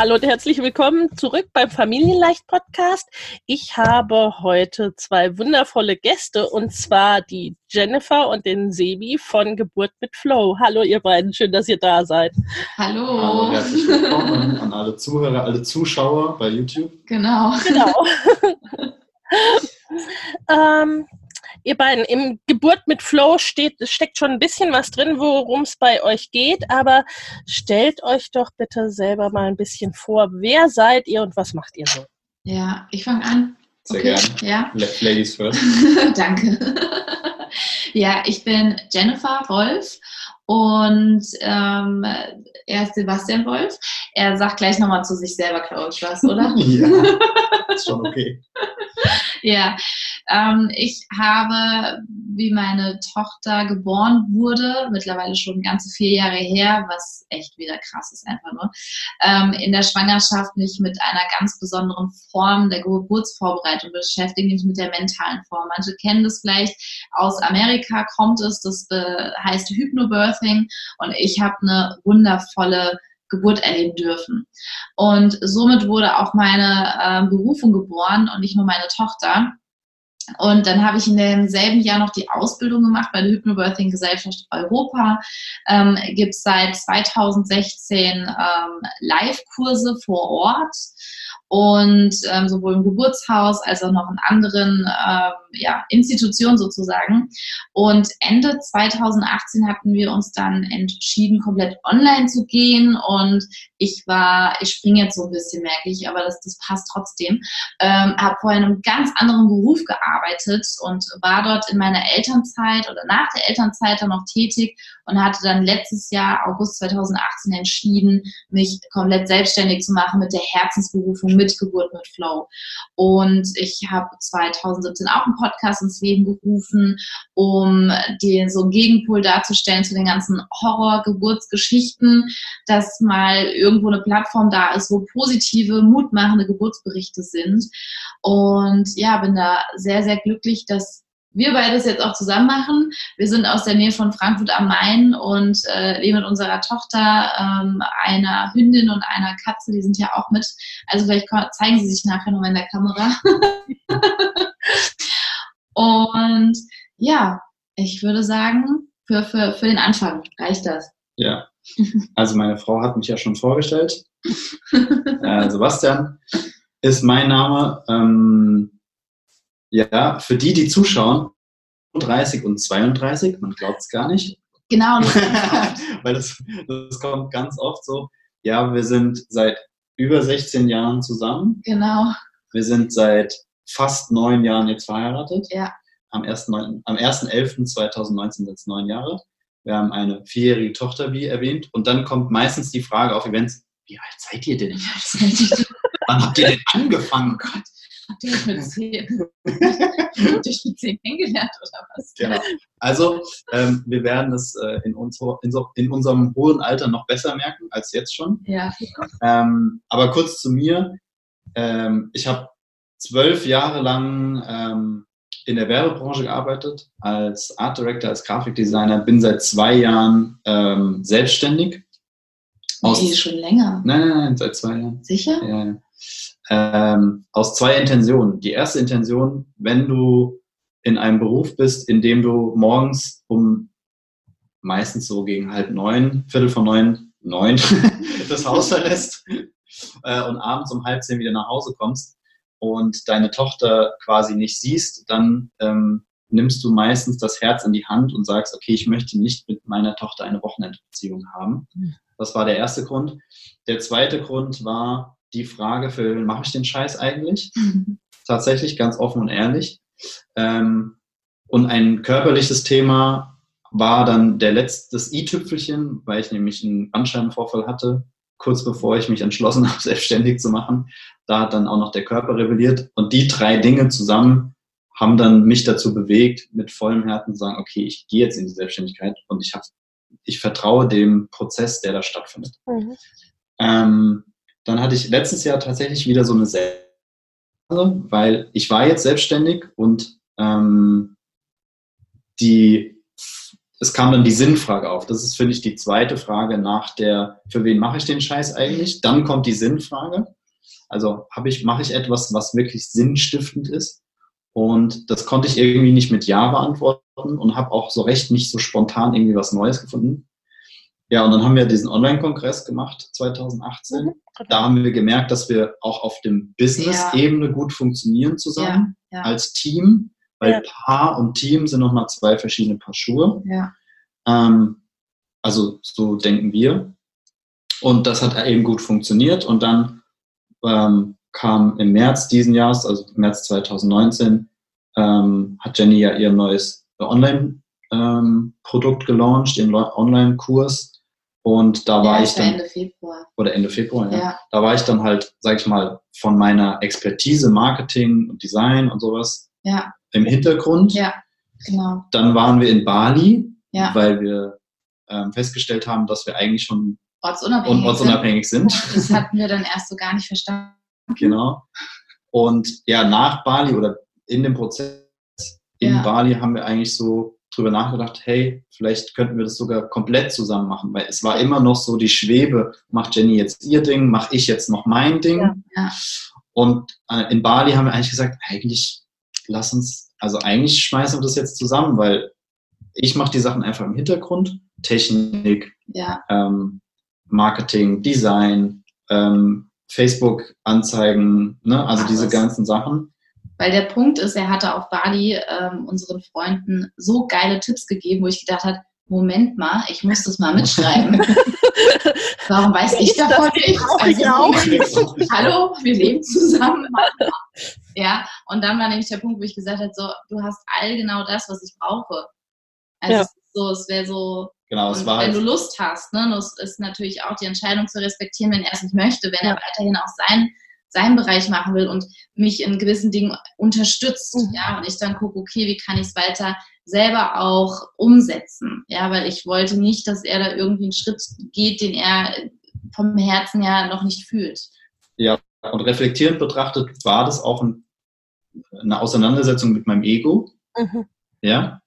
Hallo und herzlich willkommen zurück beim Familienleicht Podcast. Ich habe heute zwei wundervolle Gäste und zwar die Jennifer und den Sebi von Geburt mit Flow. Hallo ihr beiden, schön, dass ihr da seid. Hallo. Hallo herzlich willkommen an alle Zuhörer, alle Zuschauer bei YouTube. Genau. Genau. ähm, ihr beiden, im Geburt mit Flow steht, steckt schon ein bisschen was drin, worum es bei euch geht, aber stellt euch doch bitte selber mal ein bisschen vor, wer seid ihr und was macht ihr so? Ja, ich fange an. Sehr okay. gern. Ja. Ladies first. Danke. ja, ich bin Jennifer Wolf und ähm, er ist Sebastian Wolf. Er sagt gleich nochmal zu sich selber, glaube ich, was, oder? ja, ist schon okay. ja, ähm, ich habe, wie meine Tochter geboren wurde, mittlerweile schon ganze vier Jahre her, was echt wieder krass ist einfach nur, ähm, in der Schwangerschaft mich mit einer ganz besonderen Form der Geburtsvorbereitung beschäftigt, nämlich mit der mentalen Form. Manche kennen das vielleicht, aus Amerika kommt es, das äh, heißt Hypnobirthing und ich habe eine wundervolle Geburt erleben dürfen. Und somit wurde auch meine äh, Berufung geboren und nicht nur meine Tochter. Und dann habe ich in demselben Jahr noch die Ausbildung gemacht bei der Hypnobirthing Gesellschaft Europa. Ähm, Gibt seit 2016 ähm, Live-Kurse vor Ort und ähm, sowohl im Geburtshaus als auch noch in anderen ähm, ja, Institutionen sozusagen. Und Ende 2018 hatten wir uns dann entschieden, komplett online zu gehen. Und ich war, ich springe jetzt so ein bisschen, merke ich, aber das, das passt trotzdem. Ähm, habe vorher in einem ganz anderen Beruf gearbeitet und war dort in meiner Elternzeit oder nach der Elternzeit dann noch tätig und hatte dann letztes Jahr, August 2018, entschieden, mich komplett selbstständig zu machen mit der Herzensberufung mit Geburt mit Flow. Und ich habe 2017 auch einen Podcast ins Leben gerufen, um den so Gegenpol darzustellen zu den ganzen Horror-Geburtsgeschichten, dass mal irgendwo eine Plattform da ist, wo positive, mutmachende Geburtsberichte sind. Und ja, bin da sehr, sehr glücklich, dass wir beides jetzt auch zusammen machen. Wir sind aus der Nähe von Frankfurt am Main und äh, leben mit unserer Tochter, ähm, einer Hündin und einer Katze, die sind ja auch mit. Also vielleicht zeigen sie sich nachher noch in der Kamera. und ja, ich würde sagen, für, für, für den Anfang reicht das. Ja. Also meine Frau hat mich ja schon vorgestellt. äh, Sebastian ist mein Name. Ähm, ja, für die, die zuschauen, 30 und 32, man glaubt es gar nicht. Genau. Weil das, das kommt ganz oft so. Ja, wir sind seit über 16 Jahren zusammen. Genau. Wir sind seit fast neun Jahren jetzt verheiratet. Ja. Am 1.11.2019 am 1.11.2019 sind es neun Jahre. Wir haben eine vierjährige Tochter, wie erwähnt. Und dann kommt meistens die Frage auf Events, wie alt seid ihr denn? Wann habt ihr denn angefangen? Oh Gott. Habt ihr euch mit zehn, habt ihr mit zehn kennengelernt oder was? Genau. Also, ähm, wir werden es äh, in, uns, in, so, in, unserem hohen Alter noch besser merken als jetzt schon. Ja. Ähm, aber kurz zu mir. Ähm, ich habe zwölf Jahre lang ähm, in der Werbebranche gearbeitet, als Art Director, als Grafikdesigner, bin seit zwei Jahren ähm, selbstständig. Aus, nee, schon länger. Nein, nein, nein, seit zwei Jahren. Sicher? Ja, ja. Ähm, aus zwei Intentionen. Die erste Intention, wenn du in einem Beruf bist, in dem du morgens um meistens so gegen halb neun, Viertel von neun, neun das Haus verlässt äh, und abends um halb zehn wieder nach Hause kommst und deine Tochter quasi nicht siehst, dann ähm, nimmst du meistens das Herz in die Hand und sagst, okay, ich möchte nicht mit meiner Tochter eine Wochenendbeziehung haben. Hm. Das war der erste Grund. Der zweite Grund war die Frage, für wen mache ich den Scheiß eigentlich? Mhm. Tatsächlich ganz offen und ehrlich. Ähm, und ein körperliches Thema war dann der letzte i-Tüpfelchen, weil ich nämlich einen Bandscheibenvorfall hatte, kurz bevor ich mich entschlossen habe, selbstständig zu machen. Da hat dann auch noch der Körper rebelliert. Und die drei Dinge zusammen haben dann mich dazu bewegt, mit vollem Herzen zu sagen, okay, ich gehe jetzt in die Selbstständigkeit und ich, hab, ich vertraue dem Prozess, der da stattfindet. Mhm. Ähm, dann hatte ich letztes Jahr tatsächlich wieder so eine Selbstständigkeit, weil ich war jetzt selbstständig und ähm, die, es kam dann die Sinnfrage auf. Das ist, finde ich, die zweite Frage nach der, für wen mache ich den Scheiß eigentlich? Dann kommt die Sinnfrage. Also habe ich, mache ich etwas, was wirklich sinnstiftend ist? Und das konnte ich irgendwie nicht mit Ja beantworten und habe auch so recht nicht so spontan irgendwie was Neues gefunden. Ja, und dann haben wir diesen Online-Kongress gemacht 2018. Mhm, da haben wir gemerkt, dass wir auch auf dem Business-Ebene ja. gut funktionieren zusammen ja, ja. als Team, weil Paar und Team sind nochmal zwei verschiedene Paar Schuhe. Ähm, also so denken wir. Und das hat eben gut funktioniert. Und dann ähm, kam im März diesen Jahres, also März 2019, ähm, hat Jenny ja ihr neues Online-Produkt ähm, gelauncht, ihren Online-Kurs. Und da war ich dann. Ende Februar. Oder Ende Februar, ja. ja. Da war ich dann halt, sag ich mal, von meiner Expertise, Marketing und Design und sowas ja. im Hintergrund. Ja, genau. Dann waren wir in Bali, ja. weil wir ähm, festgestellt haben, dass wir eigentlich schon ortsunabhängig, ortsunabhängig sind. sind. Das hatten wir dann erst so gar nicht verstanden. Genau. Und ja, nach Bali oder in dem Prozess in ja. Bali haben wir eigentlich so drüber nachgedacht, hey, vielleicht könnten wir das sogar komplett zusammen machen, weil es war immer noch so die Schwebe, macht Jenny jetzt ihr Ding, mache ich jetzt noch mein Ding. Ja, ja. Und äh, in Bali haben wir eigentlich gesagt, eigentlich lass uns, also eigentlich schmeißen wir das jetzt zusammen, weil ich mache die Sachen einfach im Hintergrund, Technik, ja. ähm, Marketing, Design, ähm, Facebook-Anzeigen, ne? also Alles. diese ganzen Sachen. Weil der Punkt ist, er hatte auf Bali ähm, unseren Freunden so geile Tipps gegeben, wo ich gedacht habe, Moment mal, ich muss das mal mitschreiben. Warum weiß ich davon nicht? Also, auch. hallo, wir leben zusammen. ja, und dann war nämlich der Punkt, wo ich gesagt habe, so, du hast all genau das, was ich brauche. Also ja. es, so, es wäre so, Genau, es wenn halt du Lust hast, ne, das ist natürlich auch die Entscheidung zu respektieren, wenn er es nicht möchte, wenn ja. er weiterhin auch sein, seinen Bereich machen will und mich in gewissen Dingen unterstützt, mhm. ja, und ich dann gucke, okay, wie kann ich es weiter selber auch umsetzen, ja, weil ich wollte nicht, dass er da irgendwie einen Schritt geht, den er vom Herzen her noch nicht fühlt. Ja, und reflektierend betrachtet war das auch ein, eine Auseinandersetzung mit meinem Ego, mhm. ja,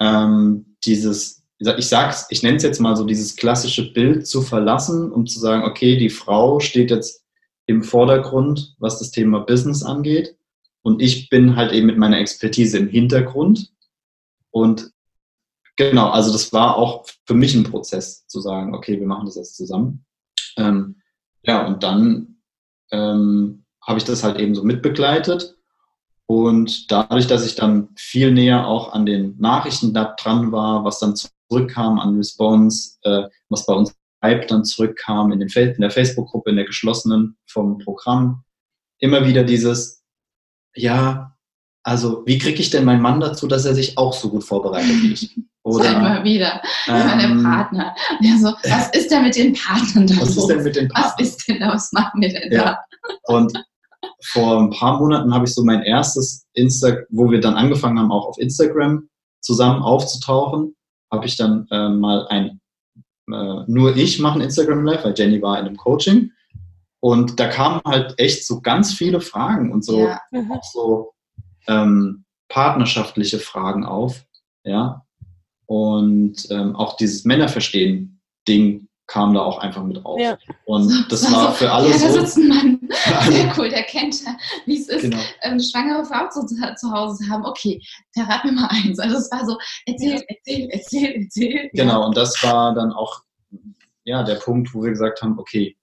ähm, dieses ich sag's, ich nenne es jetzt mal so dieses klassische Bild zu verlassen, um zu sagen, okay, die Frau steht jetzt im Vordergrund, was das Thema Business angeht. Und ich bin halt eben mit meiner Expertise im Hintergrund. Und genau, also das war auch für mich ein Prozess zu sagen, okay, wir machen das jetzt zusammen. Ähm, ja, und dann ähm, habe ich das halt eben so mitbegleitet. Und dadurch, dass ich dann viel näher auch an den Nachrichten da dran war, was dann zurückkam an Response, äh, was bei uns Hype dann zurückkam in, den, in der Facebook-Gruppe, in der geschlossenen vom Programm. Immer wieder dieses, ja, also wie kriege ich denn meinen Mann dazu, dass er sich auch so gut vorbereitet wie ich? Oder, immer wieder. Ähm, der Partner. Ja, so, was ist denn mit den Partnern da? Was ist denn mit den Partnern? Was ist denn da? Was machen wir denn ja. da? Und vor ein paar Monaten habe ich so mein erstes Insta, wo wir dann angefangen haben, auch auf Instagram zusammen aufzutauchen habe ich dann äh, mal ein, äh, nur ich mache ein Instagram Live, weil Jenny war in einem Coaching. Und da kamen halt echt so ganz viele Fragen und so, ja. mhm. auch so ähm, partnerschaftliche Fragen auf. Ja. Und ähm, auch dieses Männerverstehen-Ding kam da auch einfach mit auf. Ja. Und das war für alle ja, so. Da sitzt ein Mann Sehr cool, der kennt, wie es ist, genau. Ähm, schwangere Frau zu, zu Hause zu haben. Okay, verrat mir mal eins. Also es war so, erzähl, erzähl, erzähl, erzähl. Genau, und das war dann auch ja, der Punkt, wo wir gesagt haben, okay,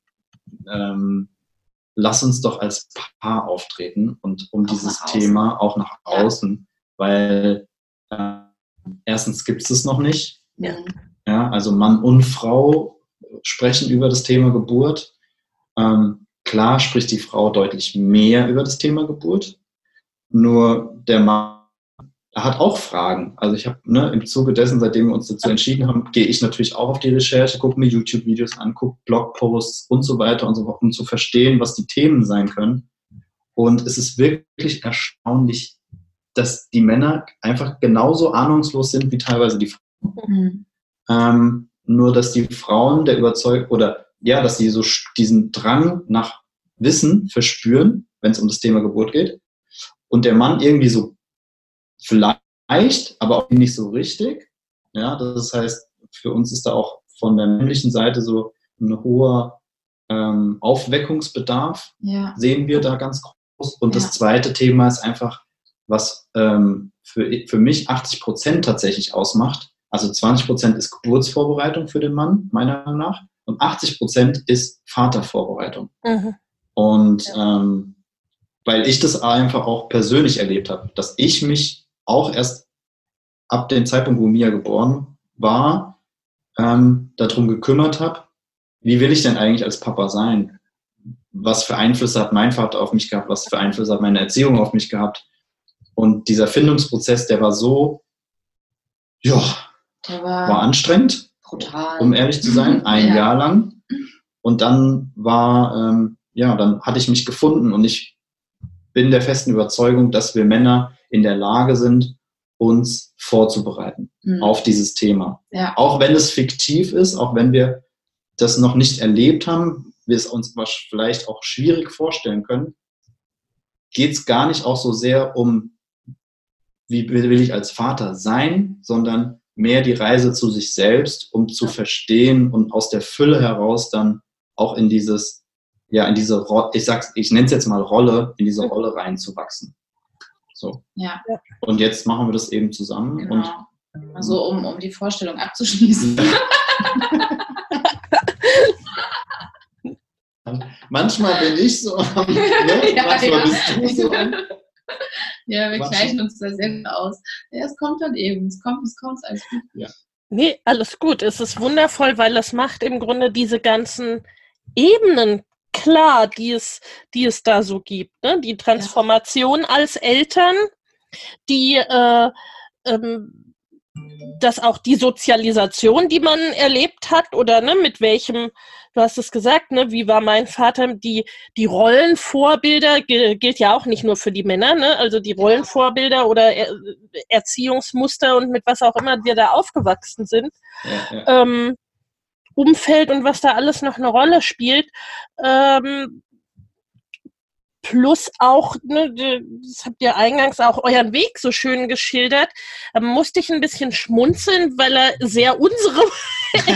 ähm, lass uns doch als Paar auftreten und um auch dieses Thema auch nach außen, ja. weil äh, erstens gibt es es noch nicht. Ja. ja. Also Mann und Frau sprechen über das Thema Geburt. Ähm, klar spricht die Frau deutlich mehr über das Thema Geburt, nur der Mann hat auch Fragen. Also ich habe ne, im Zuge dessen, seitdem wir uns dazu entschieden haben, gehe ich natürlich auch auf die Recherche, gucke mir YouTube-Videos an, gucke Blogposts und so weiter und so fort, um zu verstehen, was die Themen sein können. Und es ist wirklich erstaunlich, dass die Männer einfach genauso ahnungslos sind wie teilweise die Frauen. Mhm. Ähm, nur dass die Frauen der Überzeugung oder ja, dass sie so diesen Drang nach Wissen verspüren, wenn es um das Thema Geburt geht. Und der Mann irgendwie so vielleicht, aber auch nicht so richtig. Ja, das heißt, für uns ist da auch von der männlichen Seite so ein hoher ähm, Aufweckungsbedarf, ja. sehen wir da ganz groß. Und ja. das zweite Thema ist einfach, was ähm, für, für mich 80 Prozent tatsächlich ausmacht. Also 20 Prozent ist Geburtsvorbereitung für den Mann, meiner Meinung nach. Und 80 Prozent ist Vatervorbereitung. Mhm. Und ja. ähm, weil ich das einfach auch persönlich erlebt habe, dass ich mich auch erst ab dem Zeitpunkt, wo Mia geboren war, ähm, darum gekümmert habe, wie will ich denn eigentlich als Papa sein? Was für Einflüsse hat mein Vater auf mich gehabt? Was für Einflüsse hat meine Erziehung auf mich gehabt? Und dieser Findungsprozess, der war so, ja, war, war, anstrengend, brutal. um ehrlich zu sein, ein ja. Jahr lang. Und dann war, ähm, ja, dann hatte ich mich gefunden und ich bin der festen Überzeugung, dass wir Männer in der Lage sind, uns vorzubereiten mhm. auf dieses Thema. Ja. Auch wenn es fiktiv ist, auch wenn wir das noch nicht erlebt haben, wir es uns vielleicht auch schwierig vorstellen können, geht es gar nicht auch so sehr um, wie will ich als Vater sein, sondern mehr die Reise zu sich selbst, um zu verstehen und aus der Fülle heraus dann auch in dieses, ja, in diese, ich sag's, ich nenne es jetzt mal Rolle, in diese Rolle reinzuwachsen. So. Ja. Und jetzt machen wir das eben zusammen. Genau. Und also um, um die Vorstellung abzuschließen. manchmal bin ich so, ne? ja, manchmal ja. bist du so. Ja, wir gleichen uns da sehr gut aus. Ja, es kommt dann eben. Es kommt, es kommt, alles gut. Ja. Nee, alles gut. Es ist wundervoll, weil es macht im Grunde diese ganzen Ebenen klar, die es, die es da so gibt. Ne? Die Transformation ja. als Eltern, die äh, ähm, dass auch die Sozialisation, die man erlebt hat, oder ne, mit welchem, du hast es gesagt, ne, wie war mein Vater, die, die Rollenvorbilder gilt ja auch nicht nur für die Männer, ne, also die Rollenvorbilder oder er Erziehungsmuster und mit was auch immer wir da aufgewachsen sind. Ja, ja. Ähm, Umfeld und was da alles noch eine Rolle spielt. Ähm, plus auch, ne, das habt ihr eingangs auch euren Weg so schön geschildert, da musste ich ein bisschen schmunzeln, weil er sehr unsere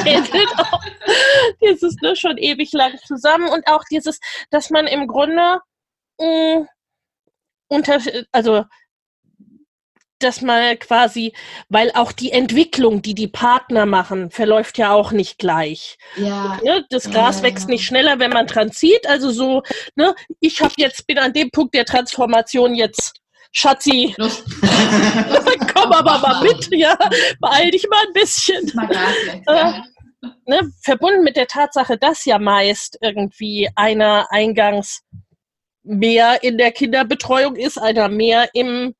ähnelt. dieses ne, schon ewig lang zusammen und auch dieses, dass man im Grunde mh, mm, unter, also dass man quasi, weil auch die Entwicklung, die die Partner machen, verläuft ja auch nicht gleich. Ja. Ne? Das Gras ja. wächst nicht schneller, wenn man dran zieht. Also so, ne, ich habe jetzt bin an dem Punkt der Transformation jetzt Schatzi, komm aber mal mit, ja, beeil dich mal ein bisschen. Mal äh, ne, verbunden mit der Tatsache, dass ja meist irgendwie einer eingangs mehr in der Kinderbetreuung ist, einer mehr im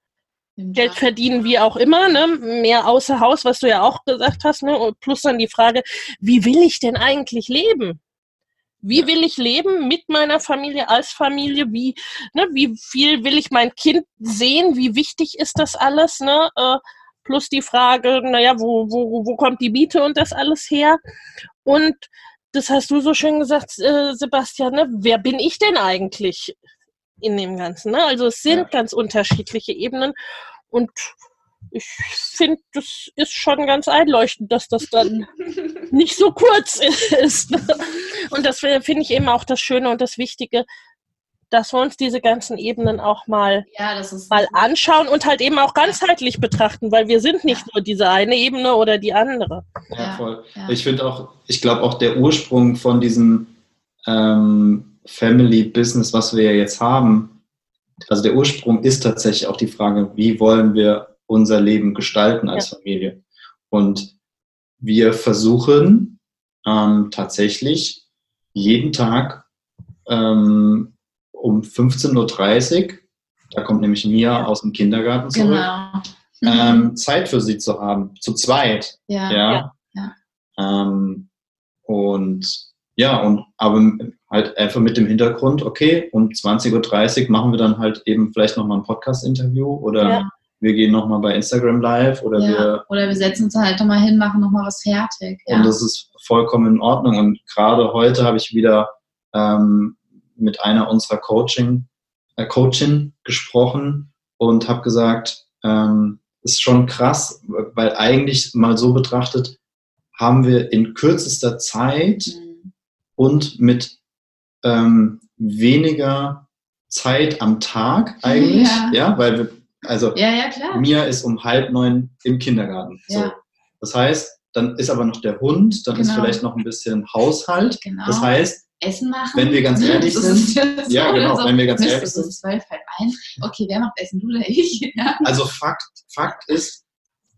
Geld verdienen, wie auch immer, ne? mehr außer Haus, was du ja auch gesagt hast, ne? Plus dann die Frage, wie will ich denn eigentlich leben? Wie will ich leben mit meiner Familie, als Familie? Wie, ne, wie viel will ich mein Kind sehen? Wie wichtig ist das alles? Ne? Äh, plus die Frage, naja, wo, wo, wo kommt die Miete und das alles her? Und das hast du so schön gesagt, äh, Sebastian, ne? wer bin ich denn eigentlich? in dem Ganzen. Ne? Also es sind ja. ganz unterschiedliche Ebenen und ich finde, das ist schon ganz einleuchtend, dass das dann nicht so kurz ist. Und das finde ich eben auch das Schöne und das Wichtige, dass wir uns diese ganzen Ebenen auch mal, Ja, das ist mal anschauen und halt eben auch ganzheitlich betrachten, weil wir sind nicht nur diese eine Ebene oder die andere. Ja, Ja, voll. ja. Ich finde auch, ich glaube auch der Ursprung von diesem ähm, Family Business, was wir ja jetzt haben, also der Ursprung ist tatsächlich auch die Frage, wie wollen wir unser Leben gestalten als Familie? Und wir versuchen ähm, tatsächlich jeden Tag ähm, um 15.30 Uhr, da kommt nämlich Mia aus dem Kindergarten zurück, Genau. ähm, Zeit für sie zu haben, zu zweit. ja. Ja. Ja. Ähm, und ja, und aber halt einfach mit dem Hintergrund, okay, um 20.30 Uhr machen wir dann halt eben vielleicht nochmal ein Podcast-Interview oder Ja. Wir gehen nochmal bei Instagram live oder ja. wir Oder wir setzen uns halt nochmal hin, machen nochmal was fertig. Ja. und das ist vollkommen in Ordnung. Und gerade heute habe ich wieder ähm, mit einer unserer Coaching, äh, Coachin gesprochen und habe gesagt, ähm, ist schon krass, weil eigentlich mal so betrachtet, haben wir in kürzester Zeit Mhm. und mit ähm, weniger Zeit am Tag eigentlich, Ja. ja, weil wir, also ja, ja, klar. Mia ist um halb neun im Kindergarten. So. Ja. Das heißt, dann ist aber noch der Hund, dann ist Genau. vielleicht noch ein bisschen Haushalt. Genau. Das heißt, Essen machen. wenn wir ganz ehrlich Das sind, ist das ja so, genau, so, wenn wir ganz Mist, ehrlich es sind, ist zwölf, halb eins. Okay, wer macht Essen, du oder ich? Ja. also Fakt, Fakt ist,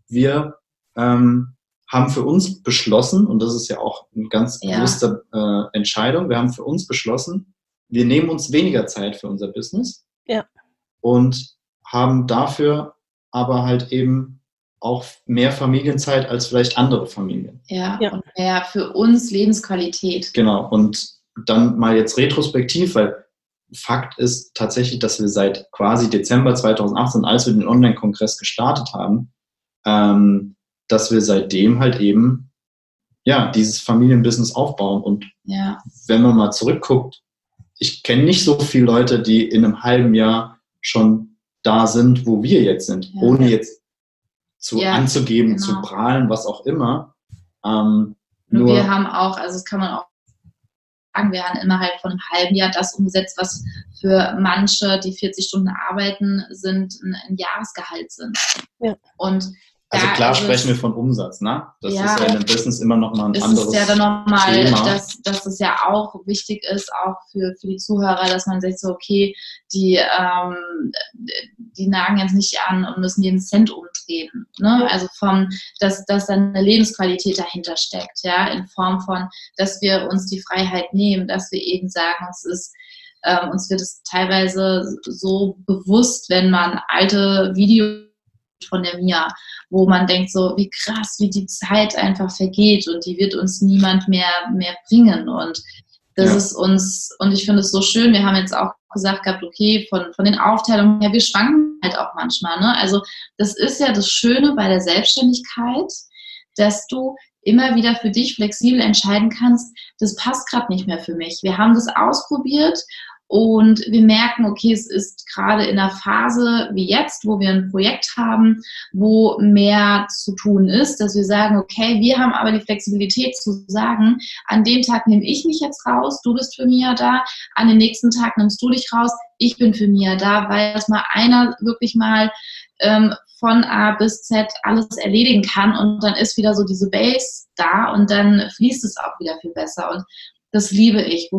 wir ähm, haben für uns beschlossen, und das ist ja auch eine ganz Ja. bewusste äh, Entscheidung, wir haben für uns beschlossen, wir nehmen uns weniger Zeit für unser Business Ja. und haben dafür aber halt eben auch mehr Familienzeit als vielleicht andere Familien. Ja, Ja. und mehr für uns Lebensqualität. Genau. Und dann mal jetzt retrospektiv, weil Fakt ist tatsächlich, dass wir seit quasi Dezember 2018, als wir den Online-Kongress gestartet haben, ähm, dass wir seitdem halt eben ja dieses Familienbusiness aufbauen. Und Ja, wenn man mal zurückguckt, ich kenne nicht so viele Leute, die in einem halben Jahr schon da sind, wo wir jetzt sind, Ja. ohne jetzt zu Ja, anzugeben, genau. zu prahlen, was auch immer. Ähm, nur, wir haben auch, also das kann man auch sagen, wir haben innerhalb von einem halben Jahr das umgesetzt, was für manche, die 40 Stunden arbeiten, sind, ein, ein Jahresgehalt sind. Ja. Und Also klar ist sprechen es- wir von Umsatz, ne? Das Ja. ist ja in einem Business immer noch mal ein es anderes ist ja dann nochmal, Thema. dass, dass es ja auch wichtig ist, auch für, für die Zuhörer, dass man sagt, so, okay, die, ähm, die nagen jetzt nicht an und müssen jeden Cent umdrehen. Ne? Also vom, dass, dass dann eine Lebensqualität dahinter steckt, ja, in Form von, dass wir uns die Freiheit nehmen, dass wir eben sagen, es ist ähm, uns wird es teilweise so bewusst, wenn man alte Videos von der Mia, wo man denkt so, wie krass, wie die Zeit einfach vergeht und die wird uns niemand mehr, mehr bringen und das Ja. ist uns, und ich finde es so schön, wir haben jetzt auch gesagt gehabt, okay, von, von den Aufteilungen her, wir schwanken halt auch manchmal, ne? Also das ist ja das Schöne bei der Selbstständigkeit, dass du immer wieder für dich flexibel entscheiden kannst, das passt gerade nicht mehr für mich. Wir haben das ausprobiert und wir merken, okay, es ist gerade in einer Phase wie jetzt, wo wir ein Projekt haben, wo mehr zu tun ist, dass wir sagen, okay, wir haben aber die Flexibilität zu sagen, an dem Tag nehme ich mich jetzt raus, du bist für Mia da, an den nächsten Tag nimmst du dich raus, ich bin für Mia da, weil das mal einer wirklich mal ähm, von A bis Z alles erledigen kann und dann ist wieder so diese Base da und dann fließt es auch wieder viel besser und das liebe ich,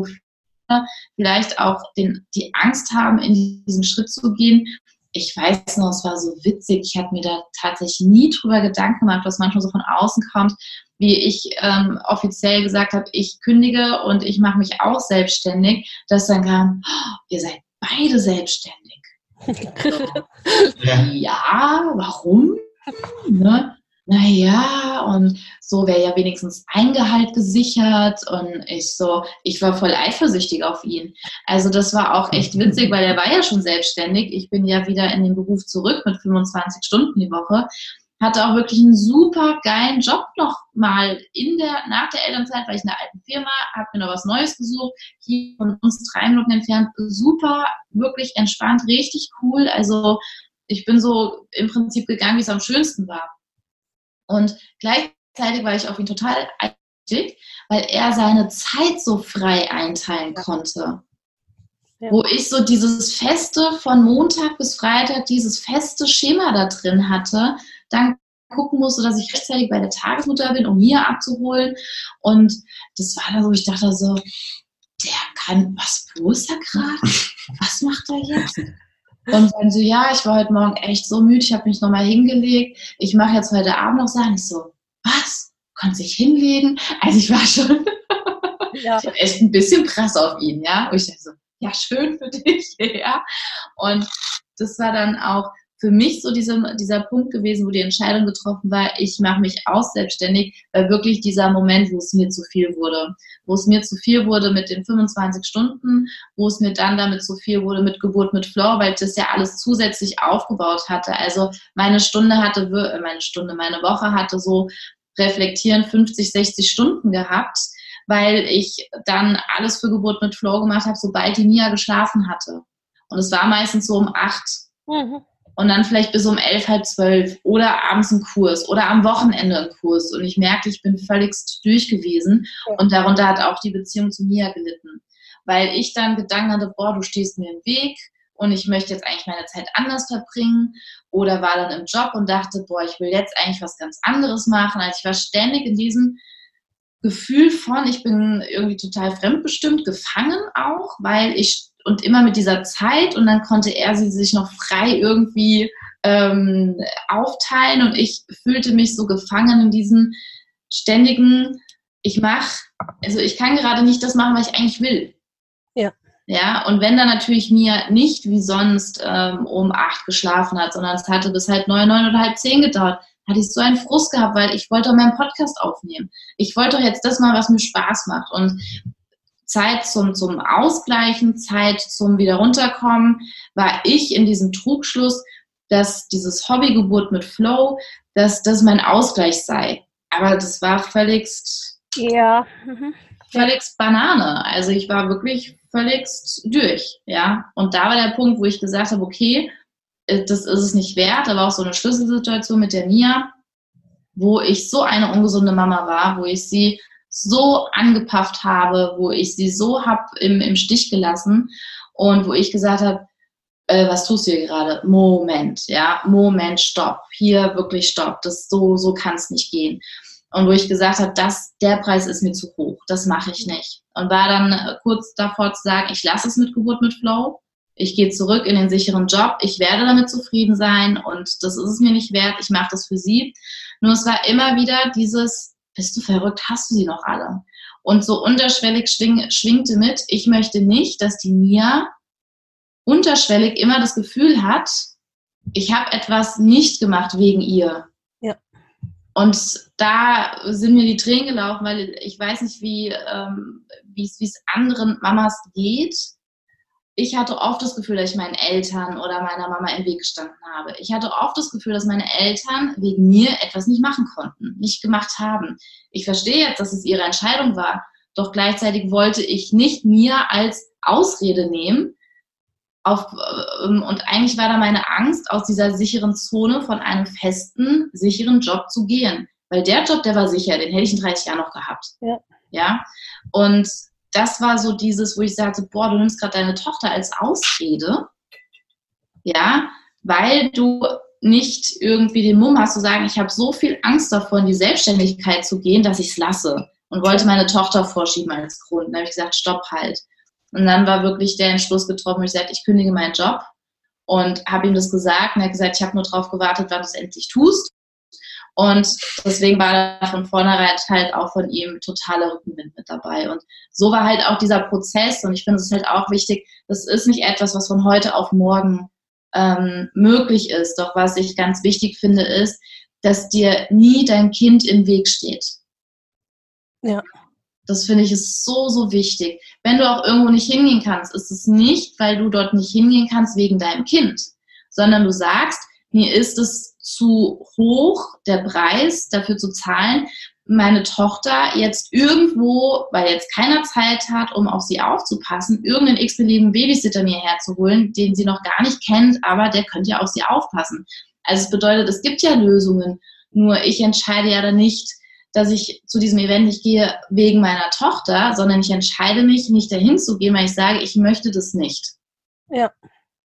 vielleicht auch den, die Angst haben, in diesen Schritt zu gehen. Ich weiß noch, es war so witzig. Ich habe mir da tatsächlich nie drüber Gedanken gemacht, was manchmal so von außen kommt, wie ich ähm, offiziell gesagt habe, ich kündige und ich mache mich auch selbstständig, dass dann kam, oh, ihr seid beide selbstständig. Ja. Ja, warum? Ne? Naja, und so wäre ja wenigstens ein Gehalt gesichert und ich so, ich war voll eifersüchtig auf ihn. Also das war auch echt witzig, weil er war ja schon selbstständig. Ich bin ja wieder in den Beruf zurück mit 25 Stunden die Woche. Hatte auch wirklich einen super geilen Job noch mal in der, nach der Elternzeit, weil ich in der alten Firma, habe mir noch was Neues gesucht, hier von uns drei Minuten entfernt. Super, wirklich entspannt, richtig cool. Also ich bin so im Prinzip gegangen, wie es am schönsten war. Und gleichzeitig war ich auf ihn total eifersüchtig, weil er seine Zeit so frei einteilen konnte. ja. wo ich so dieses feste von Montag bis Freitag, dieses feste Schema da drin hatte, dann gucken musste, dass ich rechtzeitig bei der Tagesmutter bin, um Mia abzuholen. Und das war dann so, ich dachte so, der kann, was, ist er gerade? Was macht er jetzt? Und dann so, ja, ich war heute Morgen echt so müde, ich habe mich nochmal hingelegt. Ich mache jetzt heute Abend noch Sachen. Ich so, was? Konnte sich hinlegen? Also ich war schon ja. ich echt ein bisschen krass auf ihn, ja. Und ich dachte so, ja, schön für dich, ja. Und das war dann auch für mich so diese, dieser Punkt gewesen, wo die Entscheidung getroffen war, ich mache mich aus selbstständig, weil wirklich dieser Moment, wo es mir zu viel wurde, wo es mir zu viel wurde mit den 25 Stunden, wo es mir dann damit zu viel wurde mit Geburt mit Flow, weil ich das ja alles zusätzlich aufgebaut hatte. Also meine Stunde hatte, äh, meine Stunde, meine Woche hatte so reflektieren 50, 60 Stunden gehabt, weil ich dann alles für Geburt mit Flow gemacht habe, sobald die Nia geschlafen hatte. Und es war meistens so um acht. Mhm und dann vielleicht bis um elf, halb zwölf oder abends ein Kurs oder am Wochenende ein Kurs. Und ich merke, ich bin völligst durch gewesen und darunter hat auch die Beziehung zu Mia gelitten. Weil ich dann Gedanken hatte, boah, du stehst mir im Weg und ich möchte jetzt eigentlich meine Zeit anders verbringen oder war dann im Job und dachte, boah, ich will jetzt eigentlich was ganz anderes machen. Also ich war ständig in diesem Gefühl von, ich bin irgendwie total fremdbestimmt, gefangen auch, weil ich und immer mit dieser Zeit und dann konnte er sie sich noch frei irgendwie ähm, aufteilen und ich fühlte mich so gefangen in diesem ständigen, ich mache, also ich kann gerade nicht das machen, was ich eigentlich will. Ja. Ja, und wenn dann natürlich mir nicht wie sonst ähm, um acht geschlafen hat, sondern es hatte bis halb neun, neun oder halb zehn gedauert, hatte ich so einen Frust gehabt, weil ich wollte meinen Podcast aufnehmen. Ich wollte doch jetzt das mal, was mir Spaß macht. Und Zeit zum, zum Ausgleichen, Zeit zum wieder runterkommen, war ich in diesem Trugschluss, dass dieses Hobbygeburt mit Flow, dass das mein Ausgleich sei. Aber das war völligst, ja. Mhm. völligst Banane. Also ich war wirklich völligst durch, ja. Und da war der Punkt, wo ich gesagt habe, okay, äh, das ist es nicht wert. Da war auch so eine Schlüsselsituation mit der Nia, wo ich so eine ungesunde Mama war, wo ich sie so angepafft habe, wo ich sie so hab im, im Stich gelassen und wo ich gesagt habe, äh, was tust du hier gerade? Moment, ja, Moment, stopp, hier wirklich stopp, das so, so kann es nicht gehen. Und wo ich gesagt habe, das, der Preis ist mir zu hoch, das mache ich nicht. Und war dann äh, kurz davor zu sagen, ich lasse es mit Geburt mit Flow, ich gehe zurück in den sicheren Job, ich werde damit zufrieden sein und das ist es mir nicht wert, ich mache das für sie. Nur es war immer wieder dieses, bist du verrückt, hast du sie noch alle? Und so unterschwellig schwing, schwingte mit, ich möchte nicht, dass die Mia unterschwellig immer das Gefühl hat, ich habe etwas nicht gemacht wegen ihr. Ja. Und da sind mir die Tränen gelaufen, weil ich weiß nicht, wie ähm, es anderen Mamas geht, ich hatte oft das Gefühl, dass ich meinen Eltern oder meiner Mama im Weg gestanden habe. Ich hatte oft das Gefühl, dass meine Eltern wegen mir etwas nicht machen konnten, nicht gemacht haben. Ich verstehe jetzt, dass es ihre Entscheidung war, doch gleichzeitig wollte ich nicht mir als Ausrede nehmen. Auf, ähm, und eigentlich war da meine Angst, aus dieser sicheren Zone von einem festen, sicheren Job zu gehen. Weil der Job, der war sicher, den hätte ich in 30 Jahren noch gehabt. Ja. ja? Und das war so dieses, wo ich sagte, boah, du nimmst gerade deine Tochter als Ausrede, ja, weil du nicht irgendwie den Mumm hast zu sagen, ich habe so viel Angst davor, in die Selbstständigkeit zu gehen, dass ich es lasse und wollte meine Tochter vorschieben als Grund. Dann habe ich gesagt, stopp halt. Und dann war wirklich der Entschluss getroffen, wo ich sagte, ich kündige meinen Job und habe ihm das gesagt und er hat gesagt, ich habe nur darauf gewartet, wann du es endlich tust. Und deswegen war da von vornherein halt auch von ihm totaler Rückenwind mit dabei. Und so war halt auch dieser Prozess. Und ich finde es halt auch wichtig, das ist nicht etwas, was von heute auf morgen ähm, möglich ist. Doch was ich ganz wichtig finde, ist, dass dir nie dein Kind im Weg steht. Ja. Das finde ich ist so, so wichtig. Wenn du auch irgendwo nicht hingehen kannst, ist es nicht, weil du dort nicht hingehen kannst wegen deinem Kind, sondern du sagst, mir ist es zu hoch, der Preis dafür zu zahlen, meine Tochter jetzt irgendwo, weil jetzt keiner Zeit hat, um auf sie aufzupassen, irgendeinen x-beliebigen Babysitter mir herzuholen, den sie noch gar nicht kennt, aber der könnte ja auf sie aufpassen. Also es bedeutet, es gibt ja Lösungen, nur ich entscheide ja dann nicht, dass ich zu diesem Event nicht gehe wegen meiner Tochter, sondern ich entscheide mich, nicht dahin zu gehen, weil ich sage, ich möchte das nicht. Ja.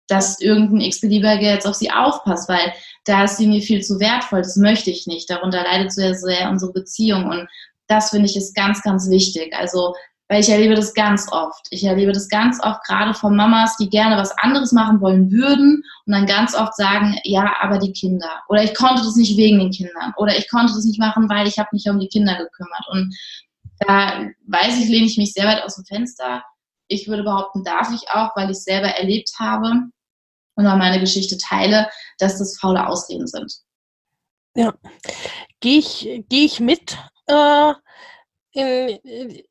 Dass irgendein X-Beliebiger jetzt auf sie aufpasst, weil da ist sie mir viel zu wertvoll, das möchte ich nicht. Darunter leidet sehr, sehr unsere Beziehung. Und das finde ich ist ganz, ganz wichtig. Also weil ich erlebe das ganz oft. Ich erlebe das ganz oft gerade von Mamas, die gerne was anderes machen wollen würden und dann ganz oft sagen, ja, aber die Kinder. Oder ich konnte das nicht wegen den Kindern. Oder ich konnte das nicht machen, weil ich habe mich um die Kinder gekümmert. Und da weiß ich, lehne ich mich sehr weit aus dem Fenster. Ich würde behaupten, darf ich auch, weil ich es selber erlebt habe und mal meine Geschichte teile, dass das faule Ausreden sind. Ja. Gehe ich, geh ich mit äh, in,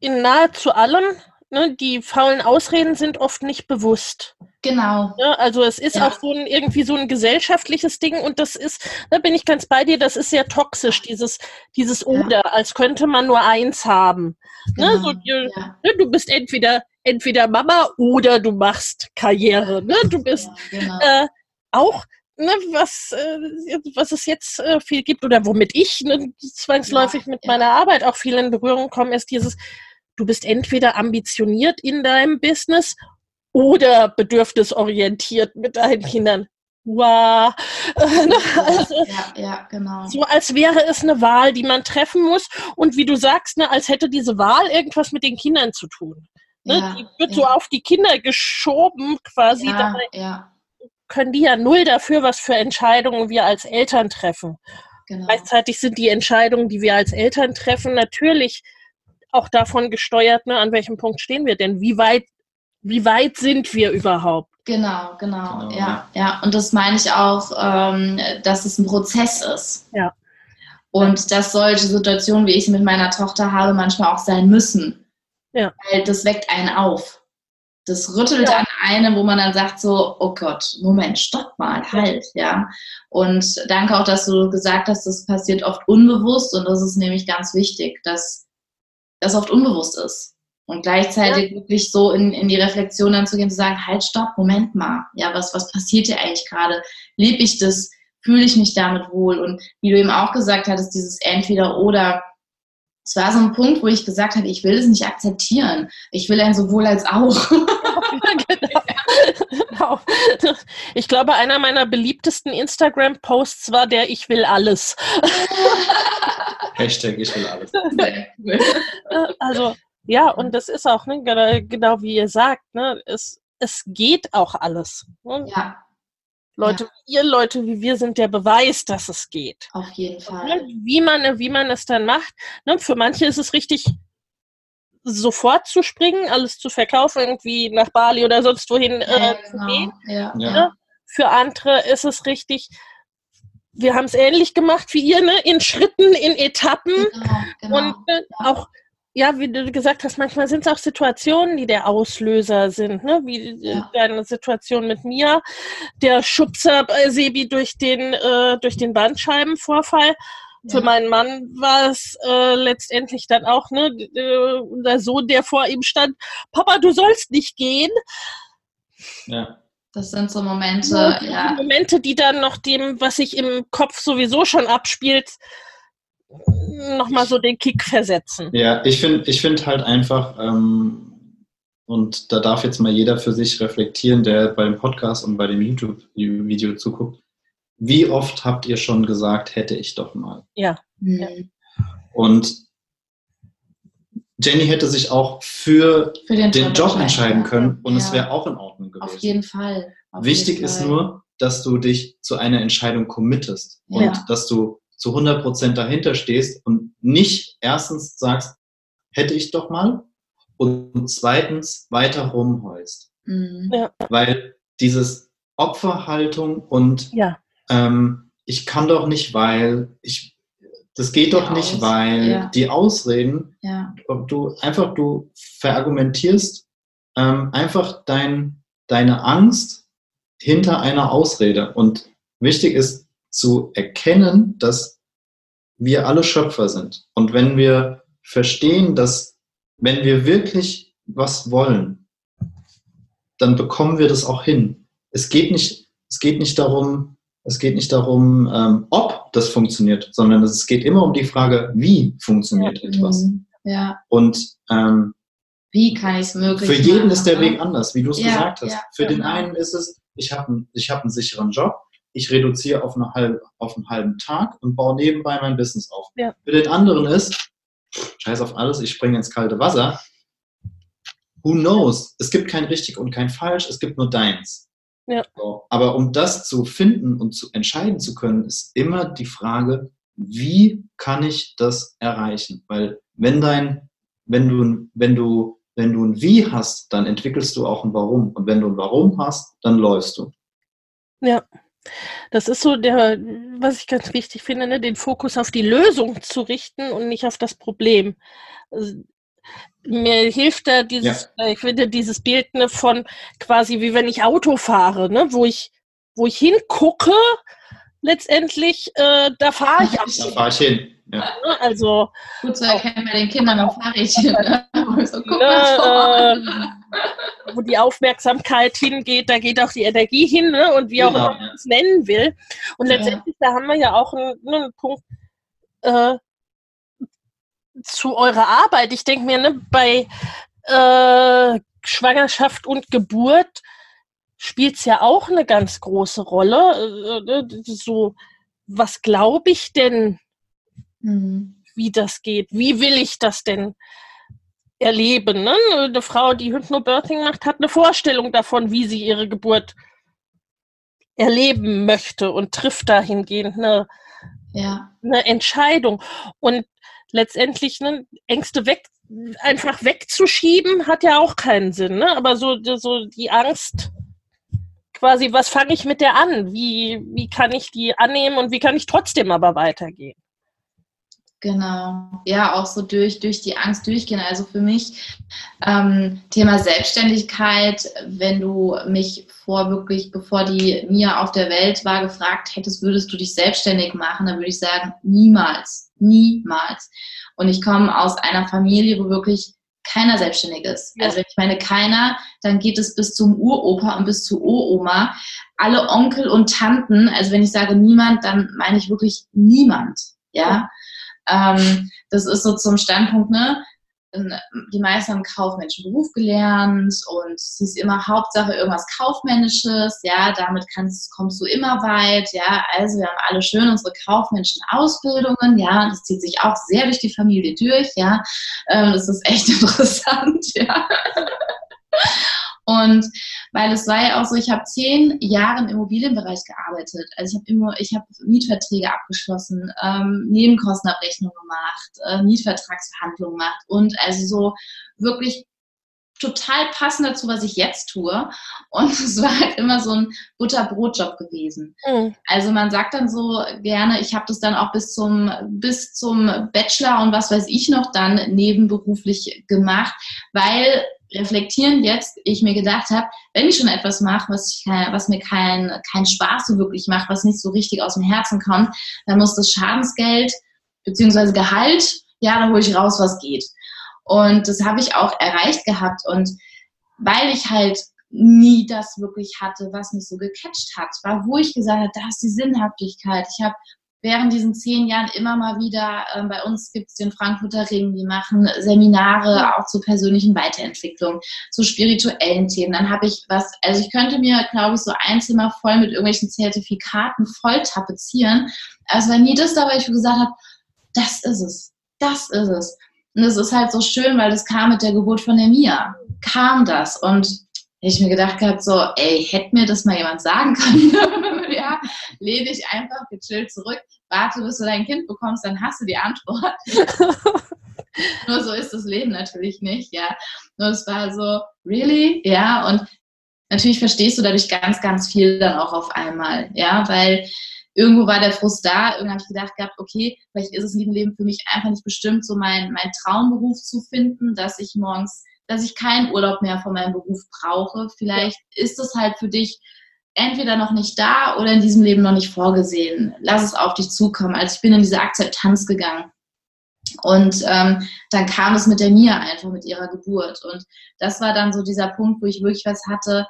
in nahezu allem. Ne, die faulen Ausreden sind oft nicht bewusst. Genau. Ja, also es ist Ja. auch so ein irgendwie so ein gesellschaftliches Ding und das ist, da bin ich ganz bei dir, das ist sehr toxisch, dieses, dieses Ja. Oder, als könnte man nur eins haben. Ne, Genau. so, die, Ja. ne, du bist entweder, entweder Mama oder du machst Karriere. Ne? Du bist genau. äh, auch, ne, was, äh, was es jetzt äh, viel gibt oder womit ich ne, zwangsläufig Ja, mit ja. meiner Arbeit auch viel in Berührung komme, ist dieses, du bist entweder ambitioniert in deinem Business oder bedürfnisorientiert mit deinen Kindern. Wow. Also, ja, ja, genau. so als wäre es eine Wahl, die man treffen muss. Und wie du sagst, ne, als hätte diese Wahl irgendwas mit den Kindern zu tun. Ne? Ja, die wird ja. so auf die Kinder geschoben quasi. ja, ja, können die ja null dafür, was für Entscheidungen wir als Eltern treffen. genau. Gleichzeitig sind die Entscheidungen, die wir als Eltern treffen, natürlich auch davon gesteuert, ne, an welchem Punkt stehen wir denn? Wie weit, wie weit sind wir überhaupt? Genau, genau, Genau, ja, ja. Und das meine ich auch, ähm, dass es ein Prozess ist. Ja. Und dass solche Situationen, wie ich sie mit meiner Tochter habe, manchmal auch sein müssen. Ja. Weil das weckt einen auf. Das rüttelt Ja. an einem, wo man dann sagt so, oh Gott, Moment, stopp mal, halt, ja. Und danke auch, dass du gesagt hast, das passiert oft unbewusst und das ist nämlich ganz wichtig, dass das oft unbewusst ist. Und gleichzeitig wirklich so in, in die Reflexion dann zu gehen, zu sagen, halt, stopp, Moment mal. Ja, was, was passiert hier eigentlich gerade? Lebe ich das? Fühle ich mich damit wohl? Und wie du eben auch gesagt hattest, dieses Entweder-Oder, es war so ein Punkt, wo ich gesagt habe, ich will es nicht akzeptieren. Ich will ein sowohl als auch. genau. genau. Ich glaube, einer meiner beliebtesten Instagram-Posts war der Ich will alles. Hashtag ich will alles. Also, ja, und das ist auch, ne, genau, genau wie ihr sagt, ne, es, es geht auch alles. Ne? Ja, Leute wie ihr, Leute wie wir sind der Beweis, dass es geht. auf jeden Ne, Fall. Wie man, wie man es dann macht. Ne, für manche ist es richtig, sofort zu springen, alles zu verkaufen, irgendwie nach Bali oder sonst wohin äh, Ja, zu genau. gehen. Ja, Ja. ja. Für andere ist es richtig, wir haben es ähnlich gemacht wie ihr, ne? in Schritten, in Etappen. Genau, genau. Und äh, auch, ja, wie du gesagt hast, manchmal sind es auch Situationen, die der Auslöser sind, ne? Wie äh, Ja. deine Situation mit Mia, der Schubser bei Sebi durch den, äh, durch den Bandscheibenvorfall. Für Ja. meinen Mann war es äh, letztendlich dann auch, ne, äh, unser Sohn, der vor ihm stand, Papa, du sollst nicht gehen. Ja. Das sind so Momente, Die ja. Momente, die dann noch dem, was sich im Kopf sowieso schon abspielt, nochmal so den Kick versetzen. Ja, ich finde ich find halt einfach, ähm, und da darf jetzt mal jeder für sich reflektieren, der beim Podcast und bei dem YouTube-Video zuguckt. Wie oft habt ihr schon gesagt, hätte ich doch mal? Mhm. Und Jenny hätte sich auch für Für den, den Job entscheiden ja. können und ja. es wäre auch in Ordnung gewesen. Auf jeden Fall. Auf Wichtig jeden ist Fall. nur, dass du dich zu einer Entscheidung committest und Ja. dass du zu 100% dahinter stehst und nicht erstens sagst, hätte ich doch mal und zweitens weiter rumheust. Mhm. Ja. Weil dieses Opferhaltung und Ja. Ähm, ich kann doch nicht, weil ich das geht doch Die nicht, weil ja. die Ausreden, Ja. du einfach du verargumentierst ähm, einfach dein, deine Angst hinter einer Ausrede. Und wichtig ist zu erkennen, dass wir alle Schöpfer sind. Und wenn wir verstehen, dass wenn wir wirklich was wollen, dann bekommen wir das auch hin. Es geht nicht, es geht nicht darum, es geht nicht darum, ähm, ob das funktioniert, sondern es geht immer um die Frage, wie funktioniert ja. etwas. Ja. Und ähm, wie kann ich es möglich Für jeden machen, ist der? Weg anders, wie du es ja, gesagt hast. Ja, für genau. den einen ist es, ich habe ich hab einen sicheren Job, ich reduziere auf, eine halbe, auf einen halben Tag und baue nebenbei mein Business auf. Ja. Für den anderen ist, scheiß auf alles, ich springe ins kalte Wasser. Who knows? Es gibt kein richtig und kein falsch, es gibt nur deins. Ja. So. Aber um das zu finden und zu entscheiden zu können, ist immer die Frage, wie kann ich das erreichen? Weil wenn dein, wenn du, wenn du, wenn du ein Wie hast, dann entwickelst du auch ein Warum. Und wenn du ein Warum hast, dann läufst du. Ja. Das ist so der, was ich ganz wichtig finde, ne, den Fokus auf die Lösung zu richten und nicht auf das Problem. Also, mir hilft da dieses, ja. Äh, ich finde dieses Bild ne, von quasi wie wenn ich Auto fahre, ne, wo ich, wo ich hingucke, letztendlich, äh, da fahre ich auch. Da fahre ich hin. Ja. Ne, also gut zu erkennen bei den Kindern am Fahrrädchen. Ne? So, ne, äh, wo die Aufmerksamkeit hingeht, da geht auch die Energie hin ne? und wie auch genau. immer man es nennen will. Und ja. letztendlich, da haben wir ja auch einen, ne, einen Punkt, äh, zu eurer Arbeit. Ich denke mir, ne, bei äh, Schwangerschaft und Geburt spielt es ja auch eine ganz große Rolle. Äh, äh so, was glaube ich denn, mhm. wie das geht? Wie will ich das denn erleben? Ne? Eine Frau, die Hypnobirthing macht, hat eine Vorstellung davon, wie sie ihre Geburt erleben möchte und trifft dahingehend eine, ja. eine Entscheidung. Und letztendlich ne, Ängste weg, einfach wegzuschieben, hat ja auch keinen Sinn. Ne? Aber so, so die Angst, quasi, was fange ich mit der an? Wie, wie kann ich die annehmen und wie kann ich trotzdem aber weitergehen? Genau, ja, auch so durch, durch die Angst durchgehen. Also für mich ähm, Thema Selbstständigkeit, wenn du mich vor wirklich, bevor die Mia auf der Welt war, gefragt hättest, würdest du dich selbstständig machen, dann würde ich sagen, niemals, niemals. Und ich komme aus einer Familie, wo wirklich keiner selbstständig ist. Ja. Also wenn ich meine keiner, dann geht es bis zum Uropa und bis zur Uroma. Alle Onkel und Tanten, also wenn ich sage niemand, dann meine ich wirklich niemand. Ja. ja. Ähm, das ist so zum Standpunkt, ne? Die meisten haben kaufmännischen Beruf gelernt und sie ist immer Hauptsache irgendwas Kaufmännisches, ja, damit kannst, kommst du immer weit, ja, also wir haben alle schön unsere kaufmännischen Ausbildungen, ja, das zieht sich auch sehr durch die Familie durch, ja, ähm, das ist echt interessant, ja. Und weil es war ja auch so, ich habe zehn Jahre im Immobilienbereich gearbeitet. Also ich habe ich habe Mietverträge abgeschlossen, ähm, Nebenkostenabrechnung gemacht, äh, Mietvertragsverhandlungen gemacht und also so wirklich total passend dazu, was ich jetzt tue. Und es war halt immer so ein Butterbrotjob gewesen. Mhm. Also man sagt dann so gerne, ich habe das dann auch bis zum, bis zum Bachelor und was weiß ich noch dann nebenberuflich gemacht, weil reflektieren jetzt ich mir gedacht habe, wenn ich schon etwas mache, was, was mir keinen kein Spaß so wirklich macht, was nicht so richtig aus dem Herzen kommt, dann muss das Schadensgeld bzw. Gehalt, ja, dann hole ich raus, was geht. Und das habe ich auch erreicht gehabt. Und weil ich halt nie das wirklich hatte, was mich so gecatcht hat, war, wo ich gesagt habe, da ist die Sinnhaftigkeit. Ich habe während diesen zehn Jahren immer mal wieder, äh, bei uns gibt es den Frankfurter Ring, die machen Seminare auch zur persönlichen Weiterentwicklung, zu spirituellen Themen. Dann habe ich was, also ich könnte mir, glaube ich, so ein Zimmer voll mit irgendwelchen Zertifikaten voll tapezieren. Also war nie das dabei, ich gesagt habe, das ist es, das ist es. Und es ist halt so schön, weil das kam mit der Geburt von der Mia. Kam das. Und ich mir gedacht gehabt, so, ey, hätte mir das mal jemand sagen können. Ja, lehne dich einfach gechillt zurück, warte, bis du dein Kind bekommst, dann hast du die Antwort. Nur so ist das Leben natürlich nicht, ja. Nur es war so, really? Ja, und natürlich verstehst du dadurch ganz, ganz viel dann auch auf einmal, ja, weil irgendwo war der Frust da, irgendwann habe ich gedacht gehabt, okay, vielleicht ist es in diesem Leben für mich einfach nicht bestimmt, so mein, mein Traumberuf zu finden, dass ich morgens, dass ich keinen Urlaub mehr von meinem Beruf brauche. Vielleicht ist es halt für dich entweder noch nicht da oder in diesem Leben noch nicht vorgesehen. Lass es auf dich zukommen. Also ich bin in diese Akzeptanz gegangen. Und ähm, dann kam es mit der Mia einfach, mit ihrer Geburt. Und das war dann so dieser Punkt, wo ich wirklich was hatte,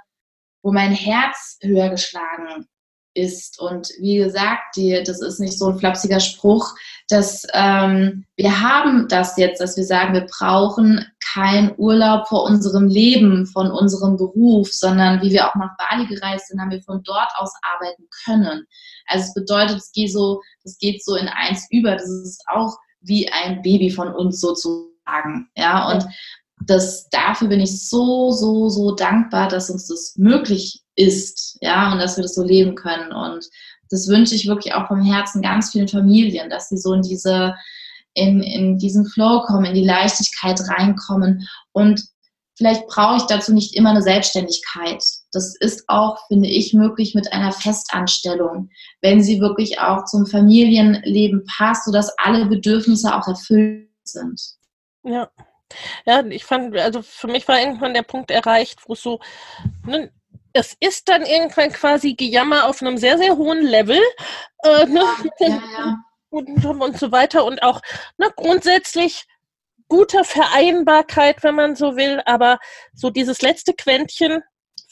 wo mein Herz höher geschlagen ist. Und wie gesagt, die, das ist nicht so ein flapsiger Spruch, dass ähm, wir haben das jetzt, dass wir sagen, wir brauchen keinen Urlaub vor unserem Leben, von unserem Beruf, sondern wie wir auch nach Bali gereist sind, haben wir von dort aus arbeiten können. Also es bedeutet, es geht so, das geht so in eins über. Das ist auch wie ein Baby von uns sozusagen. Ja, und das, dafür bin ich so, so, so dankbar, dass uns das möglich ist, ja, und dass wir das so leben können. Und das wünsche ich wirklich auch vom Herzen ganz vielen Familien, dass sie so in diese, in, in diesen Flow kommen, in die Leichtigkeit reinkommen. Und vielleicht brauche ich dazu nicht immer eine Selbstständigkeit. Das ist auch, finde ich, möglich mit einer Festanstellung, wenn sie wirklich auch zum Familienleben passt, sodass alle Bedürfnisse auch erfüllt sind. Ja. Ja, ich fand, also für mich war irgendwann der Punkt erreicht, wo es so, ne, es ist dann irgendwann quasi Gejammer auf einem sehr, sehr hohen Level. Äh, ne? ja, ja. Und, und, so weiter. Und auch ne, grundsätzlich gute Vereinbarkeit, wenn man so will, aber so dieses letzte Quäntchen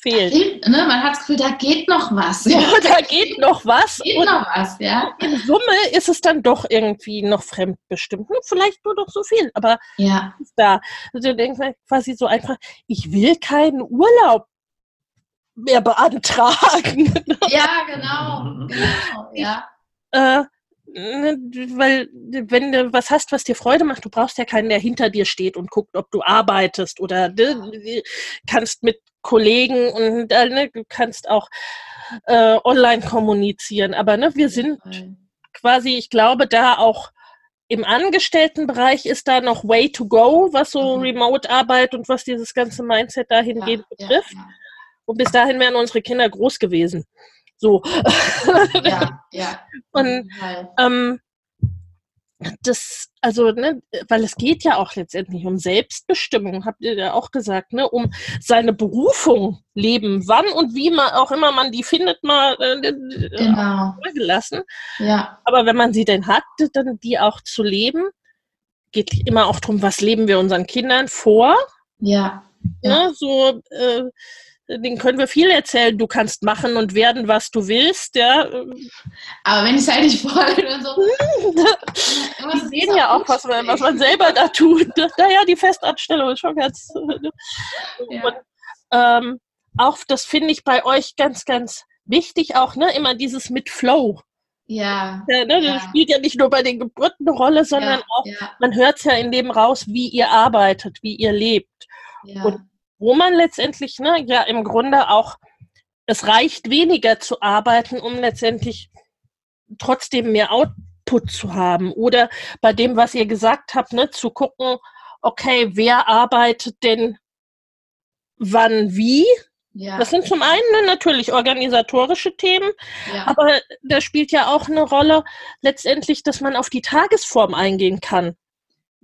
fehlt. Geht, ne? Man hat das Gefühl, da geht noch was. Ja, da geht noch was. Geht und noch was, ja. In Summe ist es dann doch irgendwie noch fremdbestimmt. Hm, vielleicht nur noch so viel, aber ja. ist da. Also denkt man quasi so einfach, ich will keinen Urlaub mehr beantragen. Ja, genau. genau ja. Äh, ne, weil wenn du was hast, was dir Freude macht, du brauchst ja keinen, der hinter dir steht und guckt, ob du arbeitest oder ne, kannst mit Kollegen und äh, ne, du kannst auch äh, online kommunizieren. Aber ne, wir sind quasi, ich glaube, da auch im Angestelltenbereich ist da noch way to go, was so mhm. Remote-Arbeit und was dieses ganze Mindset dahingehend ja, betrifft. Ja, ja. Und bis dahin wären unsere Kinder groß gewesen. So. Ja, ja. Und ähm, das, also, ne, weil es geht ja auch letztendlich um Selbstbestimmung, habt ihr ja auch gesagt, ne, um seine Berufung leben, wann und wie man auch immer man die findet, mal äh, genau. gelassen. Ja. Aber wenn man sie denn hat, dann die auch zu leben, geht immer auch darum, was leben wir unseren Kindern vor. Ja. ja. Ne, so äh, den können wir viel erzählen. Du kannst machen und werden, was du willst, ja. Aber wenn ich es halt nicht wollte und so. Wir sehen ja auch, was man, was man selber da tut. Naja, die Festanstellung ist schon ganz. Ja. Und, ähm, auch das finde ich bei euch ganz, ganz wichtig, auch ne, immer dieses mit Flow. Ja. ja, ne, ja. Das spielt ja nicht nur bei den Geburten eine Rolle, sondern ja, auch, man hört es ja in dem raus, wie ihr arbeitet, wie ihr lebt. Und wo man letztendlich, ne, ja im Grunde auch, es reicht weniger zu arbeiten, um letztendlich trotzdem mehr Output zu haben. Oder bei dem, was ihr gesagt habt, ne, zu gucken, okay, wer arbeitet denn wann wie? Ja. Das sind zum einen ne, natürlich organisatorische Themen, ja. aber da spielt ja auch eine Rolle letztendlich, dass man auf die Tagesform eingehen kann.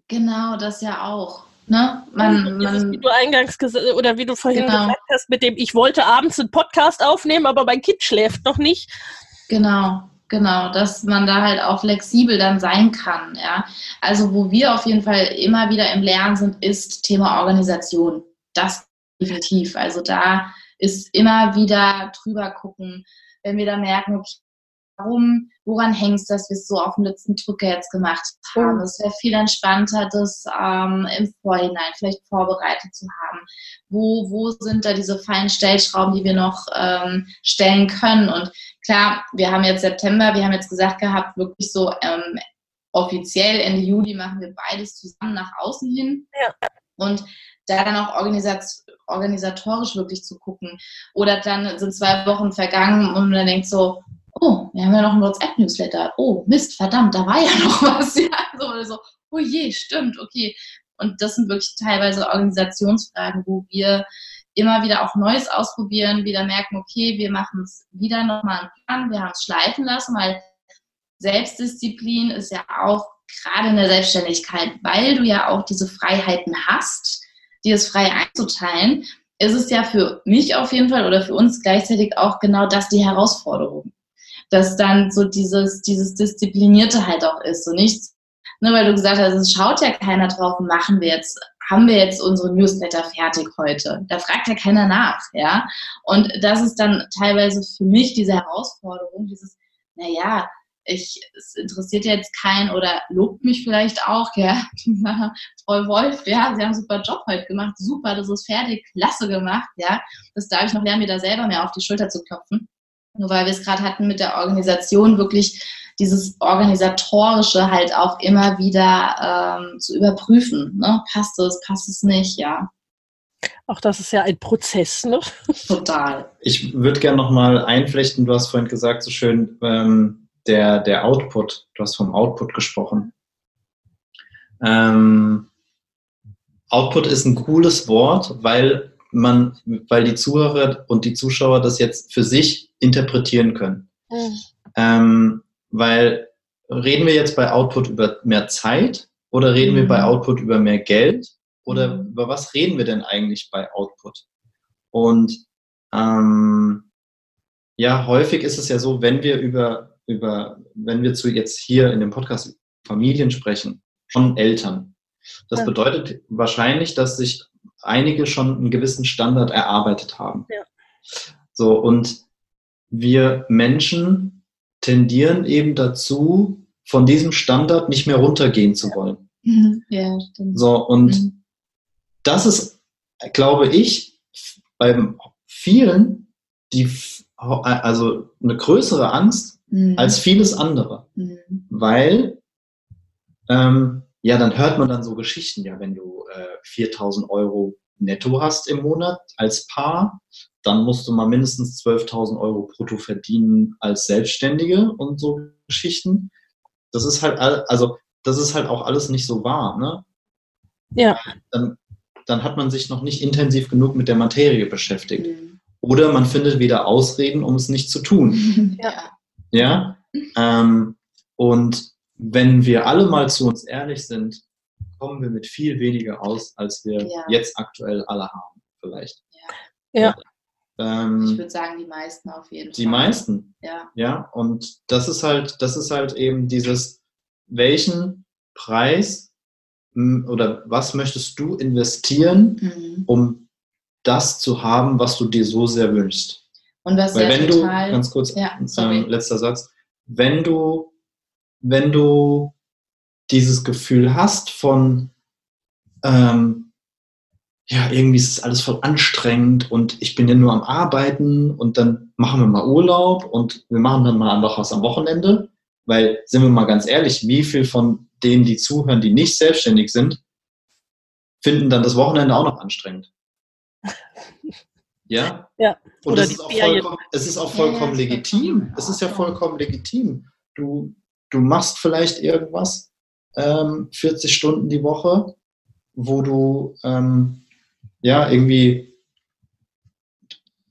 Genau, das ja auch. Ne? Man, man, wie du eingangs oder wie du vorhin genau. gesagt hast, mit dem ich wollte abends einen Podcast aufnehmen, aber mein Kind schläft noch nicht. Genau, genau, dass man da halt auch flexibel dann sein kann. Ja? Also wo wir auf jeden Fall immer wieder im Lernen sind, ist Thema Organisation. Das definitiv. Also da ist immer wieder drüber gucken, wenn wir da merken, okay, warum, woran hängt es, dass wir es so auf den letzten Drücker jetzt gemacht haben. Es wäre viel entspannter, das ähm, im Vorhinein vielleicht vorbereitet zu haben. Wo, wo sind da diese feinen Stellschrauben, die wir noch ähm, stellen können? Und klar, wir haben jetzt September, wir haben jetzt gesagt gehabt, wirklich so ähm, offiziell Ende Juli machen wir beides zusammen nach außen hin. Ja. Und da dann auch organisatorisch wirklich zu gucken. Oder dann sind zwei Wochen vergangen und man denkt so, oh, wir haben ja noch ein WhatsApp-Newsletter. Oh, Mist, verdammt, da war ja noch was. Ja, so, so, oh je, stimmt, okay. Und das sind wirklich teilweise Organisationsfragen, wo wir immer wieder auch Neues ausprobieren, wieder merken, okay, wir machen es wieder nochmal einen Plan, wir haben es schleifen lassen, weil Selbstdisziplin ist ja auch gerade in der Selbstständigkeit, weil du ja auch diese Freiheiten hast, dir es frei einzuteilen, ist es ja für mich auf jeden Fall oder für uns gleichzeitig auch genau das die Herausforderung dass dann so dieses, dieses Disziplinierte halt auch ist. So nichts, ne, weil du gesagt hast, es schaut ja keiner drauf, machen wir jetzt haben wir jetzt unsere Newsletter fertig heute? Da fragt ja keiner nach, ja. Und das ist dann teilweise für mich diese Herausforderung, dieses, naja, ich, es interessiert jetzt keinen oder lobt mich vielleicht auch, ja, Frau Wolf, ja, Sie haben einen super Job heute gemacht, super, das ist fertig, klasse gemacht, ja. Das darf ich noch lernen, mir da selber mehr auf die Schulter zu klopfen. Nur weil wir es gerade hatten mit der Organisation, wirklich dieses Organisatorische halt auch immer wieder ähm, zu überprüfen. Ne? Passt es, passt es nicht, ja. Auch das ist ja ein Prozess, ne? Total. Ich würde gerne nochmal einflechten, du hast vorhin gesagt, so schön, ähm, der, der Output, du hast vom Output gesprochen. Ähm, Output ist ein cooles Wort, weil man, weil die Zuhörer und die Zuschauer das jetzt für sich interpretieren können. Mhm. Ähm, weil reden wir jetzt bei Output über mehr Zeit oder reden mhm. wir bei Output über mehr Geld oder mhm. über was reden wir denn eigentlich bei Output? Und ähm, ja, häufig ist es ja so, wenn wir über, über, wenn wir zu jetzt hier in dem Podcast Familien sprechen, schon Eltern. Das ja. bedeutet wahrscheinlich, dass sich einige schon einen gewissen Standard erarbeitet haben. Ja. So, und wir Menschen tendieren eben dazu, von diesem Standard nicht mehr runtergehen zu wollen. Mhm. Ja, stimmt. So, und mhm. das ist, glaube ich, bei vielen die, also eine größere Angst mhm. als vieles andere. Mhm. Weil, ähm, ja, dann hört man dann so Geschichten, ja, wenn du äh, 4000 Euro netto hast im Monat als Paar, dann musst du mal mindestens 12.000 Euro brutto verdienen als Selbstständige und so Geschichten. Das ist halt, also das ist halt auch alles nicht so wahr, ne? Ja. Dann, dann hat man sich noch nicht intensiv genug mit der Materie beschäftigt. Mhm. Oder man findet wieder Ausreden, um es nicht zu tun. Ja. Ja. Ähm, und wenn wir alle mal zu uns ehrlich sind, kommen wir mit viel weniger aus, als wir ja. jetzt aktuell alle haben, vielleicht. Ja. ja. Ähm, ich würde sagen, die meisten auf jeden Fall. Die meisten. Ja. Ja, und das ist halt, das ist halt eben dieses, welchen Preis oder was möchtest du investieren, mhm. um das zu haben, was du dir so sehr wünschst. Und was Weil wenn total, du, ganz kurz, ja, ähm, letzter Satz, wenn du, wenn du dieses Gefühl hast von, ähm, ja, irgendwie ist es alles voll anstrengend und ich bin ja nur am Arbeiten und dann machen wir mal Urlaub und wir machen dann mal noch was am Wochenende. Weil, sind wir mal ganz ehrlich, wie viel von denen, die zuhören, die nicht selbstständig sind, finden dann das Wochenende auch noch anstrengend? Ja? Ja. Und Oder es, ist auch vollkommen, es ist auch vollkommen legitim. Es ist ja vollkommen legitim. Du, du machst vielleicht irgendwas, ähm, 40 Stunden die Woche, wo du ähm, ja, irgendwie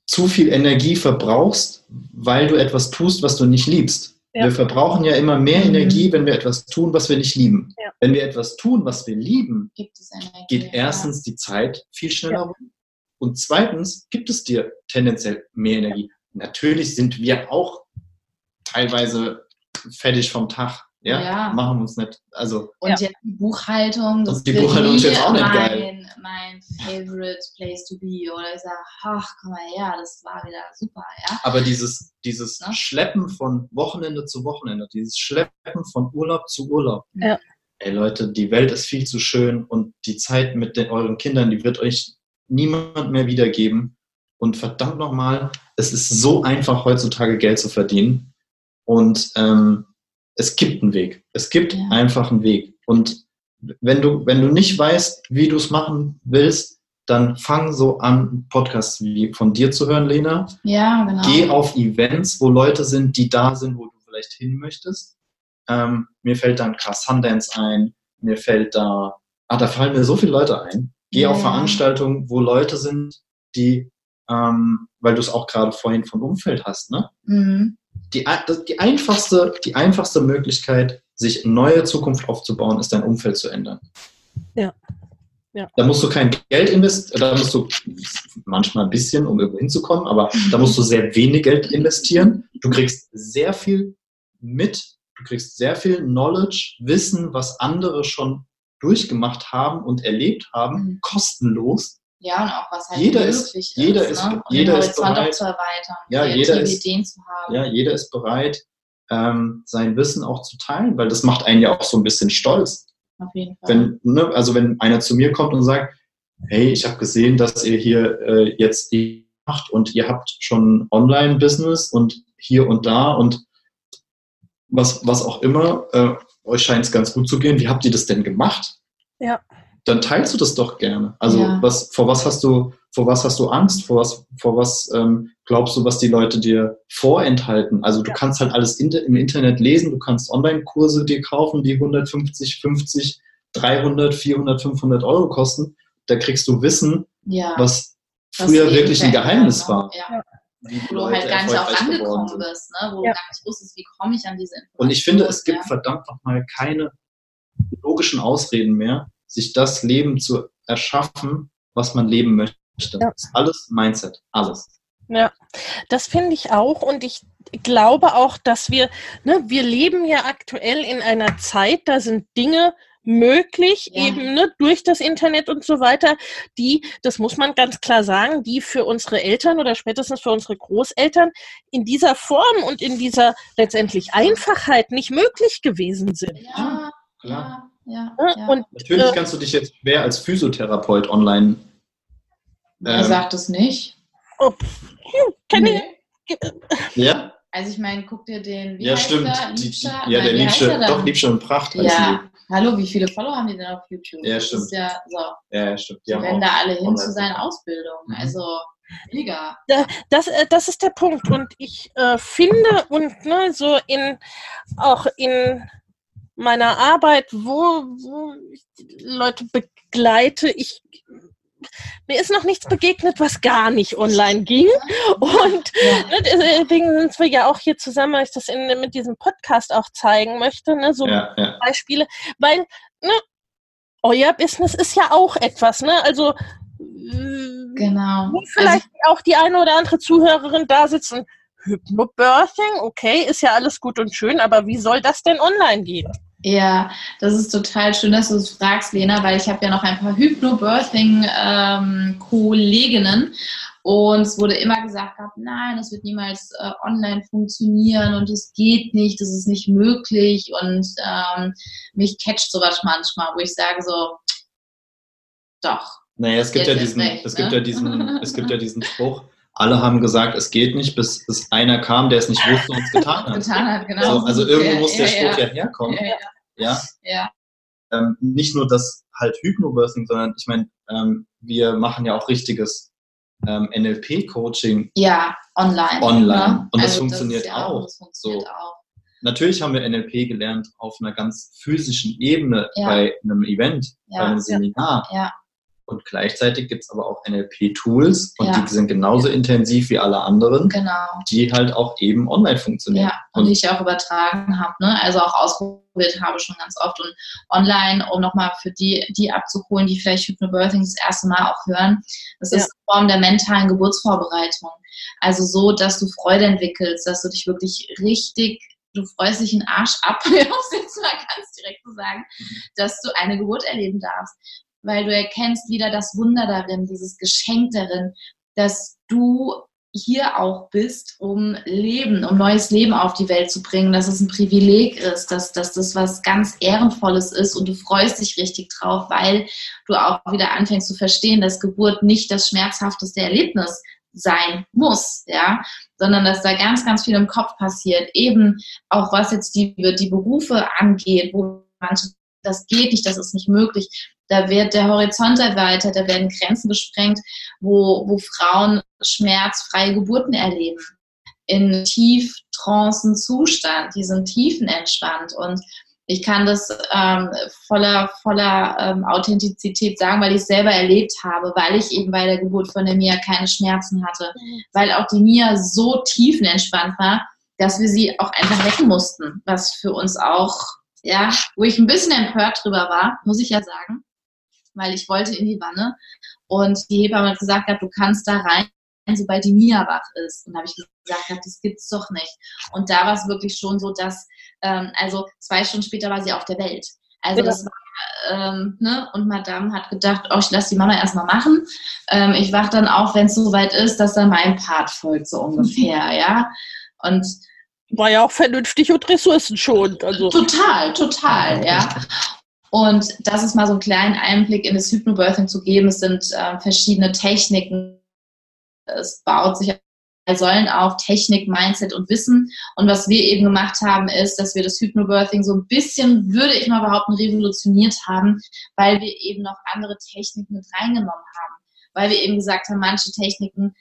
zu viel Energie verbrauchst, weil du etwas tust, was du nicht liebst. Ja. Wir verbrauchen ja immer mehr mhm. Energie, wenn wir etwas tun, was wir nicht lieben. Ja. Wenn wir etwas tun, was wir lieben, geht erstens die Zeit viel schneller rum und zweitens gibt es dir tendenziell mehr Energie. Natürlich sind wir auch teilweise fertig vom Tag ja, ja. machen wir uns nicht. Also, und ja. jetzt die Buchhaltung. Das die Buchhaltung ist jetzt auch nicht mein, geil. Mein favorite place to be. Oder ich sage, ach, komm mal her, das war wieder super, ja. Aber dieses, dieses ja? Schleppen von Wochenende zu Wochenende, dieses Schleppen von Urlaub zu Urlaub. Ja. Ey Leute, die Welt ist viel zu schön und die Zeit mit den, euren Kindern, die wird euch niemand mehr wiedergeben. Und verdammt nochmal, es ist so einfach heutzutage Geld zu verdienen. Und ähm, es gibt einen Weg. Es gibt ja. einfach einen Weg. Und wenn du, wenn du nicht weißt, wie du es machen willst, dann fang so an, Podcasts wie von dir zu hören, Lena. Ja, genau. Geh auf Events, wo Leute sind, die da sind, wo du vielleicht hin möchtest. Ähm, mir fällt dann Car Sundance ein, mir fällt da, ah, da fallen mir so viele Leute ein. Geh ja. auf Veranstaltungen, wo Leute sind, die, ähm, weil du es auch gerade vorhin von Umfeld hast, ne? Mhm die, die, einfachste, die einfachste Möglichkeit, sich eine neue Zukunft aufzubauen, ist dein Umfeld zu ändern. Ja. ja. Da musst du kein Geld investieren, da musst du manchmal ein bisschen, um irgendwo hinzukommen, aber da musst du sehr wenig Geld investieren. Du kriegst sehr viel mit, du kriegst sehr viel Knowledge, Wissen, was andere schon durchgemacht haben und erlebt haben, Mhm. kostenlos. Ja, und auch was halt Jeder ist- möglich jeder ist, ist- ne? jeder den ist bereit. auch zu erweitern, Ja, jeder ist- Ideen zu haben. Ja, jeder ist bereit, ähm, sein Wissen auch zu teilen, weil das macht einen ja auch so ein bisschen stolz. Auf jeden Fall. Wenn, ne, also wenn einer zu mir kommt und sagt, hey, ich habe gesehen, dass ihr hier äh, jetzt die macht und ihr habt schon Online-Business und hier und da und was, was auch immer, äh, euch scheint es ganz gut zu gehen. Wie habt ihr das denn gemacht? Ja. Dann teilst du das doch gerne. Also Ja. was, vor was hast du, vor was hast du Angst? Vor was, vor was ähm, glaubst du, was die Leute dir vorenthalten? Also du Ja. kannst halt alles in, im Internet lesen, du kannst Online-Kurse dir kaufen, die 150, 50, 300, 400, 500 Euro kosten. Da kriegst du Wissen, ja. was früher Leben wirklich ein Geheimnis ne? war. Ja. wie Wo du halt gar nicht auch angekommen bist, ne? wo Ja. du gar nicht wusstest, wie komme ich an diese Informationen. Und ich finde, es gibt ja. verdammt nochmal keine logischen Ausreden mehr, sich das Leben zu erschaffen, was man leben möchte. Ja. Das ist alles Mindset, alles. Ja, das finde ich auch und ich glaube auch, dass wir, ne, wir leben ja aktuell in einer Zeit, da sind Dinge möglich, Ja. eben ne, durch das Internet und so weiter, die, das muss man ganz klar sagen, die für unsere Eltern oder spätestens für unsere Großeltern in dieser Form und in dieser letztendlich Einfachheit nicht möglich gewesen sind. Ja, Klar. Ja, Ne? ja. Und Natürlich Äh, kannst du dich jetzt schwer als Physiotherapeut online. Ähm, sagt es nicht? oh, kenne Nee. ich, Ja, Also ich meine, guck dir den, wie ja heißt stimmt. der? Die, die, ja, Nein, der Liebsche, doch Liebsche und Pracht. Ja, hallo, wie viele Follower haben die denn auf YouTube? Ja, das stimmt. ist ja so. Ja, ja, stimmt. Die rennen da alle hin online- zu seiner Ausbildung. Mhm. Also, mega. das, äh, das ist der Punkt. Und ich äh, finde und ne, so in auch in meiner Arbeit, wo, wo ich die Leute begleite, ich mir ist noch nichts begegnet, was gar nicht online ging. Und Ja. ne, deswegen sind wir ja auch hier zusammen, weil ich das in, mit diesem Podcast auch zeigen möchte, ne, so Ja, ja. Beispiele, weil ne, euer Business ist ja auch etwas, ne? Also Genau. wo vielleicht auch die eine oder andere Zuhörerin da sitzt und Hypnobirthing, okay, ist ja alles gut und schön, aber wie soll das denn online gehen? Ja, das ist total schön, dass du es fragst, Lena, weil ich habe ja noch ein paar Hypnobirthing-Kolleginnen. Und es wurde immer gesagt, nein, das wird niemals äh, online funktionieren und es geht nicht, das ist nicht möglich. Und ähm, mich catcht sowas manchmal, wo ich sage so, doch, Naja, es gibt ja diesen, recht, es ne? gibt ja diesen, es gibt ja diesen Spruch, alle haben gesagt, es geht nicht, bis, bis einer kam, der es nicht wusste und es getan hat. getan hat, genau. So, also irgendwo Ja, muss der Spruch ja. ja, herkommen. Ja, ja. Ähm, nicht nur das halt Hypnobirthing, sondern ich meine, ähm, wir machen ja auch richtiges ähm, NLP-Coaching ja, online. online. ne? Und das Also funktioniert ja auch. Das funktioniert So. auch. Natürlich haben wir NLP gelernt auf einer ganz physischen Ebene bei einem Event, bei einem Seminar. ja. Und gleichzeitig gibt es aber auch NLP-Tools und Ja. die sind genauso intensiv wie alle anderen, genau. die halt auch eben online funktionieren. Ja, und die ich auch übertragen habe, ne? also auch ausprobiert habe schon ganz oft und online, um nochmal für die, die abzuholen, die vielleicht Hypnobirthing das erste Mal auch hören. Das Ja. ist eine Form der mentalen Geburtsvorbereitung. Also so, dass du Freude entwickelst, dass du dich wirklich richtig, du freust dich einen Arsch ab, um es jetzt mal ganz direkt zu sagen, dass du eine Geburt erleben darfst. Weil du erkennst wieder das Wunder darin, dieses Geschenk darin, dass du hier auch bist, um Leben, um neues Leben auf die Welt zu bringen, dass es ein Privileg ist, dass, dass das was ganz Ehrenvolles ist und du freust dich richtig drauf, weil du auch wieder anfängst zu verstehen, dass Geburt nicht das schmerzhafteste Erlebnis sein muss, ja, sondern dass da ganz, ganz viel im Kopf passiert, eben auch was jetzt die, die Berufe angeht, wo manche, das geht nicht, das ist nicht möglich, da wird der Horizont erweitert, da werden Grenzen gesprengt, wo, wo Frauen schmerzfreie Geburten erleben. In tief trancen Zustand, die sind tiefenentspannt. Und ich kann das ähm, voller, voller ähm, Authentizität sagen, weil ich es selber erlebt habe, weil ich eben bei der Geburt von der Mia keine Schmerzen hatte, weil auch die Mia so tiefenentspannt war, dass wir sie auch einfach wecken mussten, was für uns auch, ja, wo ich ein bisschen empört drüber war, muss ich ja sagen, weil ich wollte in die Wanne und die Hebamme hat gesagt, du kannst da rein, sobald die Mia wach ist. Und da habe ich gesagt, das gibt's doch nicht. Und da war es wirklich schon so, dass, ähm, also zwei Stunden später war sie auf der Welt. Also das war, ähm, ne? Und Madame hat gedacht, oh, ich lasse die Mama erstmal machen. Ähm, ich wach dann auf, wenn es soweit ist, dass dann mein Part folgt, so ungefähr, ja. Und war ja auch vernünftig und ressourcenschonend. Also. Total, total, ja. Und das ist mal so einen kleinen Einblick in das Hypnobirthing zu geben. Es sind äh, verschiedene Techniken. Es baut sich Säulen auf Technik, Mindset und Wissen. Und was wir eben gemacht haben, ist, dass wir das Hypnobirthing so ein bisschen, würde ich mal behaupten, revolutioniert haben, weil wir eben noch andere Techniken mit reingenommen haben. Weil wir eben gesagt haben, manche Techniken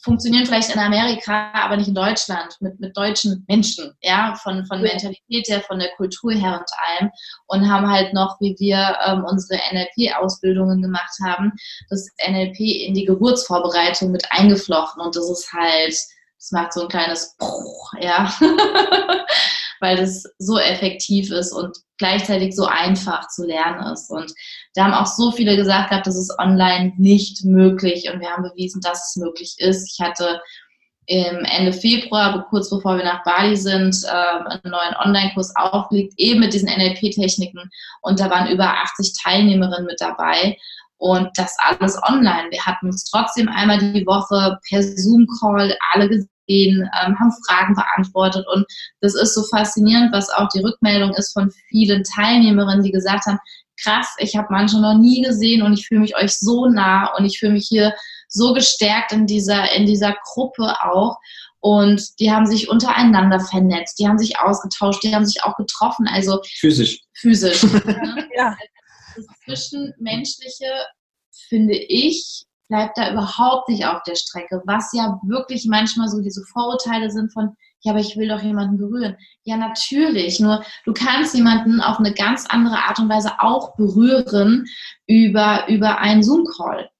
funktionieren vielleicht in Amerika, aber nicht in Deutschland, mit, mit deutschen Menschen, ja, von, von Mentalität her, von der Kultur her und allem. Und haben halt noch, wie wir ähm, unsere NLP-Ausbildungen gemacht haben, das NLP in die Geburtsvorbereitung mit eingeflochten. Und das ist halt, das macht so ein kleines Bruch, ja. weil das so effektiv ist und gleichzeitig so einfach zu lernen ist. Und da haben auch so viele gesagt gehabt, das ist online nicht möglich und wir haben bewiesen, dass es möglich ist. Ich hatte im Ende Februar, kurz bevor wir nach Bali sind, ähm, einen neuen Online-Kurs aufgelegt, eben mit diesen NLP-Techniken. Und da waren über 80 Teilnehmerinnen mit dabei. Und das alles online. Wir hatten uns trotzdem einmal die Woche per Zoom-Call alle gesehen ähm, haben Fragen beantwortet. Und das ist so faszinierend, was auch die Rückmeldung ist von vielen Teilnehmerinnen, die gesagt haben, krass, ich habe manche noch nie gesehen und ich fühle mich euch so nah und ich fühle mich hier so gestärkt in dieser, in dieser Gruppe auch. Und die haben sich untereinander vernetzt, die haben sich ausgetauscht, die haben sich auch getroffen, also physisch. Physisch. ne? ja. Das Zwischenmenschliche finde ich bleibt da überhaupt nicht auf der Strecke, was ja wirklich manchmal so diese Vorurteile sind von, ja, aber ich will doch jemanden berühren. Ja, natürlich, nur du kannst jemanden auf eine ganz andere Art und Weise auch berühren über, über einen Zoom-Call.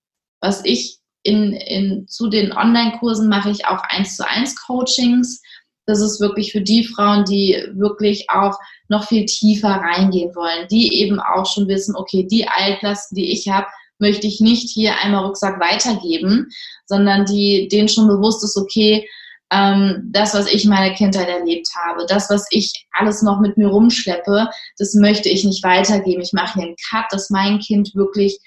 Was ich in, in, zu den Online-Kursen mache ich auch eins zu eins Coachings. Das ist wirklich für die Frauen, die wirklich auch noch viel tiefer reingehen wollen, die eben auch schon wissen, okay, die Altlasten, die ich habe, möchte ich nicht hier einmal Rucksack weitergeben, sondern die, denen schon bewusst ist, okay, ähm, das, was ich in meiner Kindheit erlebt habe, das, was ich alles noch mit mir rumschleppe, das möchte ich nicht weitergeben. Ich mache hier einen Cut, dass mein Kind wirklich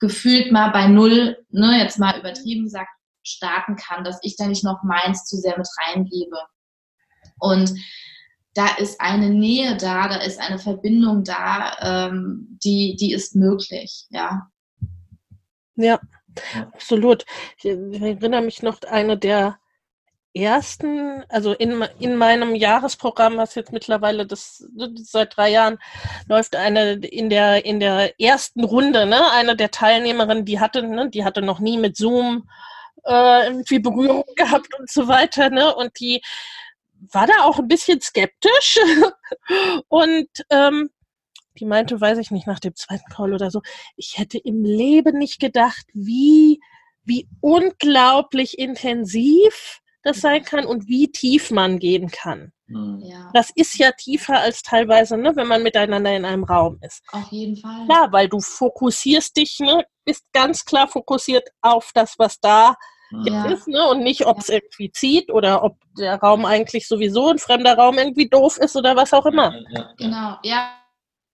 gefühlt mal bei Null, ne, jetzt mal übertrieben sagt, starten kann, dass ich da nicht noch meins zu sehr mit reingebe. Und da ist eine Nähe da, da ist eine Verbindung da, ähm, die, die ist möglich, ja. Ja, absolut. Ich erinnere mich noch, eine der ersten, also in, in meinem Jahresprogramm, was jetzt mittlerweile das seit drei Jahren läuft, eine in der in der ersten Runde, ne, eine der Teilnehmerinnen, die hatte, ne, die hatte noch nie mit Zoom äh, irgendwie Berührung gehabt und so weiter, ne, und die war da auch ein bisschen skeptisch und ähm, die meinte, weiß ich nicht, nach dem zweiten Call oder so, ich hätte im Leben nicht gedacht, wie, wie unglaublich intensiv das sein kann und wie tief man gehen kann. Hm. Ja. Das ist ja tiefer als teilweise, ne, wenn man miteinander in einem Raum ist. Auf jeden Fall. Klar, weil du fokussierst dich, ne, bist ganz klar fokussiert auf das, was da ja. ist, ne, und nicht, ob es ja. irgendwie zieht oder ob der Raum eigentlich sowieso ein fremder Raum irgendwie doof ist oder was auch immer. Genau, ja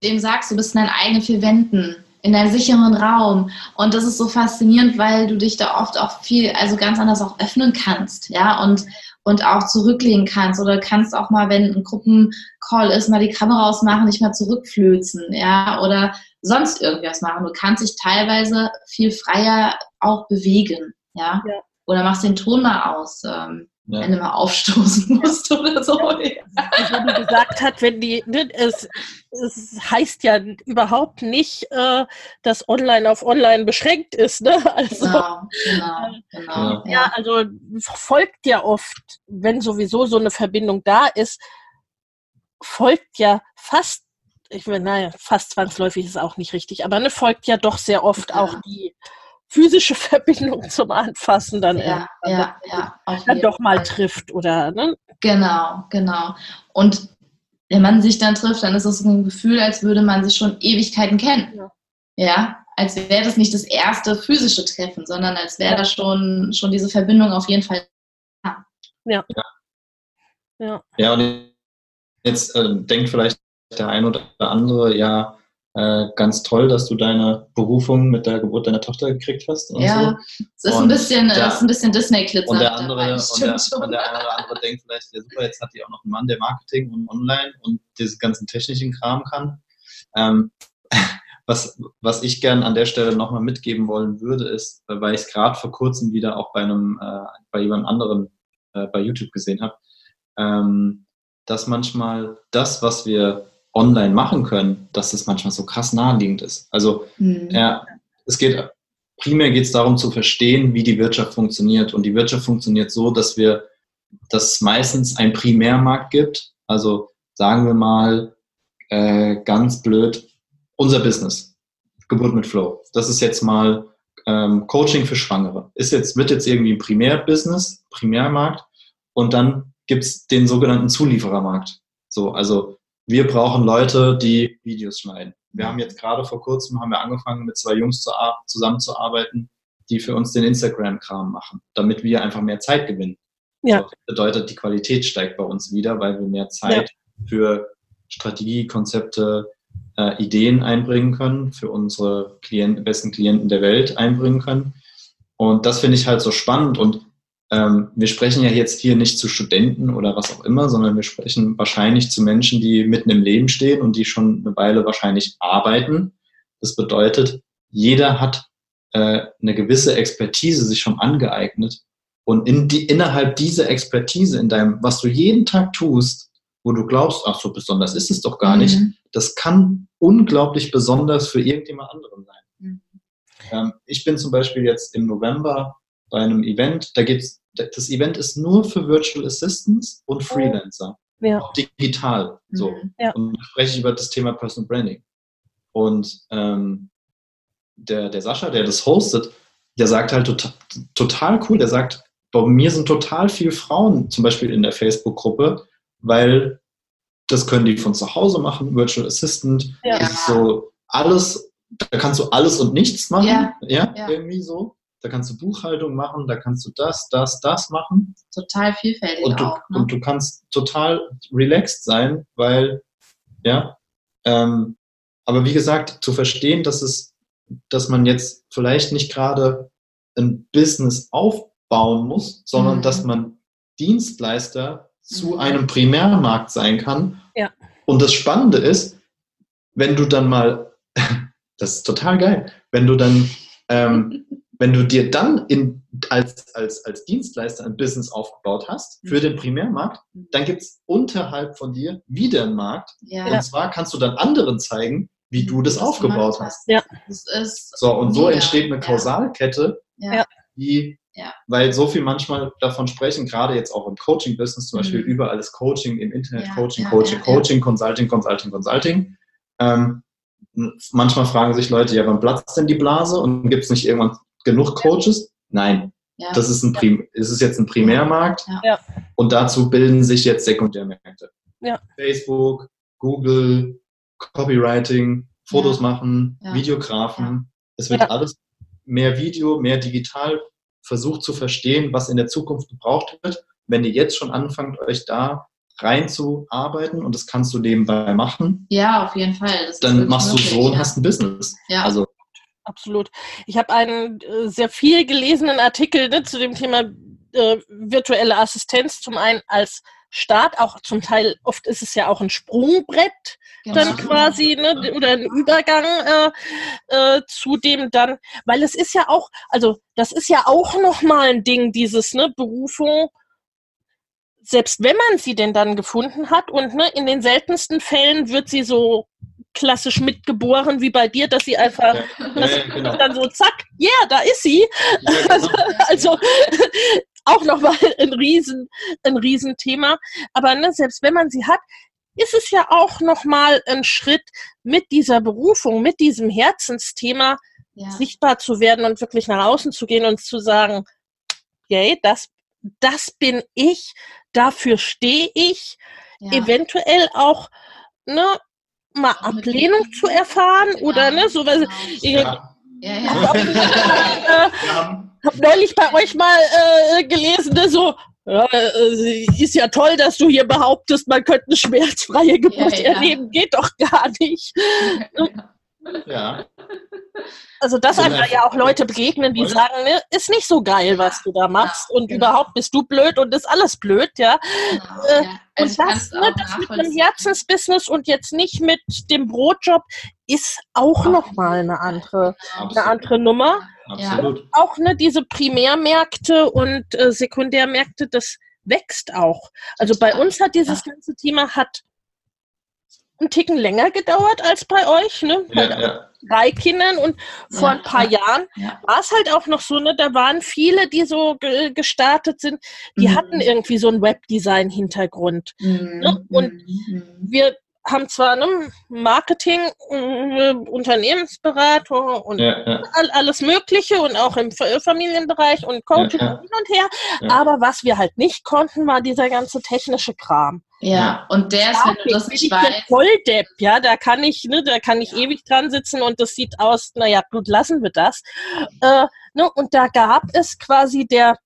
dem sagst, du bist in deinen eigenen vier Wänden, in deinem sicheren Raum. Und das ist so faszinierend, weil du dich da oft auch viel, also ganz anders auch öffnen kannst, ja, und, und auch zurücklegen kannst oder kannst auch mal, wenn ein Gruppencall ist, mal die Kamera ausmachen, nicht mal zurückflözen, ja, oder sonst irgendwas machen. Du kannst dich teilweise viel freier auch bewegen, ja. ja. Oder machst den Ton mal aus. Ähm, ja. wenn du mal aufstoßen musst oder so. Ja. Also, wie gesagt hat, wenn die, ne, es, es heißt ja überhaupt nicht, äh, dass online auf online beschränkt ist. Ne? Also, genau, genau, genau. Ja, ja, also folgt ja oft, wenn sowieso so eine Verbindung da ist, folgt ja fast, ich meine, naja, fast zwangsläufig ist auch nicht richtig, aber ne, folgt ja doch sehr oft ja. auch die physische Verbindung zum Anfassen dann, ja, ja, ja, dann doch mal Fall. trifft oder ne? Genau, genau. Und wenn man sich dann trifft, dann ist es ein Gefühl, als würde man sich schon Ewigkeiten kennen. Ja, ja? als wäre das nicht das erste physische Treffen, sondern als wäre da schon, schon diese Verbindung auf jeden Fall. Ja. Ja, ja. ja und jetzt äh, denkt vielleicht der ein oder andere, ja, äh, ganz toll, dass du deine Berufung mit der Geburt deiner Tochter gekriegt hast. Und ja, so. es ist ein bisschen, der, ist ein bisschen Disney-Glitzer. Und der andere, und der, und der eine oder andere denkt vielleicht, ja super, jetzt hat die auch noch einen Mann, der Marketing und Online und diesen ganzen technischen Kram kann. Ähm, was, was ich gern an der Stelle nochmal mitgeben wollen würde, ist, weil ich es gerade vor kurzem wieder auch bei einem, äh, bei jemand anderen äh, bei YouTube gesehen habe, ähm, dass manchmal das, was wir online machen können, dass es manchmal so krass naheliegend ist. Also mhm. ja, es geht primär geht es darum zu verstehen, wie die Wirtschaft funktioniert. Und die Wirtschaft funktioniert so, dass wir, dass es meistens einen Primärmarkt gibt. Also sagen wir mal äh, ganz blöd, unser Business, Geburt mit Flow. Das ist jetzt mal ähm, Coaching für Schwangere. Ist jetzt, wird jetzt irgendwie ein Primärbusiness, Primärmarkt. Und dann gibt es den sogenannten Zulieferermarkt. So, also wir brauchen Leute, die Videos schneiden. Wir haben jetzt gerade vor kurzem haben wir angefangen, mit zwei Jungs zu, zusammenzuarbeiten, die für uns den Instagram-Kram machen, damit wir einfach mehr Zeit gewinnen. Ja. Das bedeutet, die Qualität steigt bei uns wieder, weil wir mehr Zeit ja. für Strategie, Konzepte, äh, Ideen einbringen können, für unsere Klienten, besten Klienten der Welt einbringen können. Und das finde ich halt so spannend und ähm, wir sprechen ja jetzt hier nicht zu Studenten oder was auch immer, sondern wir sprechen wahrscheinlich zu Menschen, die mitten im Leben stehen und die schon eine Weile wahrscheinlich arbeiten. Das bedeutet, jeder hat äh, eine gewisse Expertise sich schon angeeignet. Und in die, innerhalb dieser Expertise, in deinem, was du jeden Tag tust, wo du glaubst, ach so besonders ist es doch gar mhm. nicht, das kann unglaublich besonders für irgendjemand anderen sein. Mhm. Ähm, ich bin zum Beispiel jetzt im November bei einem Event, da geht's, das Event ist nur für Virtual Assistants und oh. Freelancer. Ja. Auch digital. So. Mhm. Ja. Und spreche ich über das Thema Personal Branding. Und ähm, der, der Sascha, der das hostet, der sagt halt total, total cool, der sagt, bei mir sind total viele Frauen zum Beispiel in der Facebook-Gruppe, weil das können die von zu Hause machen, Virtual Assistant. Ja. Das ist so alles, da kannst du alles und nichts machen. Ja, ja, ja. irgendwie so. Da kannst du Buchhaltung machen, da kannst du das, das, das machen. Total vielfältig und du, auch. Ne? Und du kannst total relaxed sein, weil, ja, ähm, aber wie gesagt, zu verstehen, dass es, dass man jetzt vielleicht nicht gerade ein Business aufbauen muss, sondern mhm. dass man Dienstleister zu mhm. einem Primärmarkt sein kann. Ja. Und das Spannende ist, wenn du dann mal, das ist total geil, wenn du dann ähm, wenn du dir dann in, als, als, als Dienstleister ein Business aufgebaut hast für den Primärmarkt, mhm. dann gibt es unterhalb von dir wieder einen Markt. Ja. Und zwar kannst du dann anderen zeigen, wie du das, das aufgebaut hast. Ja. Das ist so, und so entsteht eine Kausalkette, ja. die, weil so viel manchmal davon sprechen, gerade jetzt auch im Coaching-Business, zum Beispiel mhm. überall ist Coaching, im Internet Coaching, Coaching, Coaching, Consulting, Consulting, Consulting. Ähm, manchmal fragen sich Leute, ja, wann platzt denn die Blase und gibt es nicht irgendwann genug Coaches? Nein. Ja. Das ist ein Prim ist es jetzt ein Primärmarkt ja. und dazu bilden sich jetzt Sekundärmärkte. Ja. Facebook, Google, Copywriting, Fotos machen, Videografen. Es wird alles mehr Video, mehr digital versucht zu verstehen, was in der Zukunft gebraucht wird. Wenn ihr jetzt schon anfangt, euch da reinzuarbeiten und das kannst du nebenbei machen. Ja, auf jeden Fall. dann machst möglich, du so und hast ein Business. Ja. Also absolut. Ich habe einen äh, sehr viel gelesenen Artikel ne, zu dem Thema äh, virtuelle Assistenz, zum einen als Start, auch zum Teil, oft ist es ja auch ein Sprungbrett genau. dann quasi, ne, oder ein Übergang äh, äh, zu dem dann, weil es ist ja auch, also das ist ja auch nochmal ein Ding, dieses, ne, Berufung, selbst wenn man sie denn dann gefunden hat und ne, in den seltensten Fällen wird sie so klassisch mitgeboren wie bei dir, dass sie einfach ja, ja, genau. dann so zack, ja, yeah, da ist sie. Ja, genau. also auch nochmal ein riesen, ein Riesenthema. Aber ne, selbst wenn man sie hat, ist es ja auch nochmal ein Schritt mit dieser Berufung, mit diesem Herzensthema sichtbar zu werden und wirklich nach außen zu gehen und zu sagen, yay, das, das bin ich, dafür stehe ich, eventuell auch ne, mal Ablehnung zu erfahren oder ne, so was. Genau. Ja. Ja, ja. Hab, äh, hab neulich bei euch mal äh, gelesen, ne, so, ja, äh, ist ja toll, dass du hier behauptest, man könnte eine schmerzfreie Geburt ja, ja. erleben. Geht doch gar nicht. Ja. Also, dass einem da ja auch Leute begegnen, die sagen, ne, ist nicht so geil, was du da machst und genau. überhaupt bist du blöd und ist alles blöd, ja. Genau, äh, ja. Also und das, ne, das mit dem Herzensbusiness und jetzt nicht mit dem Brotjob ist auch nochmal eine andere, eine andere Nummer. Absolut. Auch ne, diese Primärmärkte und äh, Sekundärmärkte, das wächst auch. Also bei uns hat dieses ganze Thema hat einen Ticken länger gedauert als bei euch, ne? Bei ja, ja. drei Kindern und vor ja, ein paar Jahren war es halt auch noch so, ne? Da waren viele, die so ge gestartet sind, die mhm. hatten irgendwie so einen Webdesign-Hintergrund. Mhm. Ne? Und mhm. wir haben zwar eine Marketing, äh, Unternehmensberatung und ja, ja. alles Mögliche und auch im Familienbereich und Coaching ja, hin und her. Aber was wir halt nicht konnten, war dieser ganze technische Kram. Ja, und der ist, wenn du das nicht weißt. Volldepp, ja, da kann ich, ne, da kann ich ewig dran sitzen und das sieht aus, naja, gut, lassen wir das. Äh, ne, und da gab es quasi der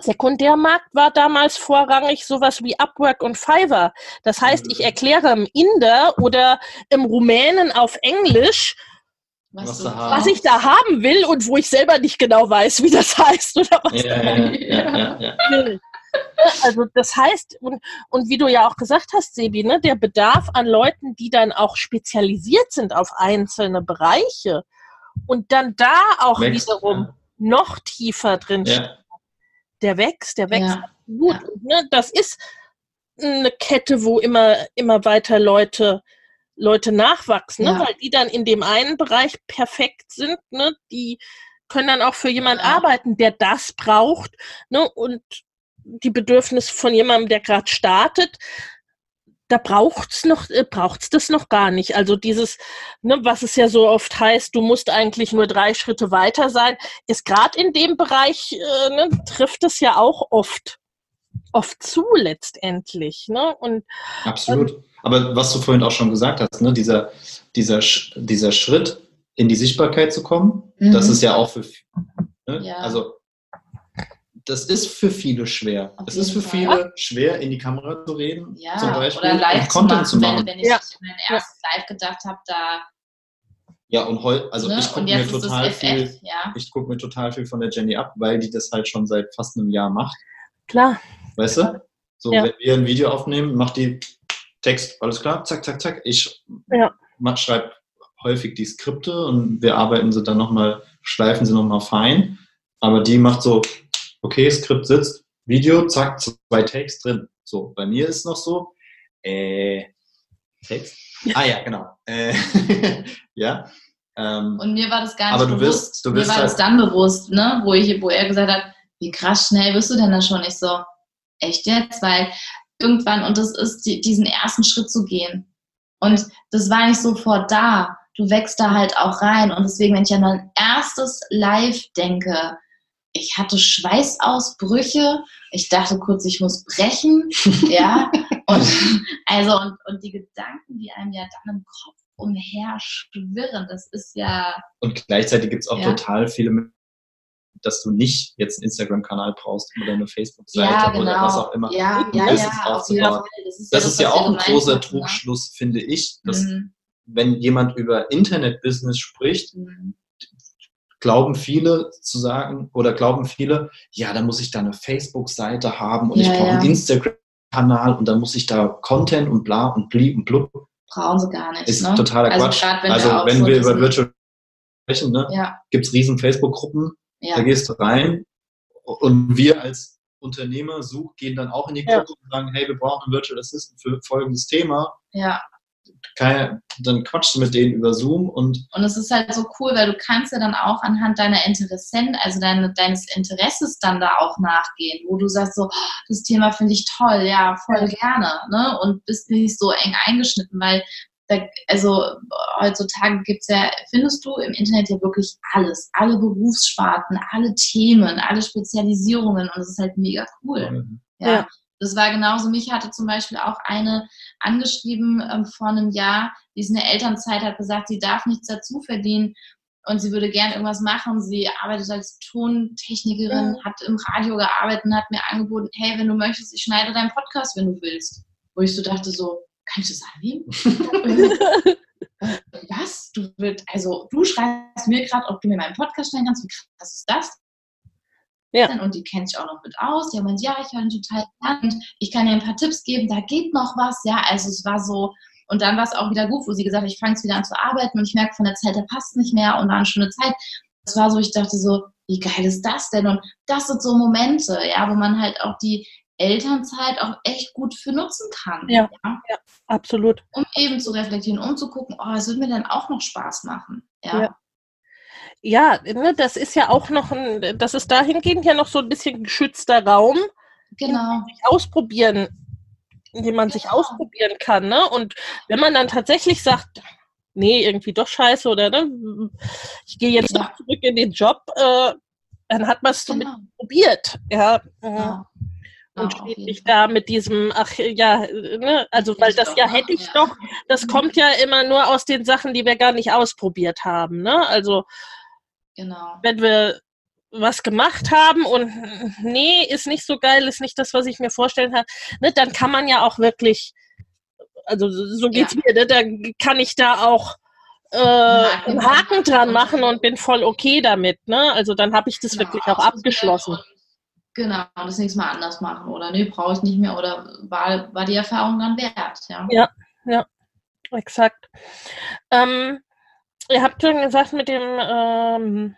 Sekundärmarkt war damals vorrangig sowas wie Upwork und Fiverr. Das heißt, ich erkläre im Inder oder im Rumänen auf Englisch, was, was, ich da haben will und wo ich selber nicht genau weiß, wie das heißt oder was. Ja, ja, ja, also das heißt, und, und wie du ja auch gesagt hast, Sebi, ne, der Bedarf an Leuten, die dann auch spezialisiert sind auf einzelne Bereiche und dann da auch Wächst, wiederum noch tiefer drin ja der wächst, der wächst ja. gut. Ja. Ne? Das ist eine Kette, wo immer, immer weiter Leute, Leute nachwachsen, ne? ja. weil die dann in dem einen Bereich perfekt sind, ne? die können dann auch für jemand arbeiten, der das braucht ne? und die Bedürfnisse von jemandem, der gerade startet, da braucht's noch, äh, braucht's das noch gar nicht. Also dieses, ne, was es ja so oft heißt, du musst eigentlich nur drei Schritte weiter sein, ist gerade in dem Bereich, äh, ne, trifft es ja auch oft, oft zu letztendlich. Ne? Und, Absolut. Aber was du vorhin auch schon gesagt hast, ne, dieser, dieser, dieser Schritt in die Sichtbarkeit zu kommen, mhm. das ist ja auch für, ne, ja. also das ist für viele schwer. Auf es ist für Fall. viele schwer, in die Kamera zu reden, ja, zum Beispiel, oder live zu machen, zu machen. Wenn, wenn ich ja. mein erstes Live gedacht habe, da ja, und heute, also ne? ich gucke mir total viel, ja. ich gucke mir total viel von der Jenny ab, weil die das halt schon seit fast einem Jahr macht. Klar. Weißt du? So, ja. wenn wir ein Video aufnehmen, macht die Text, alles klar, zack, zack, zack. Ich ja. schreibe häufig die Skripte und wir arbeiten sie dann nochmal, schleifen sie nochmal fein. Aber die macht so, okay, Skript sitzt, Video, zack, zwei Takes drin. So, bei mir ist es noch so, äh, Text? Ah ja, genau. Äh, ja. Ähm, und mir war das gar nicht aber bewusst. Du wirst, du wirst mir war halt das dann bewusst, ne, wo, ich, wo er gesagt hat, wie krass schnell bist du denn da schon? Ich so, echt jetzt? Weil irgendwann, und das ist die, diesen ersten Schritt zu gehen. Und das war nicht sofort da. Du wächst da halt auch rein. Und deswegen, wenn ich an mein erstes Live denke, ich hatte Schweißausbrüche. Ich dachte kurz, ich muss brechen. ja. Und, also, und, und die Gedanken, die einem ja dann im Kopf umherschwirren, das ist ja. Und gleichzeitig gibt es auch ja. total viele dass du nicht jetzt einen Instagram-Kanal brauchst oder eine Facebook-Seite ja, genau. oder was auch immer. Ja, ja, ja, aufzubauen. Das ist, das ja, ist ja auch ein großer hast, ne? Trugschluss, ne? finde ich, dass mhm. wenn jemand über Internet-Business spricht, mhm glauben viele zu sagen oder glauben viele, ja, dann muss ich da eine Facebook-Seite haben und ja, ich brauche ja. einen Instagram-Kanal und dann muss ich da Content und bla und bli und blub. Brauchen sie gar nicht. Ist ne? totaler also Quatsch. Grad, wenn also wir wenn so wir über Virtual sprechen, ne, ja. gibt es riesen Facebook-Gruppen, da gehst du rein und wir als Unternehmer such, gehen dann auch in die Gruppe und sagen, hey, wir brauchen einen Virtual Assistant für folgendes Thema. Ja keine, dann quatschst du mit denen über Zoom und. Und es ist halt so cool, weil du kannst ja dann auch anhand deiner Interessenten, also deine, deines Interesses dann da auch nachgehen, wo du sagst so, das Thema finde ich toll, ja, voll gerne, ne? Und bist nicht so eng eingeschnitten, weil da, also heutzutage gibt es ja, findest du im Internet ja wirklich alles, alle Berufssparten, alle Themen, alle Spezialisierungen und es ist halt mega cool. Mhm. Ja. ja. Das war genauso. Mich hatte zum Beispiel auch eine angeschrieben ähm, vor einem Jahr, die ist in der Elternzeit, hat gesagt, sie darf nichts dazu verdienen. und sie würde gern irgendwas machen. Sie arbeitet als Tontechnikerin, ja. hat im Radio gearbeitet und hat mir angeboten, hey, wenn du möchtest, ich schneide deinen Podcast, wenn du willst. Wo ich so dachte so, kann ich das annehmen? Was? Du willst, also du schreibst mir gerade, ob du mir meinen Podcast schneiden kannst. Wie krass ist das? Ja. Und die kennt sich auch noch mit aus. Die haben gesagt, ja, ich höre ihn total und ich kann dir ein paar Tipps geben, da geht noch was. Ja, also es war so, und dann war es auch wieder gut, wo sie gesagt hat, ich fange jetzt wieder an zu arbeiten und ich merke von der Zeit, der passt nicht mehr und war eine schöne Zeit. Das war so, ich dachte so, wie geil ist das denn? Und das sind so Momente, ja, wo man halt auch die Elternzeit auch echt gut für nutzen kann. Ja, ja? ja absolut. Um eben zu reflektieren, um zu gucken, oh, es würde mir dann auch noch Spaß machen. Ja. ja. Ja, ne, das ist ja auch noch ein, das ist dahingehend ja noch so ein bisschen geschützter Raum. Genau. Sich ausprobieren in dem man sich ausprobieren kann. Ne? Und wenn man dann tatsächlich sagt, nee, irgendwie doch scheiße oder ne, ich gehe jetzt ja. doch zurück in den Job, äh, dann hat man es so genau. probiert. Ja. ja. Und ja, steht nicht da mit diesem, ach ja, ne, also weil das ja hätte ich doch, das mhm. kommt ja immer nur aus den Sachen, die wir gar nicht ausprobiert haben. Ne? Also genau. wenn wir was gemacht haben und nee, ist nicht so geil, ist nicht das, was ich mir vorstellen habe, ne, dann kann man ja auch wirklich, also so geht's ja. mir, ne, dann kann ich da auch äh, einen Haken dran machen und bin voll okay damit, ne? Also dann habe ich das genau, wirklich auch abgeschlossen. Genau, das nächste Mal anders machen oder nee, brauche ich nicht mehr oder war, war die Erfahrung dann wert, ja. Ja, ja, exakt. Ähm, ihr habt schon gesagt, mit dem ähm,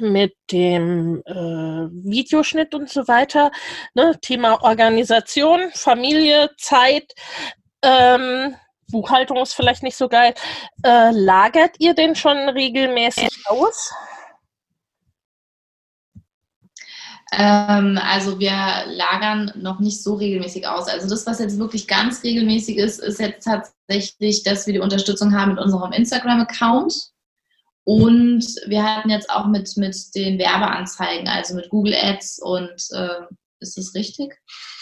mit dem äh, Videoschnitt und so weiter. Ne? Thema Organisation, Familie, Zeit. Ähm, Buchhaltung ist vielleicht nicht so geil. Äh, lagert ihr denn schon regelmäßig aus? Ähm, also wir lagern noch nicht so regelmäßig aus. Also das, was jetzt wirklich ganz regelmäßig ist, ist jetzt tatsächlich, dass wir die Unterstützung haben mit unserem Instagram-Account. Und wir hatten jetzt auch mit, mit den Werbeanzeigen, also mit Google Ads und äh, ist das richtig?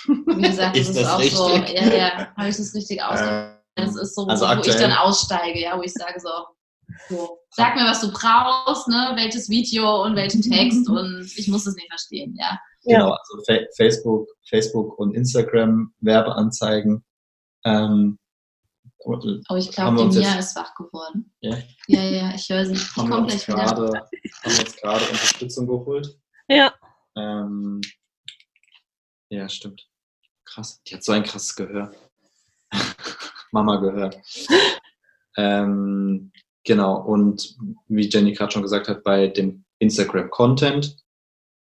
Wie gesagt, das ist, das auch richtig? so, ja, ja, habe ich das richtig ausgedrückt? Äh, das ist so, also wo, wo ich dann aussteige, ja, wo ich sage so, so, sag mir, was du brauchst, ne, welches Video und welchen Text und ich muss es nicht verstehen, ja. Genau, also Fa Facebook, Facebook und Instagram Werbeanzeigen. Ähm, Oh, ich glaube, die Mia ist wach geworden. Ja, ja, ja ich höre sie. Ich komme gleich wieder. Grade, haben wir uns gerade Unterstützung geholt. Ja. Ähm, ja, stimmt. Krass. Die hat so ein krasses Gehör. Mama gehört. ähm, genau. Und wie Jenny gerade schon gesagt hat, bei dem Instagram-Content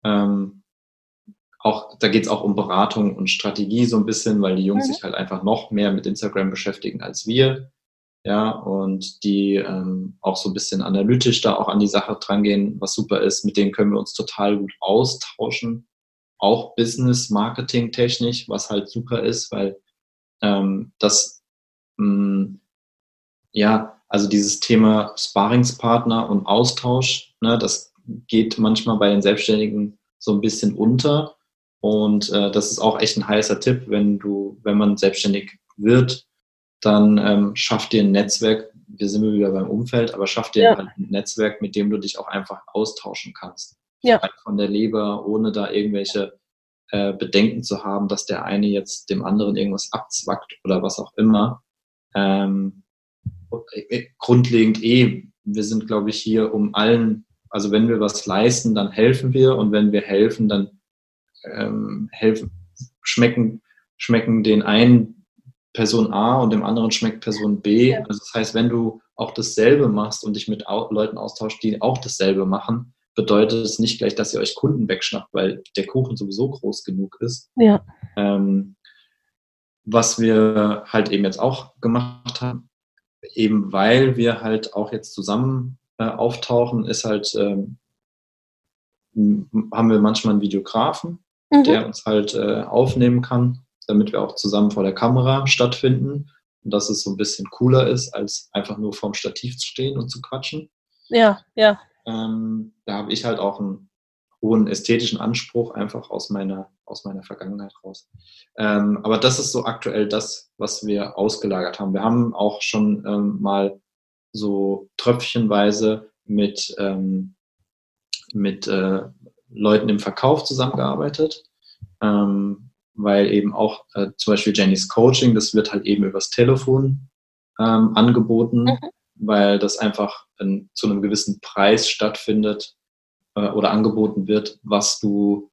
ähm, auch, da geht es auch um Beratung und Strategie so ein bisschen, weil die Jungs mhm. sich halt einfach noch mehr mit Instagram beschäftigen als wir. Ja, und die ähm, auch so ein bisschen analytisch da auch an die Sache drangehen, was super ist. Mit denen können wir uns total gut austauschen. Auch Business, Marketing technisch, was halt super ist, weil ähm, das, mh, hm, ja, also dieses Thema Sparingspartner und Austausch, ne, das geht manchmal bei den Selbstständigen so ein bisschen unter. Und äh, das ist auch echt ein heißer Tipp, wenn du, wenn man selbstständig wird, dann ähm, schaff dir ein Netzwerk. Wir sind wieder beim Umfeld, aber schaff dir ja. ein Netzwerk, mit dem du dich auch einfach austauschen kannst. Ja. Von der Leber, ohne da irgendwelche äh, Bedenken zu haben, dass der eine jetzt dem anderen irgendwas abzwackt oder was auch immer. Ähm, äh, grundlegend eh, wir sind, glaube ich, hier um allen, also wenn wir was leisten, dann helfen wir und wenn wir helfen, dann ähm, helfen, schmecken, schmecken den einen Person A und dem anderen schmeckt Person B. Also das heißt, wenn du auch dasselbe machst und dich mit Leuten austauschst, die auch dasselbe machen, bedeutet es nicht gleich, dass ihr euch Kunden wegschnappt, weil der Kuchen sowieso groß genug ist. Ja. Ähm, was wir halt eben jetzt auch gemacht haben, eben weil wir halt auch jetzt zusammen äh, auftauchen, ist halt, ähm, haben wir manchmal einen Videografen, mhm. der uns halt äh, aufnehmen kann, damit wir auch zusammen vor der Kamera stattfinden und dass es so ein bisschen cooler ist, als einfach nur vorm Stativ zu stehen und zu quatschen. Ja, ja. Ähm, da habe ich halt auch einen hohen ästhetischen Anspruch einfach aus meiner, aus meiner Vergangenheit raus. Ähm, aber das ist so aktuell das, was wir ausgelagert haben. Wir haben auch schon ähm, mal so tröpfchenweise mit, ähm, mit äh, Leuten im Verkauf zusammengearbeitet, ähm, weil eben auch äh, zum Beispiel Jennys Coaching, das wird halt eben übers Telefon ähm, angeboten, mhm. weil das einfach in, zu einem gewissen Preis stattfindet äh, oder angeboten wird, was du,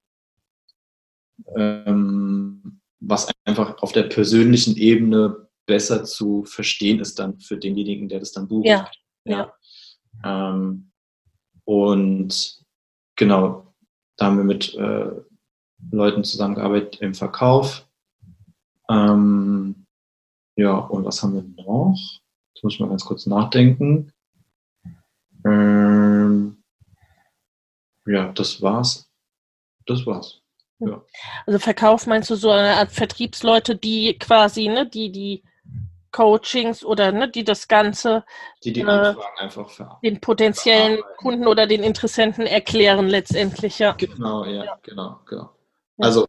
ähm, was einfach auf der persönlichen Ebene besser zu verstehen ist dann für denjenigen, der das dann bucht. Ja. ja. ja. Ähm, und genau, da haben wir mit äh, Leuten zusammengearbeitet im Verkauf. Ähm, ja, und was haben wir noch? Jetzt muss ich mal ganz kurz nachdenken. Ähm, ja, das war's. Das war's. Ja. Also Verkauf meinst du so eine Art Vertriebsleute, die quasi, ne, die die Coachings oder ne, die das Ganze die die äh, den potenziellen Kunden oder den Interessenten erklären letztendlich, ja. Genau, ja, ja. genau, genau. Also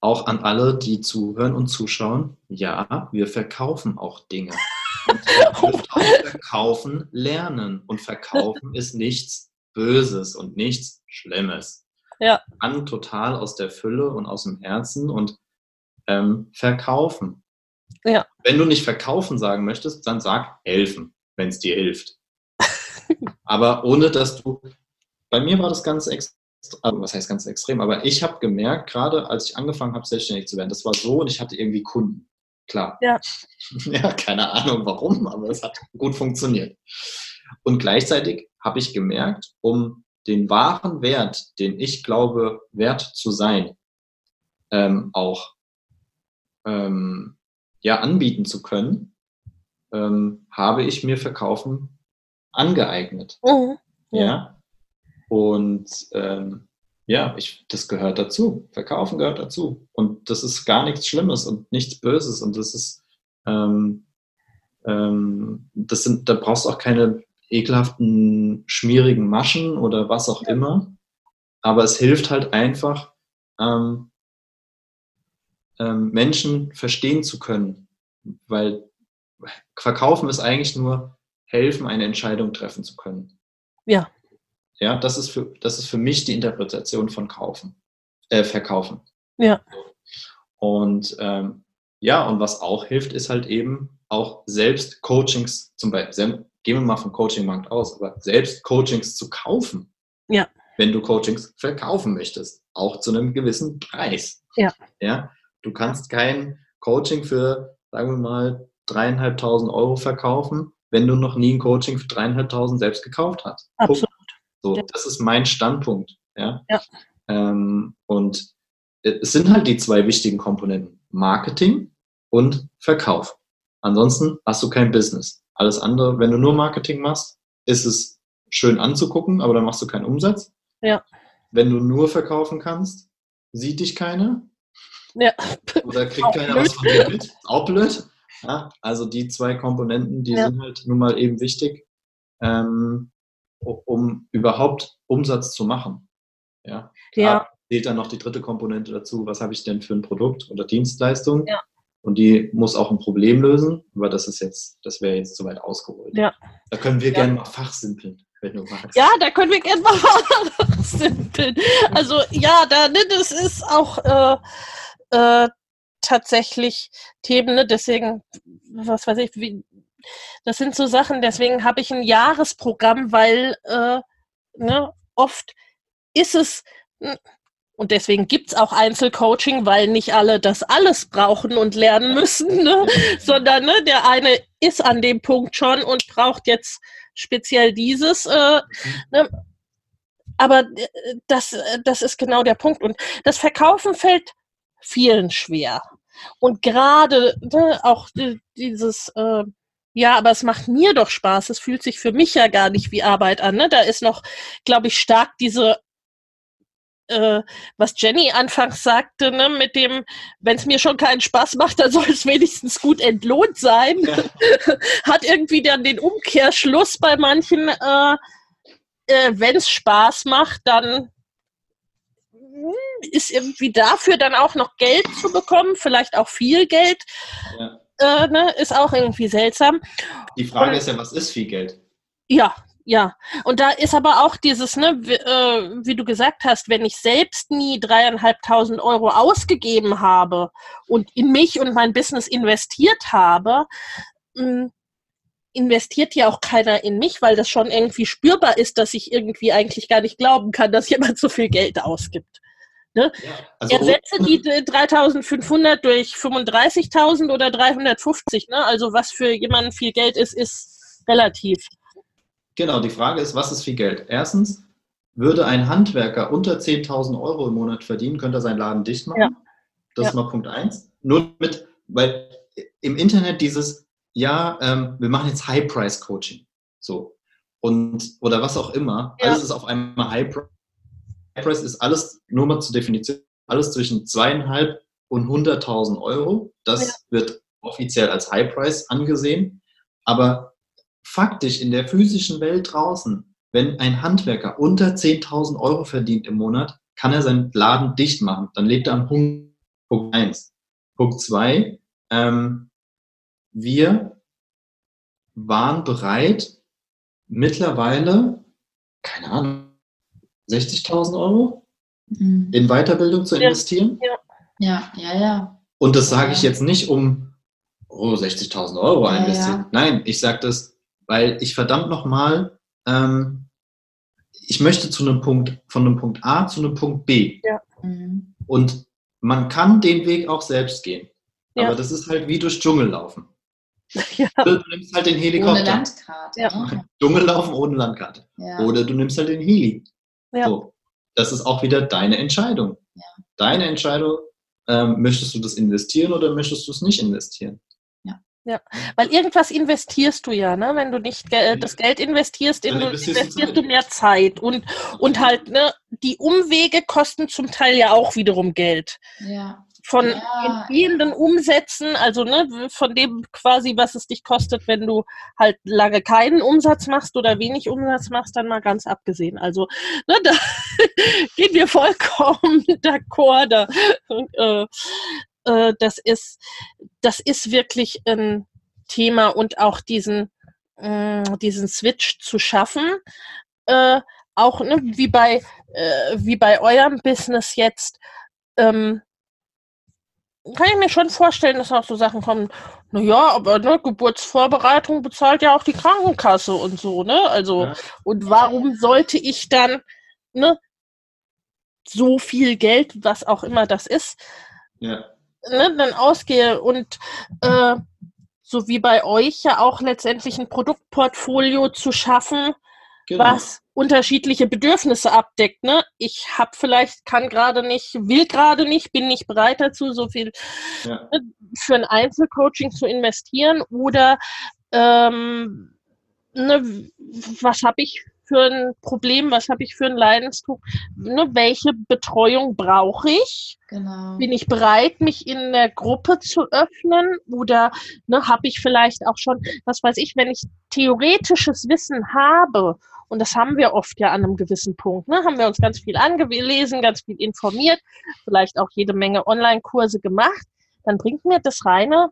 auch an alle, die zuhören und zuschauen, ja, wir verkaufen auch Dinge. Und ihr dürft auch verkaufen lernen. Und verkaufen ist nichts Böses und nichts Schlimmes. Ja. An total aus der Fülle und aus dem Herzen und ähm, verkaufen. Ja. Wenn du nicht verkaufen sagen möchtest, dann sag helfen, wenn es dir hilft. Aber ohne dass du. Bei mir war das ganz extrem, also was heißt ganz extrem, aber ich habe gemerkt, gerade als ich angefangen habe, selbstständig zu werden, das war so und ich hatte irgendwie Kunden. Klar. Ja. ja, keine Ahnung warum, aber es hat gut funktioniert. Und gleichzeitig habe ich gemerkt, um den wahren Wert, den ich glaube, wert zu sein, ähm, auch ähm, ja anbieten zu können, ähm, habe ich mir Verkaufen angeeignet. Mhm. Ja. Und ähm, ja, ich, das gehört dazu. Verkaufen gehört dazu. Und das ist gar nichts Schlimmes und nichts Böses. Und das ist, ähm, ähm, das sind, da brauchst du auch keine ekelhaften, schmierigen Maschen oder was auch immer. Aber es hilft halt einfach, ähm, ähm, Menschen verstehen zu können. Weil verkaufen ist eigentlich nur helfen, eine Entscheidung treffen zu können. Ja. Ja, das ist für, das ist für mich die Interpretation von kaufen, äh, verkaufen. Ja. Und ähm, ja, und was auch hilft, ist halt eben auch selbst Coachings, zum Beispiel, gehen wir mal vom Coaching-Markt aus, aber selbst Coachings zu kaufen. Ja. Wenn du Coachings verkaufen möchtest, auch zu einem gewissen Preis. Ja. Ja. Du kannst kein Coaching für, sagen wir mal, dreieinhalbtausend Euro verkaufen, wenn du noch nie ein Coaching für dreieinhalbtausend selbst gekauft hast. Absolut. So, ja. das ist mein Standpunkt. Ja. ja. Ähm, und es sind halt die zwei wichtigen Komponenten. Marketing und Verkauf. Ansonsten hast du kein Business. Alles andere, wenn du nur Marketing machst, ist es schön anzugucken, aber dann machst du keinen Umsatz. Ja. Wenn du nur verkaufen kannst, sieht dich keiner, ja. Oder kriegt keiner was von dir mit. Auch blöd. Ja, also die zwei Komponenten, die ja. sind halt nun mal eben wichtig, ähm, um überhaupt Umsatz zu machen. Ja. ja. zählt dann noch die dritte Komponente dazu, was habe ich denn für ein Produkt oder Dienstleistung? Ja. Und die muss auch ein Problem lösen, aber das ist jetzt, das wäre jetzt zu weit ausgeholt. Ja. Da können wir ja. gerne mal fachsimpeln. Wenn du magst. Ja, da können wir gerne mal fachsimpeln. Also ja, da, ne, das ist auch äh, äh, tatsächlich Themen, ne? deswegen, was weiß ich, wie, das sind so Sachen, deswegen habe ich ein Jahresprogramm, weil äh, ne, oft ist es, und deswegen gibt es auch Einzelcoaching, weil nicht alle das alles brauchen und lernen müssen, ne? sondern ne, der eine ist an dem Punkt schon und braucht jetzt speziell dieses. Äh, ne? Aber äh, das, äh, das ist genau der Punkt. Und das Verkaufen fällt vielen schwer. Und gerade ne, auch dieses, äh, ja, aber es macht mir doch Spaß. Es fühlt sich für mich ja gar nicht wie Arbeit an. Ne? Da ist noch, glaube ich, stark diese, äh, was Jenny anfangs sagte, ne, mit dem, wenn es mir schon keinen Spaß macht, dann soll es wenigstens gut entlohnt sein. Ja. Hat irgendwie dann den Umkehrschluss bei manchen, äh, äh, wenn es Spaß macht, dann ist irgendwie dafür dann auch noch Geld zu bekommen, vielleicht auch viel Geld, ja. äh, ne, ist auch irgendwie seltsam. Die Frage Und, ist ja, was ist viel Geld? Ja, Ja, und da ist aber auch dieses, ne, wie, äh, wie du gesagt hast, wenn ich selbst nie dreieinhalbtausend Euro ausgegeben habe und in mich und mein Business investiert habe, mh, hm, investiert ja auch keiner in mich, weil das schon irgendwie spürbar ist, dass ich irgendwie eigentlich gar nicht glauben kann, dass jemand so viel Geld ausgibt. Ne? Ja, also Ersetze die 3500 durch 35.000 oder 350. Ne? Also was für jemanden viel Geld ist, ist relativ. Genau, die Frage ist, was ist viel Geld? Erstens, würde ein Handwerker unter 10.000 Euro im Monat verdienen, könnte er seinen Laden dicht machen. Ja. Das ja. ist mal Punkt eins. Nur mit, weil im Internet dieses, ja, ähm, wir machen jetzt High-Price-Coaching. So. Und, oder was auch immer. Ja. Alles ist auf einmal High-Price. High-Price ist alles, nur mal zur Definition, alles zwischen zweieinhalb und 100.000 Euro. Das wird offiziell als High-Price angesehen. Aber faktisch in der physischen Welt draußen, wenn ein Handwerker unter 10.000 Euro verdient im Monat, kann er seinen Laden dicht machen. Dann lebt er am Punkt, Punkt 1. Punkt 2, ähm, wir waren bereit, mittlerweile, keine Ahnung, 60.000 Euro mhm. in Weiterbildung zu investieren. Ja, ja, ja. ja. Und das sage ich jetzt nicht, um oh, 60.000 Euro ja, investieren. Ja. Nein, ich sage das, weil ich verdammt nochmal, ähm, ich möchte zu einem Punkt, von einem Punkt A zu einem Punkt B. Ja. Mhm. Und man kann den Weg auch selbst gehen. Ja. Aber das ist halt wie durch Dschungel laufen. Ja. Du nimmst halt den Helikopter. Ohne Landkarte. Ja. Ne? Dschungel laufen ohne Landkarte. Ja. Oder du nimmst halt den Heli. Ja. So. Das ist auch wieder deine Entscheidung. Ja. Deine Entscheidung, ähm, möchtest du das investieren oder möchtest du es nicht investieren? Ja, weil irgendwas investierst du ja, ne? Wenn du nicht ge das Geld investierst, in, investierst, investierst du mehr Zeit und und halt ne, die Umwege kosten zum Teil ja auch wiederum Geld. Ja. Von ja, entgehenden ja. Umsätzen, also ne, von dem quasi, was es dich kostet, wenn du halt lange keinen Umsatz machst oder wenig Umsatz machst, dann mal ganz abgesehen. Also ne, da gehen wir vollkommen d'accord. Da, äh, äh, das ist, das ist wirklich ein Thema und auch diesen, äh, diesen Switch zu schaffen, äh, auch ne, wie bei äh, wie bei eurem Business jetzt, ähm, kann ich mir schon vorstellen, dass auch so Sachen kommen, naja, aber ne, Geburtsvorbereitung bezahlt ja auch die Krankenkasse und so, ne? Also, ja. und warum sollte ich dann, ne, so viel Geld, was auch immer das ist, ja ne, dann ausgehe und äh, so wie bei euch ja auch letztendlich ein Produktportfolio zu schaffen, genau. was unterschiedliche Bedürfnisse abdeckt. Ne? Ich habe vielleicht, kann gerade nicht, will gerade nicht, bin nicht bereit dazu, so viel ja. ne, für ein Einzelcoaching zu investieren oder ähm, ne, was habe ich für ein Problem, was habe ich für einen Leidensdruck, ne, welche Betreuung brauche ich? Genau. Bin ich bereit, mich in der Gruppe zu öffnen oder ne, habe ich vielleicht auch schon, was weiß ich, wenn ich theoretisches Wissen habe, und das haben wir oft ja an einem gewissen Punkt, ne, haben wir uns ganz viel angelesen, ganz viel informiert, vielleicht auch jede Menge Online-Kurse gemacht, dann bringt mir das reine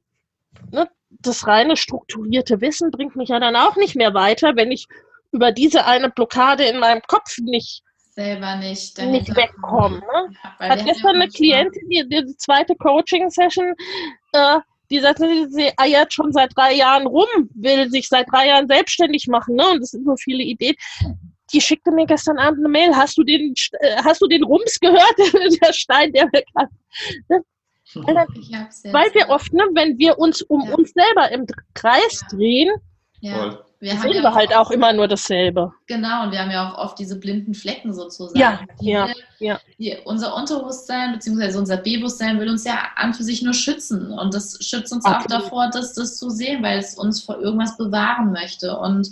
ne, das reine strukturierte Wissen bringt mich ja dann auch nicht mehr weiter, wenn ich über diese eine Blockade in meinem Kopf nicht selber nicht, nicht wegkommen. Ne? Ja, Hat gestern eine Klientin, die, die zweite Coaching-Session, äh, die sagt, sie eiert schon seit drei Jahren rum, will sich seit drei Jahren selbstständig machen, ne? Und das sind so viele Ideen. Die schickte mir gestern Abend eine Mail. Hast du den, äh, hast du den Rums gehört? der Stein, der weg hat. Ne? Weil wir oft, ne, wenn wir uns um ja. uns selber im Kreis ja. drehen, ja wir sehen ja wir halt auch immer nur dasselbe. Genau, und wir haben ja auch oft diese blinden Flecken sozusagen. Ja, ja, ja. Die, unser Unterbewusstsein bzw. unser Bewusstsein will uns ja an für sich nur schützen. Und das schützt uns Absolut. auch davor, das, das zu sehen, weil es uns vor irgendwas bewahren möchte. Und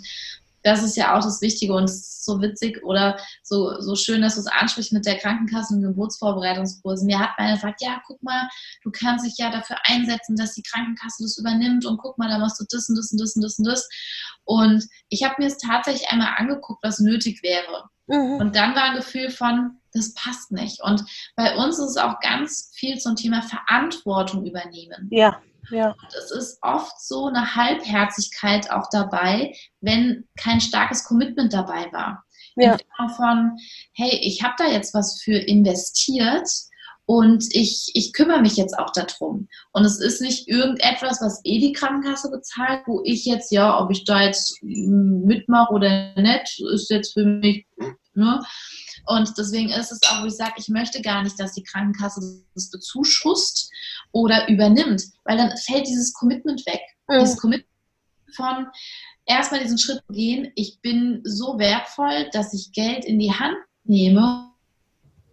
das ist ja auch das Wichtige und es ist so witzig oder so, so schön, dass du es ansprichst mit der Krankenkasse und Geburtsvorbereitungskursen. Mir hat einer gesagt, ja, guck mal, du kannst dich ja dafür einsetzen, dass die Krankenkasse das übernimmt und guck mal, da machst du das und das und das und das und das. Und ich habe mir es tatsächlich einmal angeguckt, was nötig wäre. Mhm. Und dann war ein Gefühl von, das passt nicht. Und bei uns ist es auch ganz viel zum Thema Verantwortung übernehmen. Ja. Ja. Und es ist oft so eine Halbherzigkeit auch dabei, wenn kein starkes Commitment dabei war. Ja. In Form von, hey, ich habe da jetzt was für investiert und ich, ich kümmere mich jetzt auch darum. Und es ist nicht irgendetwas, was eh die Krankenkasse bezahlt, wo ich jetzt, ja, ob ich da jetzt mitmache oder nicht, ist jetzt für mich, ne? Und deswegen ist es auch, wo ich sage, ich möchte gar nicht, dass die Krankenkasse das bezuschusst oder übernimmt, weil dann fällt dieses Commitment weg. Mhm. Dieses Commitment von erstmal diesen Schritt gehen, ich bin so wertvoll, dass ich Geld in die Hand nehme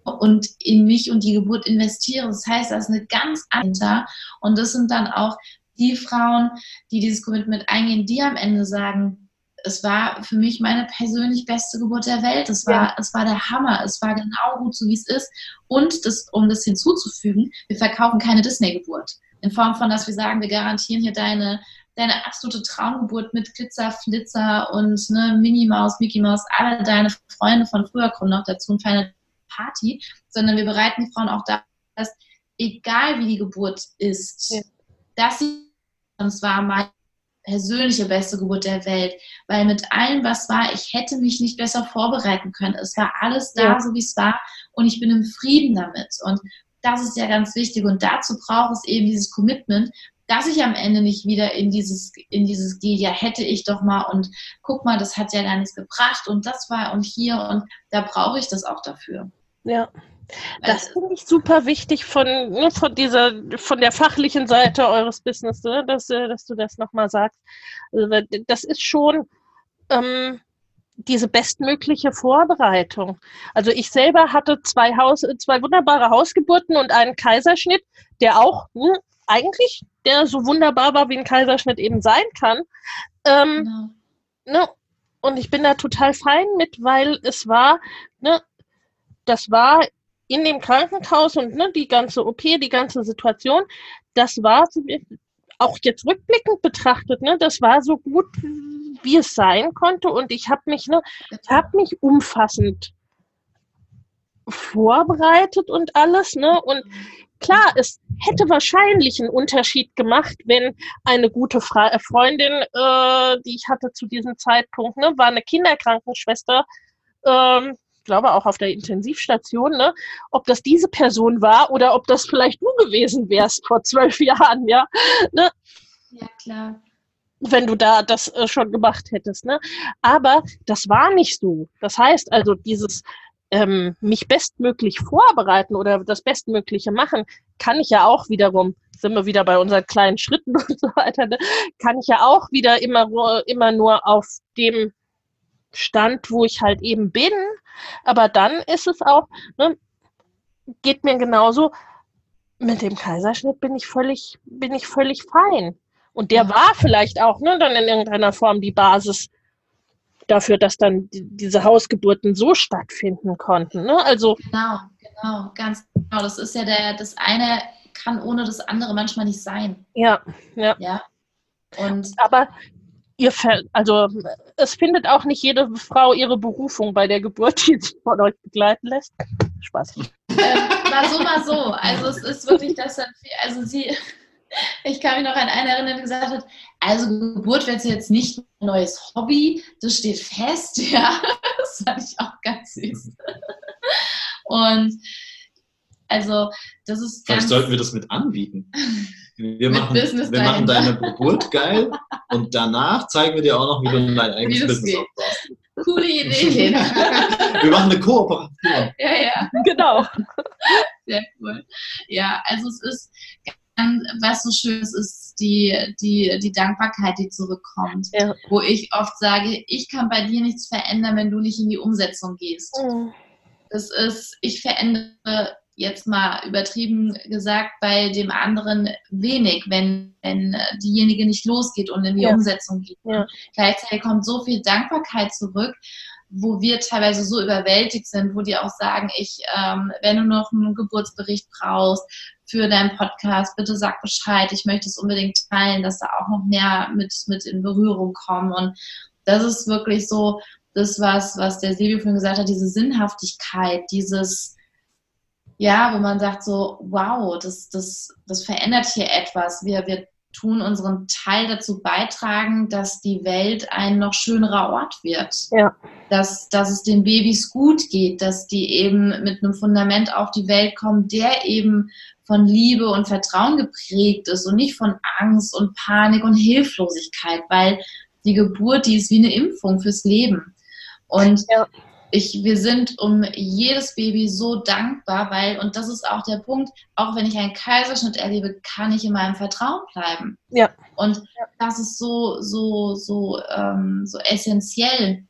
und in mich und die Geburt investiere. Das heißt, das ist eine ganz andere. Und das sind dann auch die Frauen, die dieses Commitment eingehen, die am Ende sagen, es war für mich meine persönlich beste Geburt der Welt. Es war, ja. es war der Hammer. Es war genau gut so, wie es ist. Und das, um das hinzuzufügen, wir verkaufen keine Disney-Geburt. In Form von, dass wir sagen, wir garantieren hier deine, deine absolute Traumgeburt mit Glitzer, Flitzer und ne, Minnie Maus, Mickey Maus, alle deine Freunde von früher kommen noch dazu und feiern Party, sondern wir bereiten die Frauen auch da, dass egal wie die Geburt ist, ja. dass sie, und es war meine persönliche beste Geburt der Welt, weil mit allem, was war, ich hätte mich nicht besser vorbereiten können. Es war alles da, ja. so wie es war und ich bin im Frieden damit. Und das ist ja ganz wichtig und dazu braucht es eben dieses Commitment, dass ich am Ende nicht wieder in dieses, in dieses gehe, ja, hätte ich doch mal und guck mal, das hat ja gar nichts gebracht und das war und hier und da brauche ich das auch dafür. Ja. Das finde ich super wichtig von, ne, von dieser, von der fachlichen Seite eures Business, ne, dass, äh, dass du das nochmal sagst. Also, das ist schon ähm, diese bestmögliche Vorbereitung. Also ich selber hatte zwei Haus, zwei wunderbare Hausgeburten und einen Kaiserschnitt, der auch hm, eigentlich, der so wunderbar war, wie ein Kaiserschnitt eben sein kann. Ähm, genau. ne, und ich bin da total fein mit, weil es war, ne, das war in dem Krankenhaus und ne, die ganze OP, die ganze Situation, das war auch jetzt rückblickend betrachtet, ne, das war so gut, wie es sein konnte. Und ich habe mich, ne, ich mich umfassend vorbereitet und alles, ne? Und klar, es hätte wahrscheinlich einen Unterschied gemacht, wenn eine gute Fra äh, Freundin, äh, die ich hatte zu diesem Zeitpunkt, ne, war eine Kinderkrankenschwester, ähm, glaube auch auf der Intensivstation, ne, ob das diese Person war oder ob das vielleicht du gewesen wärst vor zwölf Jahren, ja. Ne? Ja, klar. Wenn du da das äh, schon gemacht hättest, ne? Aber das war nicht so. Das heißt also, dieses ähm, mich bestmöglich vorbereiten oder das Bestmögliche machen, kann ich ja auch wiederum, sind wir wieder bei unseren kleinen Schritten und so weiter, ne? kann ich ja auch wieder immer, immer nur auf dem Stand, wo ich halt eben bin. Aber dann ist es auch, ne, geht mir genauso, mit dem Kaiserschnitt bin ich völlig, bin ich völlig fein. Und der war vielleicht auch ne, dann in irgendeiner Form die Basis dafür, dass dann die, diese Hausgeburten so stattfinden konnten. Ne? Also genau, genau, ganz genau. Das ist ja der, das eine kann ohne das andere manchmal nicht sein. Ja, ja. ja. Und aber ihr also es findet auch nicht jede Frau ihre Berufung bei der Geburt, die sich von euch begleiten lässt. Spaß. Ähm, mal so, mal so. Also es ist wirklich das, also sie, ich kann mich noch an eine erinnern, die gesagt hat, also Geburt wird jetzt nicht ein neues Hobby, das steht fest, ja. Das fand ich auch ganz süß. Und also das ist Vielleicht sollten wir das mit anbieten. Wir, machen, wir machen deine Geburt geil und danach zeigen wir dir auch noch, wie du dein eigenes Business geht. aufbaust. Coole Idee. wir machen eine Kooperation. Ja, ja. Genau. Sehr cool. Ja, also es ist, was so schön ist, ist die, die, die Dankbarkeit, die zurückkommt. Ja. Wo ich oft sage, ich kann bei dir nichts verändern, wenn du nicht in die Umsetzung gehst. Mhm. Das ist, ich verändere jetzt mal übertrieben gesagt bei dem anderen wenig, wenn, wenn diejenige nicht losgeht und in die ja. Umsetzung geht. Ja. Gleichzeitig kommt so viel Dankbarkeit zurück, wo wir teilweise so überwältigt sind, wo die auch sagen, ich, ähm, wenn du noch einen Geburtsbericht brauchst für deinen Podcast, bitte sag Bescheid, ich möchte es unbedingt teilen, dass da auch noch mehr mit, mit in Berührung kommen. Und das ist wirklich so das, was, was der Silvio vorhin gesagt hat, diese Sinnhaftigkeit, dieses ja, wo man sagt so, wow, das, das, das verändert hier etwas. Wir, wir tun unseren Teil dazu beitragen, dass die Welt ein noch schönerer Ort wird. Ja. Dass, dass es den Babys gut geht, dass die eben mit einem Fundament auf die Welt kommen, der eben von Liebe und Vertrauen geprägt ist und nicht von Angst und Panik und Hilflosigkeit, weil die Geburt, die ist wie eine Impfung fürs Leben. Und ja ich, wir sind um jedes Baby so dankbar, weil, und das ist auch der Punkt, auch wenn ich einen Kaiserschnitt erlebe, kann ich in meinem Vertrauen bleiben. Ja. Und das ist so, so, so, ähm, so essentiell.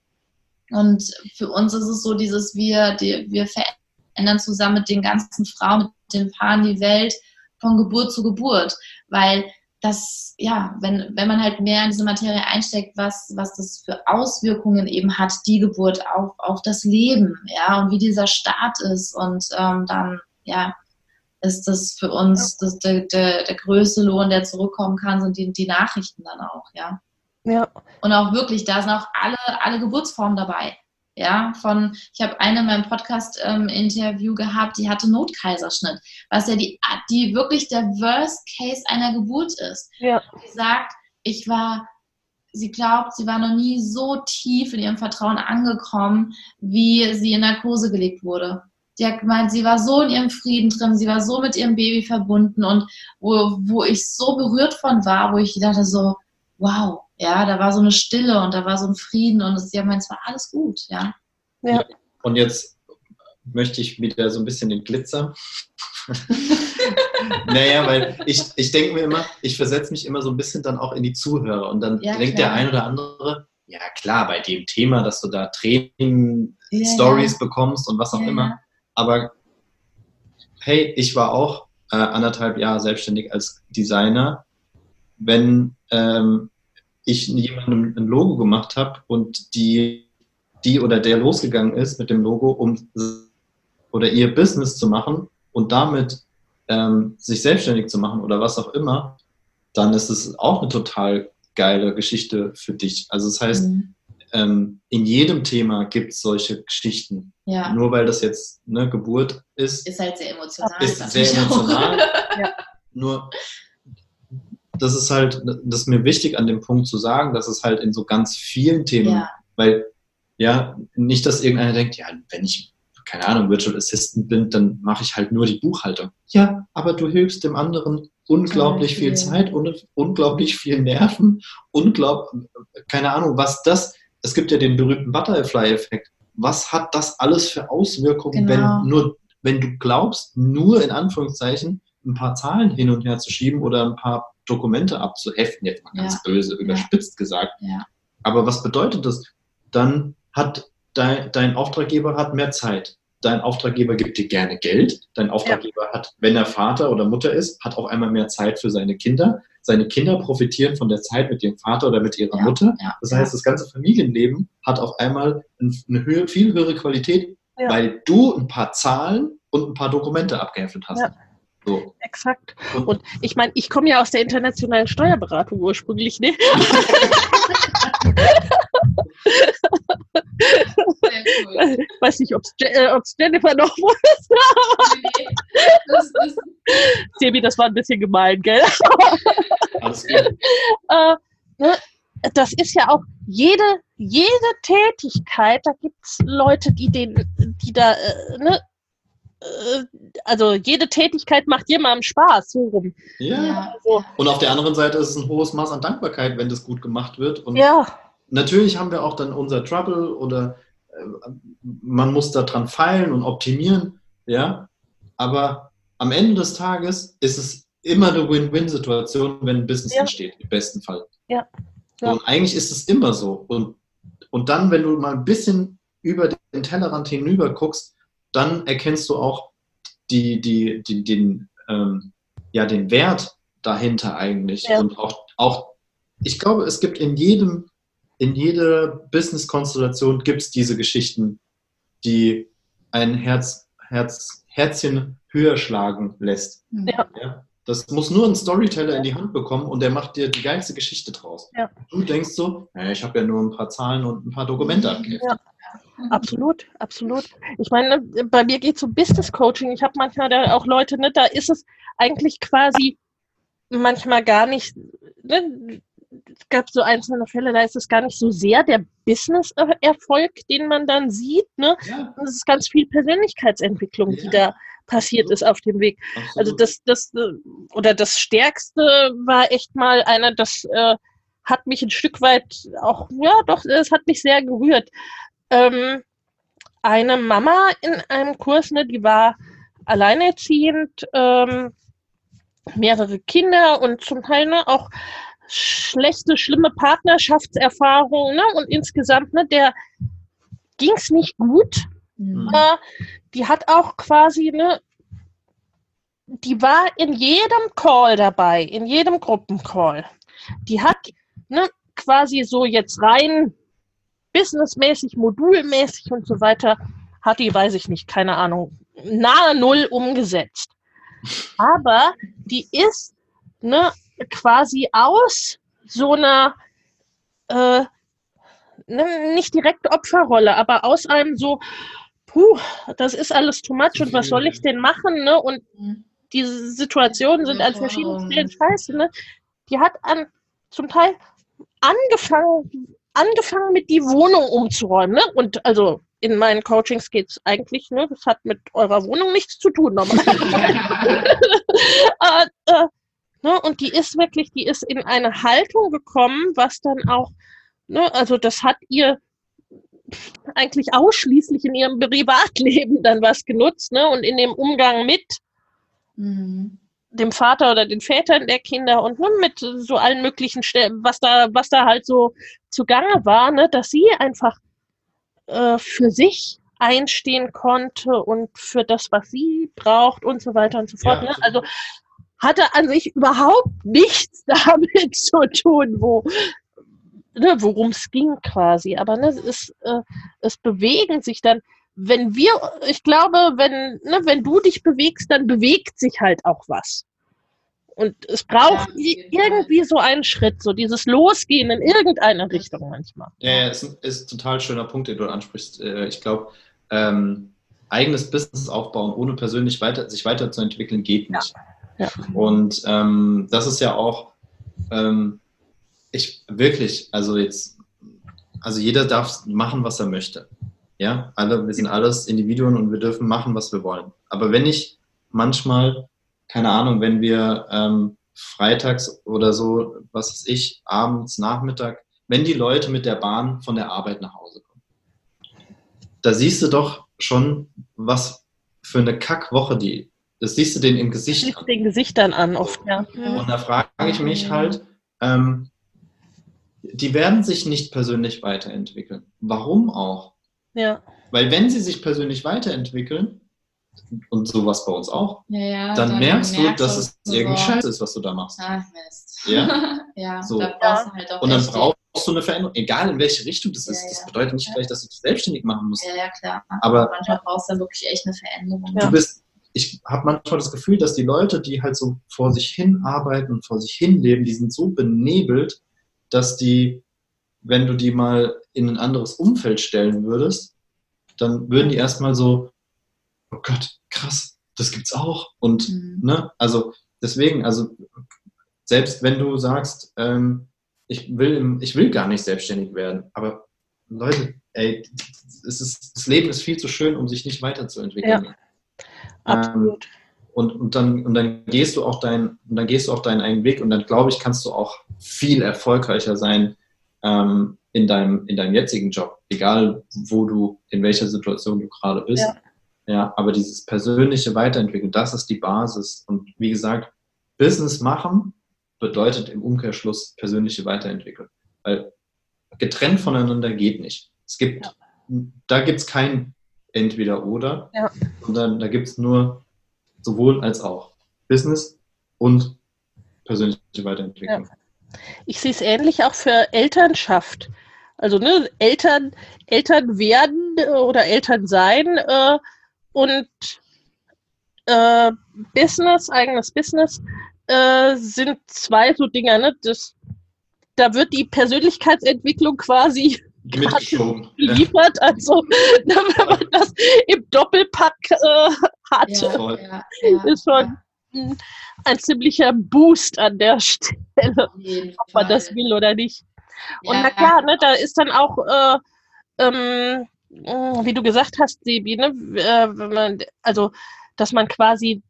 Und für uns ist es so dieses, wir, die, wir verändern zusammen mit den ganzen Frauen, mit den Paaren die Welt von Geburt zu Geburt, weil dass, ja, wenn, wenn man halt mehr in diese Materie einsteckt, was, was das für Auswirkungen eben hat, die Geburt auf, auf das Leben, ja, und wie dieser Start ist. Und ähm, dann, ja, ist das für uns das, der, der, der größte Lohn, der zurückkommen kann, sind die, die Nachrichten dann auch, ja. Ja. Und auch wirklich, da sind auch alle, alle Geburtsformen dabei. Ja, von, ich habe eine in meinem Podcast-Interview ähm, gehabt, die hatte Notkaiserschnitt, was ja die, die wirklich der Worst Case einer Geburt ist. Ja. Sie sagt, ich war, sie glaubt, sie war noch nie so tief in ihrem Vertrauen angekommen, wie sie in Narkose gelegt wurde. Die hat gemeint, sie war so in ihrem Frieden drin, sie war so mit ihrem Baby verbunden und wo, wo ich so berührt von war, wo ich dachte so, wow, ja, da war so eine Stille und da war so ein Frieden und es, ja, es war alles gut, ja. ja. Und jetzt möchte ich wieder so ein bisschen den Glitzer. naja, weil ich, ich denke mir immer, ich versetze mich immer so ein bisschen dann auch in die Zuhörer und dann ja, denkt klar. der ein oder andere, ja klar, bei dem Thema, dass du da Training-Stories ja, bekommst und was auch immer. Aber hey, ich war auch äh, anderthalb Jahre selbstständig als Designer. Wenn ähm, ich jemandem ein Logo gemacht habe und die, die oder der losgegangen ist mit dem Logo, um oder ihr Business zu machen und damit ähm, sich selbstständig zu machen oder was auch immer, dann ist es auch eine total geile Geschichte für dich. Also das heißt, mhm. ähm, in jedem Thema gibt es solche Geschichten. Ja. Nur weil das jetzt eine Geburt ist. Ist halt sehr emotional. Ist sehr emotional. ja. Nur das ist halt, das ist mir wichtig an dem Punkt zu sagen, dass es halt in so ganz vielen Themen, ja. weil ja, nicht, dass irgendeiner denkt, ja, wenn ich, keine Ahnung, Virtual Assistant bin, dann mache ich halt nur die Buchhaltung. Ja, aber du hilfst dem anderen unglaublich viel Zeit und unglaublich viel Nerven, unglaublich, keine Ahnung, was das, es gibt ja den berühmten Butterfly-Effekt. Was hat das alles für Auswirkungen, genau. wenn nur, wenn du glaubst, nur in Anführungszeichen ein paar Zahlen hin und her zu schieben oder ein paar Dokumente abzuheften, jetzt mal ganz ja. böse überspitzt ja. gesagt. Ja. Aber was bedeutet das? Dann hat dein, dein Auftraggeber hat mehr Zeit. Dein Auftraggeber gibt dir gerne Geld. Dein Auftraggeber hat, wenn er Vater oder Mutter ist, hat auch einmal mehr Zeit für seine Kinder. Seine Kinder profitieren von der Zeit mit ihrem Vater oder mit ihrer Mutter. Das heißt, das ganze Familienleben hat auf einmal eine Höhe, viel höhere Qualität, weil du ein paar Zahlen und ein paar Dokumente abgeheftet hast. So. Exakt. Und ich meine, ich komme ja aus der internationalen Steuerberatung ursprünglich, ne? Cool. Weiß nicht, ob es äh, Jennifer noch wusste. Nee, das, das, Sebi, das war ein bisschen gemein, gell? Alles gut. äh, ne? Das ist ja auch jede, jede Tätigkeit, da gibt es Leute, die den, die da, äh, ne, also jede Tätigkeit macht jemandem Spaß, so rum. Ja. Also, und auf der anderen Seite ist es ein hohes Maß an Dankbarkeit, wenn das gut gemacht wird. Und ja. natürlich haben wir auch dann unser Trouble oder äh, man muss da dran feilen und optimieren, ja. Aber am Ende des Tages ist es immer eine Win-Win-Situation, wenn ein Business ja. entsteht, im besten Fall. Ja. ja. Und eigentlich ist es immer so. Und, und dann, wenn du mal ein bisschen über den Tellerrand hinüber guckst, dann erkennst du auch die, die, die, den, ähm, ja, den Wert dahinter eigentlich. Ja. Und auch, auch, ich glaube, es gibt in jedem, in jeder Business-Konstellation gibt es diese Geschichten, die ein Herz, Herz, Herzchen höher schlagen lässt. Ja. ja. Das muss nur ein Storyteller in die Hand bekommen und der macht dir die geilste Geschichte draus. Ja. Du denkst so, naja, ich habe ja nur ein paar Zahlen und ein paar Dokumente abgegeben. Ja. Absolut, absolut. Ich meine, bei mir geht es um Business Coaching. Ich habe manchmal da auch Leute, ne, da ist es eigentlich quasi manchmal gar nicht, ne, es gab so einzelne Fälle, da ist es gar nicht so sehr der Business-Erfolg, den man dann sieht. Ne? Ja. Es ist ganz viel Persönlichkeitsentwicklung, ja. die da passiert ist auf dem Weg. Absolut. Also das, das, oder das Stärkste war echt mal einer, das äh, hat mich ein Stück weit auch, ja doch, es hat mich sehr gerührt. Ähm, eine Mama in einem Kurs, ne, die war alleinerziehend, ähm, mehrere Kinder und zum Teil ne, auch schlechte, schlimme Partnerschaftserfahrungen ne, und insgesamt, ne, der ging es nicht gut. Mhm. Äh, die hat auch quasi, ne, die war in jedem Call dabei, in jedem Gruppencall. Die hat ne, quasi so jetzt rein businessmäßig, modulmäßig und so weiter, hat die, weiß ich nicht, keine Ahnung, nahe Null umgesetzt. Aber die ist ne, quasi aus so einer, äh, ne, nicht direkt Opferrolle, aber aus einem so, puh, das ist alles too much und was soll ich denn machen? Ne? Und diese Situationen sind an verschiedenen Stellen scheiße. Ne? Die hat an zum Teil angefangen, angefangen mit die Wohnung umzuräumen. Ne? Und also in meinen Coachings geht es eigentlich, ne, das hat mit eurer Wohnung nichts zu tun normalerweise. äh, äh, ne, und die ist wirklich, die ist in eine Haltung gekommen, was dann auch, ne, also das hat ihr eigentlich ausschließlich in ihrem Privatleben dann was genutzt, ne, und in dem Umgang mit. Mhm dem Vater oder den Vätern der Kinder und nun mit so allen möglichen Stellen, was da, was da halt so zugange war, ne, dass sie einfach äh, für sich einstehen konnte und für das, was sie braucht und so weiter und so fort. Ja, ne? Also hatte an sich überhaupt nichts damit zu tun, wo, ne, worum es ging quasi. Aber ne, es, äh, es bewegen sich dann wenn wir, ich glaube, wenn, ne, wenn du dich bewegst, dann bewegt sich halt auch was. Und es braucht ja, irgendwie so einen Schritt, so dieses Losgehen in irgendeine Richtung manchmal. Ja, ja, ist ein, ist ein total schöner Punkt, den du ansprichst. Äh, ich glaube, ähm, eigenes Business aufbauen, ohne persönlich weiter, sich weiterzuentwickeln, geht nicht. Ja. Ja. Und ähm, das ist ja auch, ähm, ich wirklich, also jetzt, also jeder darf machen, was er möchte. Ja, alle, wir sind alles Individuen und wir dürfen machen, was wir wollen. Aber wenn ich manchmal, keine Ahnung, wenn wir ähm, freitags oder so, was weiß ich, abends, Nachmittag, wenn die Leute mit der Bahn von der Arbeit nach Hause kommen, da siehst du doch schon, was für eine Kackwoche die, das siehst du denen im Gesicht das an. den Gesichtern an oft, ja. Und da frage ich mich halt, ähm, die werden sich nicht persönlich weiterentwickeln. Warum auch? Ja. Weil wenn sie sich persönlich weiterentwickeln, und sowas bei uns auch, ja, ja, dann, dann, merkst du, dass es so irgendwie scheiße ist, was du da machst. Ach, Mist. Ja, ja so. da brauchst du halt auch Und dann brauchst du eine Veränderung, egal in welche Richtung das ist. Das bedeutet nicht gleich, dass du dich selbstständig machen musst. Ja, ja, klar. Aber manchmal brauchst du dann wirklich echt eine Veränderung. Du bist, ich habe manchmal das Gefühl, dass die Leute, die halt so vor sich hin arbeiten und vor sich hin leben, die sind so benebelt, dass die wenn du die mal in ein anderes Umfeld stellen würdest, dann würden die erstmal so, oh Gott, krass, das gibt's auch. Und, mhm. ne, also deswegen, also selbst wenn du sagst, ähm, ich will, ich will gar nicht selbstständig werden, aber Leute, ey, es ist, das Leben ist viel zu schön, um sich nicht weiterzuentwickeln. Ja, absolut. Ähm, und, und, dann, und dann gehst du auch dein, und dann gehst du auch deinen eigenen Weg und dann glaube ich, kannst du auch viel erfolgreicher sein, ähm, in, deinem, in deinem jetzigen Job, egal wo du, in welcher Situation du gerade bist. Ja. Ja, aber dieses persönliche Weiterentwickeln, das ist die Basis. Und wie gesagt, Business machen bedeutet im Umkehrschluss persönliche Weiterentwicklung. Weil getrennt voneinander geht nicht. Es gibt, ja. da gibt es kein entweder oder, ja. sondern da gibt es nur sowohl als auch. Business und persönliche Weiterentwicklung. Ja. Ich sehe es ähnlich auch für Elternschaft. Also ne, Eltern, Eltern werden äh, oder Eltern sein äh, und äh, Business, eigenes Business, äh, sind zwei so Dinger. Ne? Das, da wird die Persönlichkeitsentwicklung quasi geliefert. Also wenn man das im Doppelpack äh, hat, ja, ja, ja, ist schon ein, ein ziemlicher Boost an der Stelle, ob man das will oder nicht. Und ja. na klar, ne, da ist dann auch, äh, ähm, wie du gesagt hast, Sebi, ne, äh, wenn man, also, dass man quasi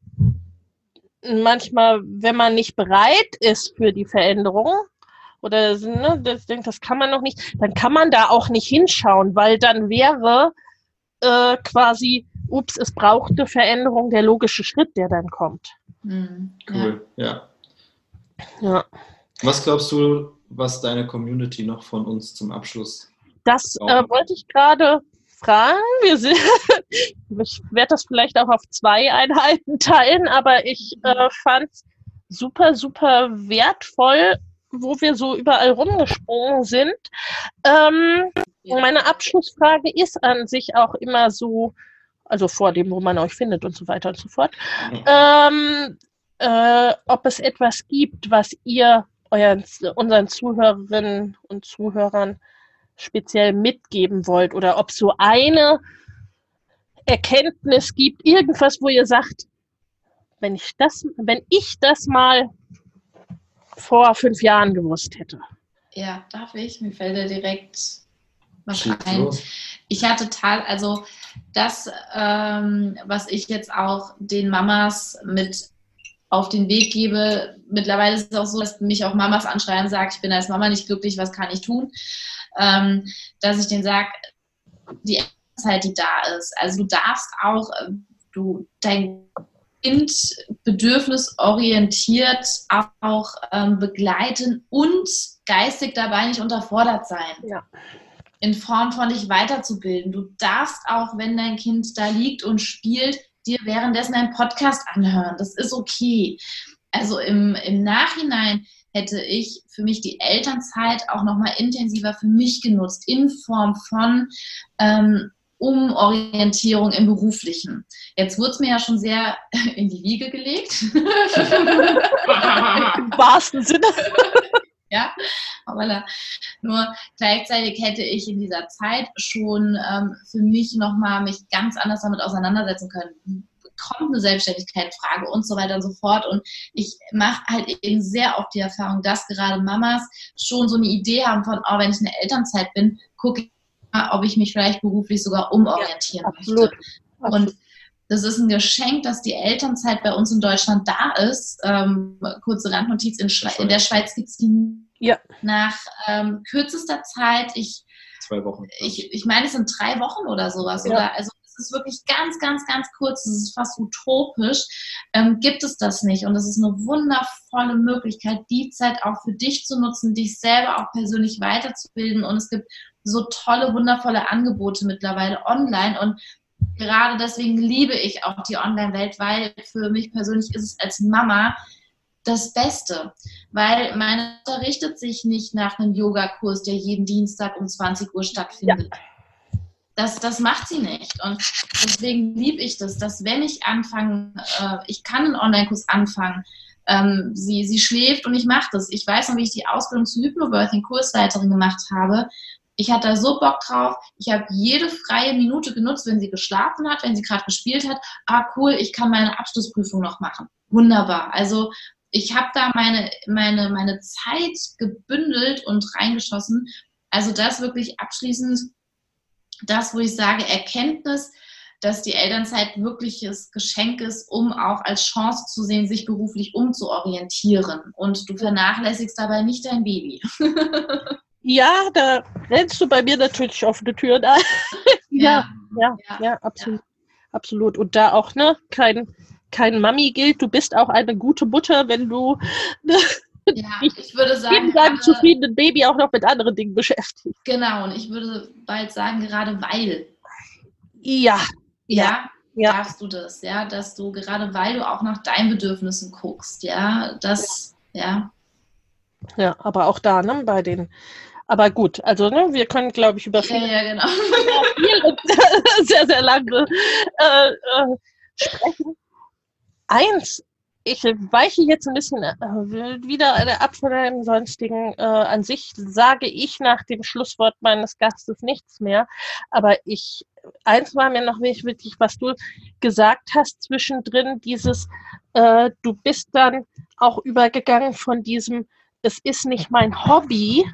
manchmal, wenn man nicht bereit ist für die Veränderung, oder ne, das, das kann man noch nicht, dann kann man da auch nicht hinschauen, weil dann wäre äh, quasi, ups, es braucht eine Veränderung, der logische Schritt, der dann kommt. Mhm. Cool, ja. ja. Was glaubst du, was deine Community noch von uns zum Abschluss? Das äh, wollte ich gerade fragen. Wir sind, ich werde das vielleicht auch auf zwei Einheiten teilen, aber ich äh, fand es super, super wertvoll, wo wir so überall rumgesprungen sind. Ähm, ja. Meine Abschlussfrage ist an sich auch immer so, also vor dem, wo man euch findet und so weiter und so fort, ähm, äh, ob es etwas gibt, was ihr euren, unseren Zuhörerinnen und Zuhörern speziell mitgeben wollt oder ob so eine Erkenntnis gibt, irgendwas, wo ihr sagt, wenn ich das, wenn ich das mal vor fünf Jahren gewusst hätte. Ja, darf ich? Mir fällt ja direkt was ein. Ich hatte total, also das, ähm, was ich jetzt auch den Mamas mit auf den Weg gebe, mittlerweile ist es auch so, dass mich auch Mamas anschreien und sagen, ich bin als Mama nicht glücklich, was kann ich tun? Ähm, dass ich denen sage, die Zeit, die da ist. Also du darfst auch, äh, du, dein Kind bedürfnisorientiert auch ähm, begleiten und geistig dabei nicht unterfordert sein. Ja. In Form von dich weiterzubilden. Du darfst auch, wenn dein Kind da liegt und spielt, dir währenddessen einen Podcast anhören. Das ist okay. Also im, im Nachhinein hätte ich für mich die Elternzeit auch nochmal intensiver für mich genutzt, in Form von ähm, Umorientierung im Beruflichen. Jetzt wurde es mir ja schon sehr in die Wiege gelegt. Im wahrsten Sinne. ja, aber nur gleichzeitig hätte ich in dieser Zeit schon ähm, für mich nochmal mich ganz anders damit auseinandersetzen können. Kommt eine Selbstständigkeit Frage und so weiter und so fort. Und ich mache halt eben sehr oft die Erfahrung, dass gerade Mamas schon so eine Idee haben von, oh, wenn ich in der Elternzeit bin, gucke ich ob ich mich vielleicht beruflich sogar umorientieren ja, absolut. möchte. Und das ist ein Geschenk, dass die Elternzeit bei uns in Deutschland da ist. Ähm, kurze Randnotiz, in, in der Schweiz gibt es die ja. nach ähm, kürzester Zeit. Ich, Zwei Wochen. Ich, ich meine, es sind drei Wochen oder sowas. Ja. Oder? Also ist wirklich ganz, ganz, ganz kurz. Es ist fast utopisch. Ähm, gibt es das nicht. Und es ist eine wundervolle Möglichkeit, die Zeit auch für dich zu nutzen, dich selber auch persönlich weiterzubilden. Und es gibt so tolle, wundervolle Angebote mittlerweile online und gerade deswegen liebe ich auch die Online-Welt, weil für mich persönlich ist es als Mama das Beste, weil meine Mutter richtet sich nicht nach einem Yogakurs, der jeden Dienstag um 20 Uhr stattfindet. Ja. Das, das macht sie nicht. Und deswegen liebe ich das, dass wenn ich anfange, äh, ich kann einen Online-Kurs anfangen, ähm, sie, sie schläft und ich mache das. Ich weiß noch, wie ich die Ausbildung zur Hypnobirthing-Kursleiterin gemacht habe ich hatte da so Bock drauf. Ich habe jede freie Minute genutzt, wenn sie geschlafen hat, wenn sie gerade gespielt hat. Ah, cool, ich kann meine Abschlussprüfung noch machen. Wunderbar. Also ich habe da meine, meine, meine Zeit gebündelt und reingeschossen. Also das wirklich abschließend, das, wo ich sage, Erkenntnis, dass die Elternzeit wirkliches Geschenk ist, um auch als Chance zu sehen, sich beruflich umzuorientieren. Und du vernachlässigst dabei nicht dein Baby. Ja, da rennst du bei mir natürlich offene Türen ein. ja, ja, ja, ja, absolut. Ja. Absolut. Und da auch, ne, kein, kein Mami gilt, du bist auch eine gute Mutter, wenn du ne, ja, ich würde sagen, neben deinem zufriedenen Baby auch noch mit anderen Dingen beschäftigt. Genau, und ich würde bald sagen, gerade weil. Ja. Ja, ja. darfst du das, ja, dass du gerade weil du auch nach deinen Bedürfnissen guckst, ja, das, ja. Ja, aber auch da, ne, bei den aber gut, also ne, wir können, glaube ich, über viel, ja, ja, genau. sehr, sehr lange äh, äh, sprechen. Eins ich weiche jetzt ein bisschen äh, wieder ab von dem sonstigen. Äh, an sich sage ich nach dem Schlusswort meines Gastes nichts mehr. Aber ich, eins war mir noch wichtig, was du gesagt hast zwischendrin, dieses, äh, du bist dann auch übergegangen von diesem, es ist nicht mein Hobby,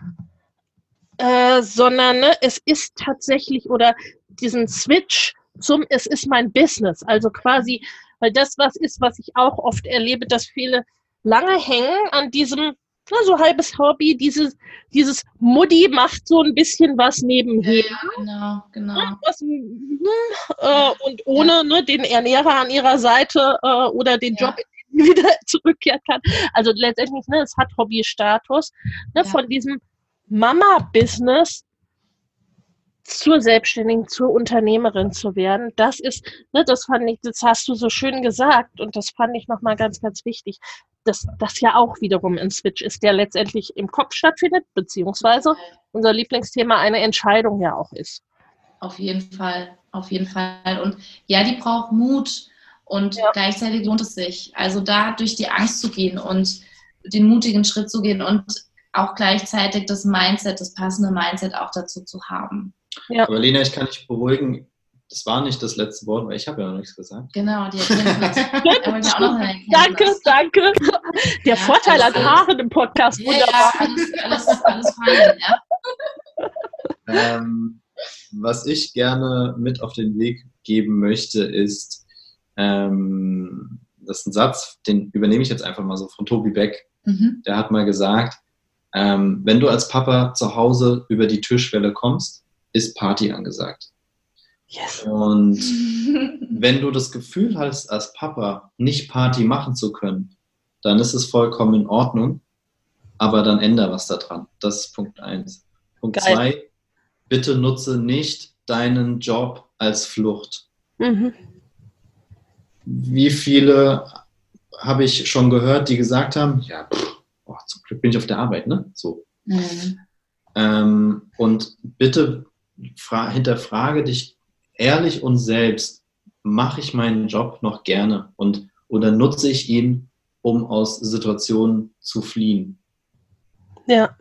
äh, sondern ne, es ist tatsächlich oder diesen Switch zum Es ist mein Business. Also quasi, weil das was ist, was ich auch oft erlebe, dass viele lange hängen an diesem na, so halbes Hobby, dieses, dieses Mutti macht so ein bisschen was nebenher. Ja, genau, genau. Was, äh, und ohne ja. ne, den Ernährer an ihrer Seite äh, oder den ja. Job wieder zurückkehren kann. Also letztendlich, ne, es hat Hobbystatus. Ne, ja. Von diesem Mama-Business zur Selbstständigen, zur Unternehmerin zu werden. Das ist, ne, das fand ich, das hast du so schön gesagt und das fand ich nochmal ganz, ganz wichtig, dass das ja auch wiederum ein Switch ist, der letztendlich im Kopf stattfindet, beziehungsweise unser Lieblingsthema eine Entscheidung ja auch ist. Auf jeden Fall, auf jeden Fall. Und ja, die braucht Mut und ja. gleichzeitig lohnt es sich. Also da durch die Angst zu gehen und den mutigen Schritt zu gehen und auch gleichzeitig das Mindset, das passende Mindset auch dazu zu haben. Ja. Aber Lena, ich kann dich beruhigen, das war nicht das letzte Wort, weil ich habe ja noch nichts gesagt. Genau, die Erkenntnis. danke, danke. Der ja, Vorteil an Haaren im Podcast, ja, wunderbar. Ja, alles, alles, alles fein, ja. Ähm, was ich gerne mit auf den Weg geben möchte, ist, ähm, das ist ein Satz, den übernehme ich jetzt einfach mal so von Tobi Beck. Mhm. Der hat mal gesagt, ähm, wenn du als Papa zu Hause über die Türschwelle kommst, ist Party angesagt. Yes. Und wenn du das Gefühl hast, als Papa nicht Party machen zu können, dann ist es vollkommen in Ordnung, aber dann ändere was daran. Das ist Punkt eins. Punkt Geil. zwei, bitte nutze nicht deinen Job als Flucht. Mhm. Wie viele habe ich schon gehört, die gesagt haben, ja, pff, oh, zum Glück bin ich auf der Arbeit, ne? So. Mhm. Ähm, und bitte hinterfrage dich ehrlich und selbst, mache ich meinen Job noch gerne und oder nutze ich ihn, um aus Situationen zu fliehen? Ja.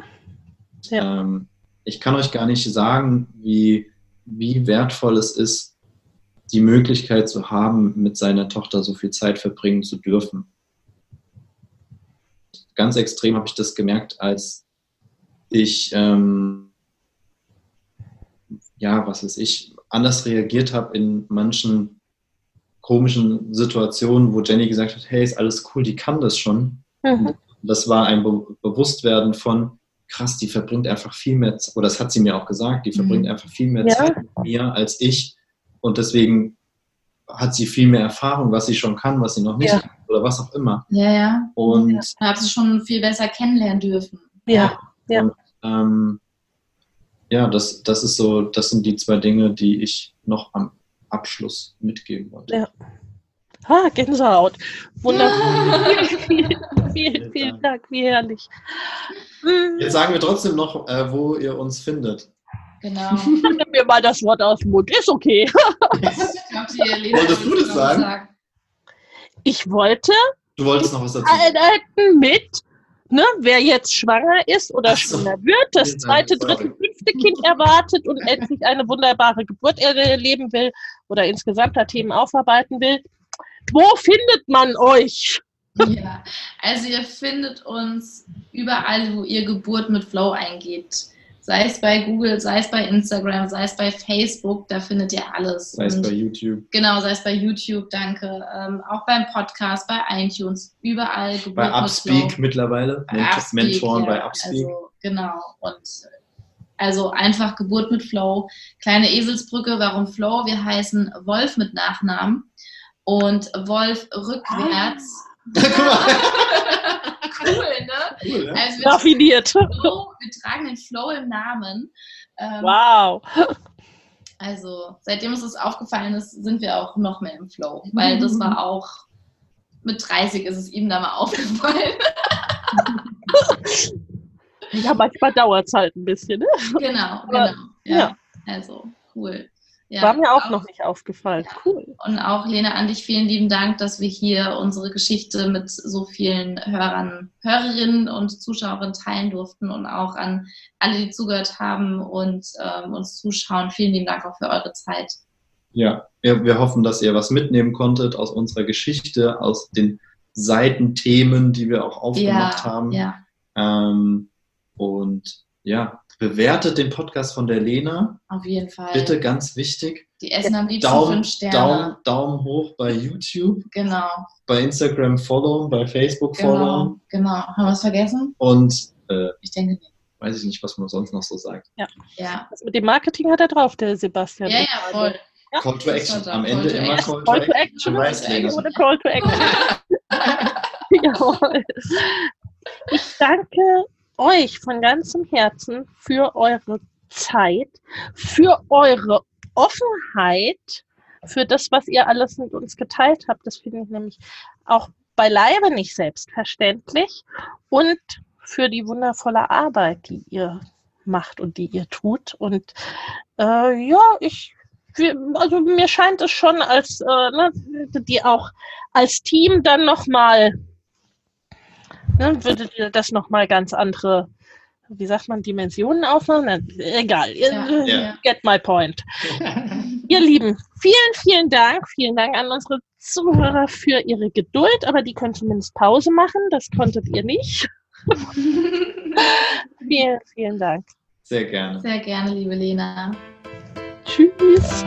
ja. Ähm, ich kann euch gar nicht sagen, wie, wie wertvoll es ist, die Möglichkeit zu haben, mit seiner Tochter so viel Zeit verbringen zu dürfen. Ganz extrem habe ich das gemerkt, als ich ähm, ja, was weiß ich, anders reagiert habe in manchen komischen Situationen, wo Jenny gesagt hat, hey, ist alles cool, die kann das schon. Mhm. Das war ein Be Bewusstwerden von, krass, die verbringt einfach viel mehr, oder das hat sie mir auch gesagt, die mhm. verbringt einfach viel mehr ja. Zeit mit mir als ich. Und deswegen hat sie viel mehr Erfahrung, was sie schon kann, was sie noch nicht ja. kann, oder was auch immer. Ja, ja. Und ja. da hat sie schon viel besser kennenlernen dürfen. Ja, ja. Und, ähm, ja, das, das ist so, das sind die zwei Dinge, die ich noch am Abschluss mitgeben wollte. Ja. Ah, Gänsehaut. Wunderbar. vielen, vielen, vielen Dank, wie herrlich. Jetzt sagen wir trotzdem noch, äh, wo ihr uns findet. Genau. Nimm mir mal das Wort aus dem Mund. Ist okay. Wolltest du das sagen? Ich wollte. Du wolltest noch was dazu sagen. Mit ne, wer jetzt schwanger ist oder so. schwanger wird, das zweite, dritte, fünfte Kind erwartet und endlich eine wunderbare Geburt erleben will oder insgesamt da Themen aufarbeiten will. Wo findet man euch? Ja, also ihr findet uns überall, wo ihr Geburt mit Flow eingebt sei es bei Google, sei es bei Instagram, sei es bei Facebook, da findet ihr alles. Sei es bei YouTube. Genau, sei es bei YouTube, danke. Ähm, auch beim Podcast, bei iTunes, überall. Geburt bei Upspeak mittlerweile, bei Upspeak, Mentoren ja, bei Upspeak. Also, genau, und also einfach Geburt mit Flow. Kleine Eselsbrücke, warum Flow? Wir heißen Wolf mit Nachnamen und Wolf rückwärts. Ah. cool, ne? Cool, ne? Also Raffiniert. Flow, wir tragen den Flow im Namen. Ähm, wow. Also, seitdem uns das aufgefallen ist, sind wir auch noch mehr im Flow, weil das war auch mit 30 ist es ihm da mal aufgefallen. ja, manchmal dauert es halt ein bisschen. Ne? Genau, genau. Ja. ja. Also, cool. Ja, War mir auch, auch, noch nicht aufgefallen. Cool. Und auch, Lena, an dich vielen lieben Dank, dass wir hier unsere Geschichte mit so vielen Hörern, Hörerinnen und Zuschauerinnen teilen durften und auch an alle, die zugehört haben und ähm, uns zuschauen. Vielen lieben Dank auch für eure Zeit. Ja, wir, wir hoffen, dass ihr was mitnehmen konntet aus unserer Geschichte, aus den Seitenthemen, die wir auch aufgemacht ja, haben. Ja. Ähm, und ja, bewertet den Podcast von der Lena. Auf jeden Fall. Bitte ganz wichtig. Die essen am liebsten Daumen, fünf Sterne. Daumen, Daumen hoch bei YouTube. Genau. Bei Instagram followen, bei Facebook genau, followen. Genau. Haben wir es vergessen? Und äh, ich denke nicht. Weiß ich nicht, was man sonst noch so sagt. Ja. ja. Das mit dem Marketing hat er drauf, der Sebastian. Ja, ja, voll. Ja. Call to Action. Am Ende immer Call, Call to Action. Action. Oder Call to Action. Jawohl. Ich danke euch von ganzem Herzen für eure Zeit, für eure Offenheit, für das, was ihr alles mit uns geteilt habt. Das finde ich nämlich auch beileibe nicht selbstverständlich. Und für die wundervolle Arbeit, die ihr macht und die ihr tut. Und äh, ja, ich, also mir scheint es schon, als äh, ne, die auch als Team dann nochmal ne, würdet ihr das nochmal ganz andere, wie sagt man, Dimensionen aufmachen? Egal, ja, ja. get my point. ihr Lieben, vielen, vielen Dank. Vielen Dank an unsere Zuhörer für ihre Geduld, aber die können zumindest Pause machen. Das konntet ihr nicht. vielen, vielen Dank. Sehr gerne. Sehr gerne, liebe Lena. Tschüss.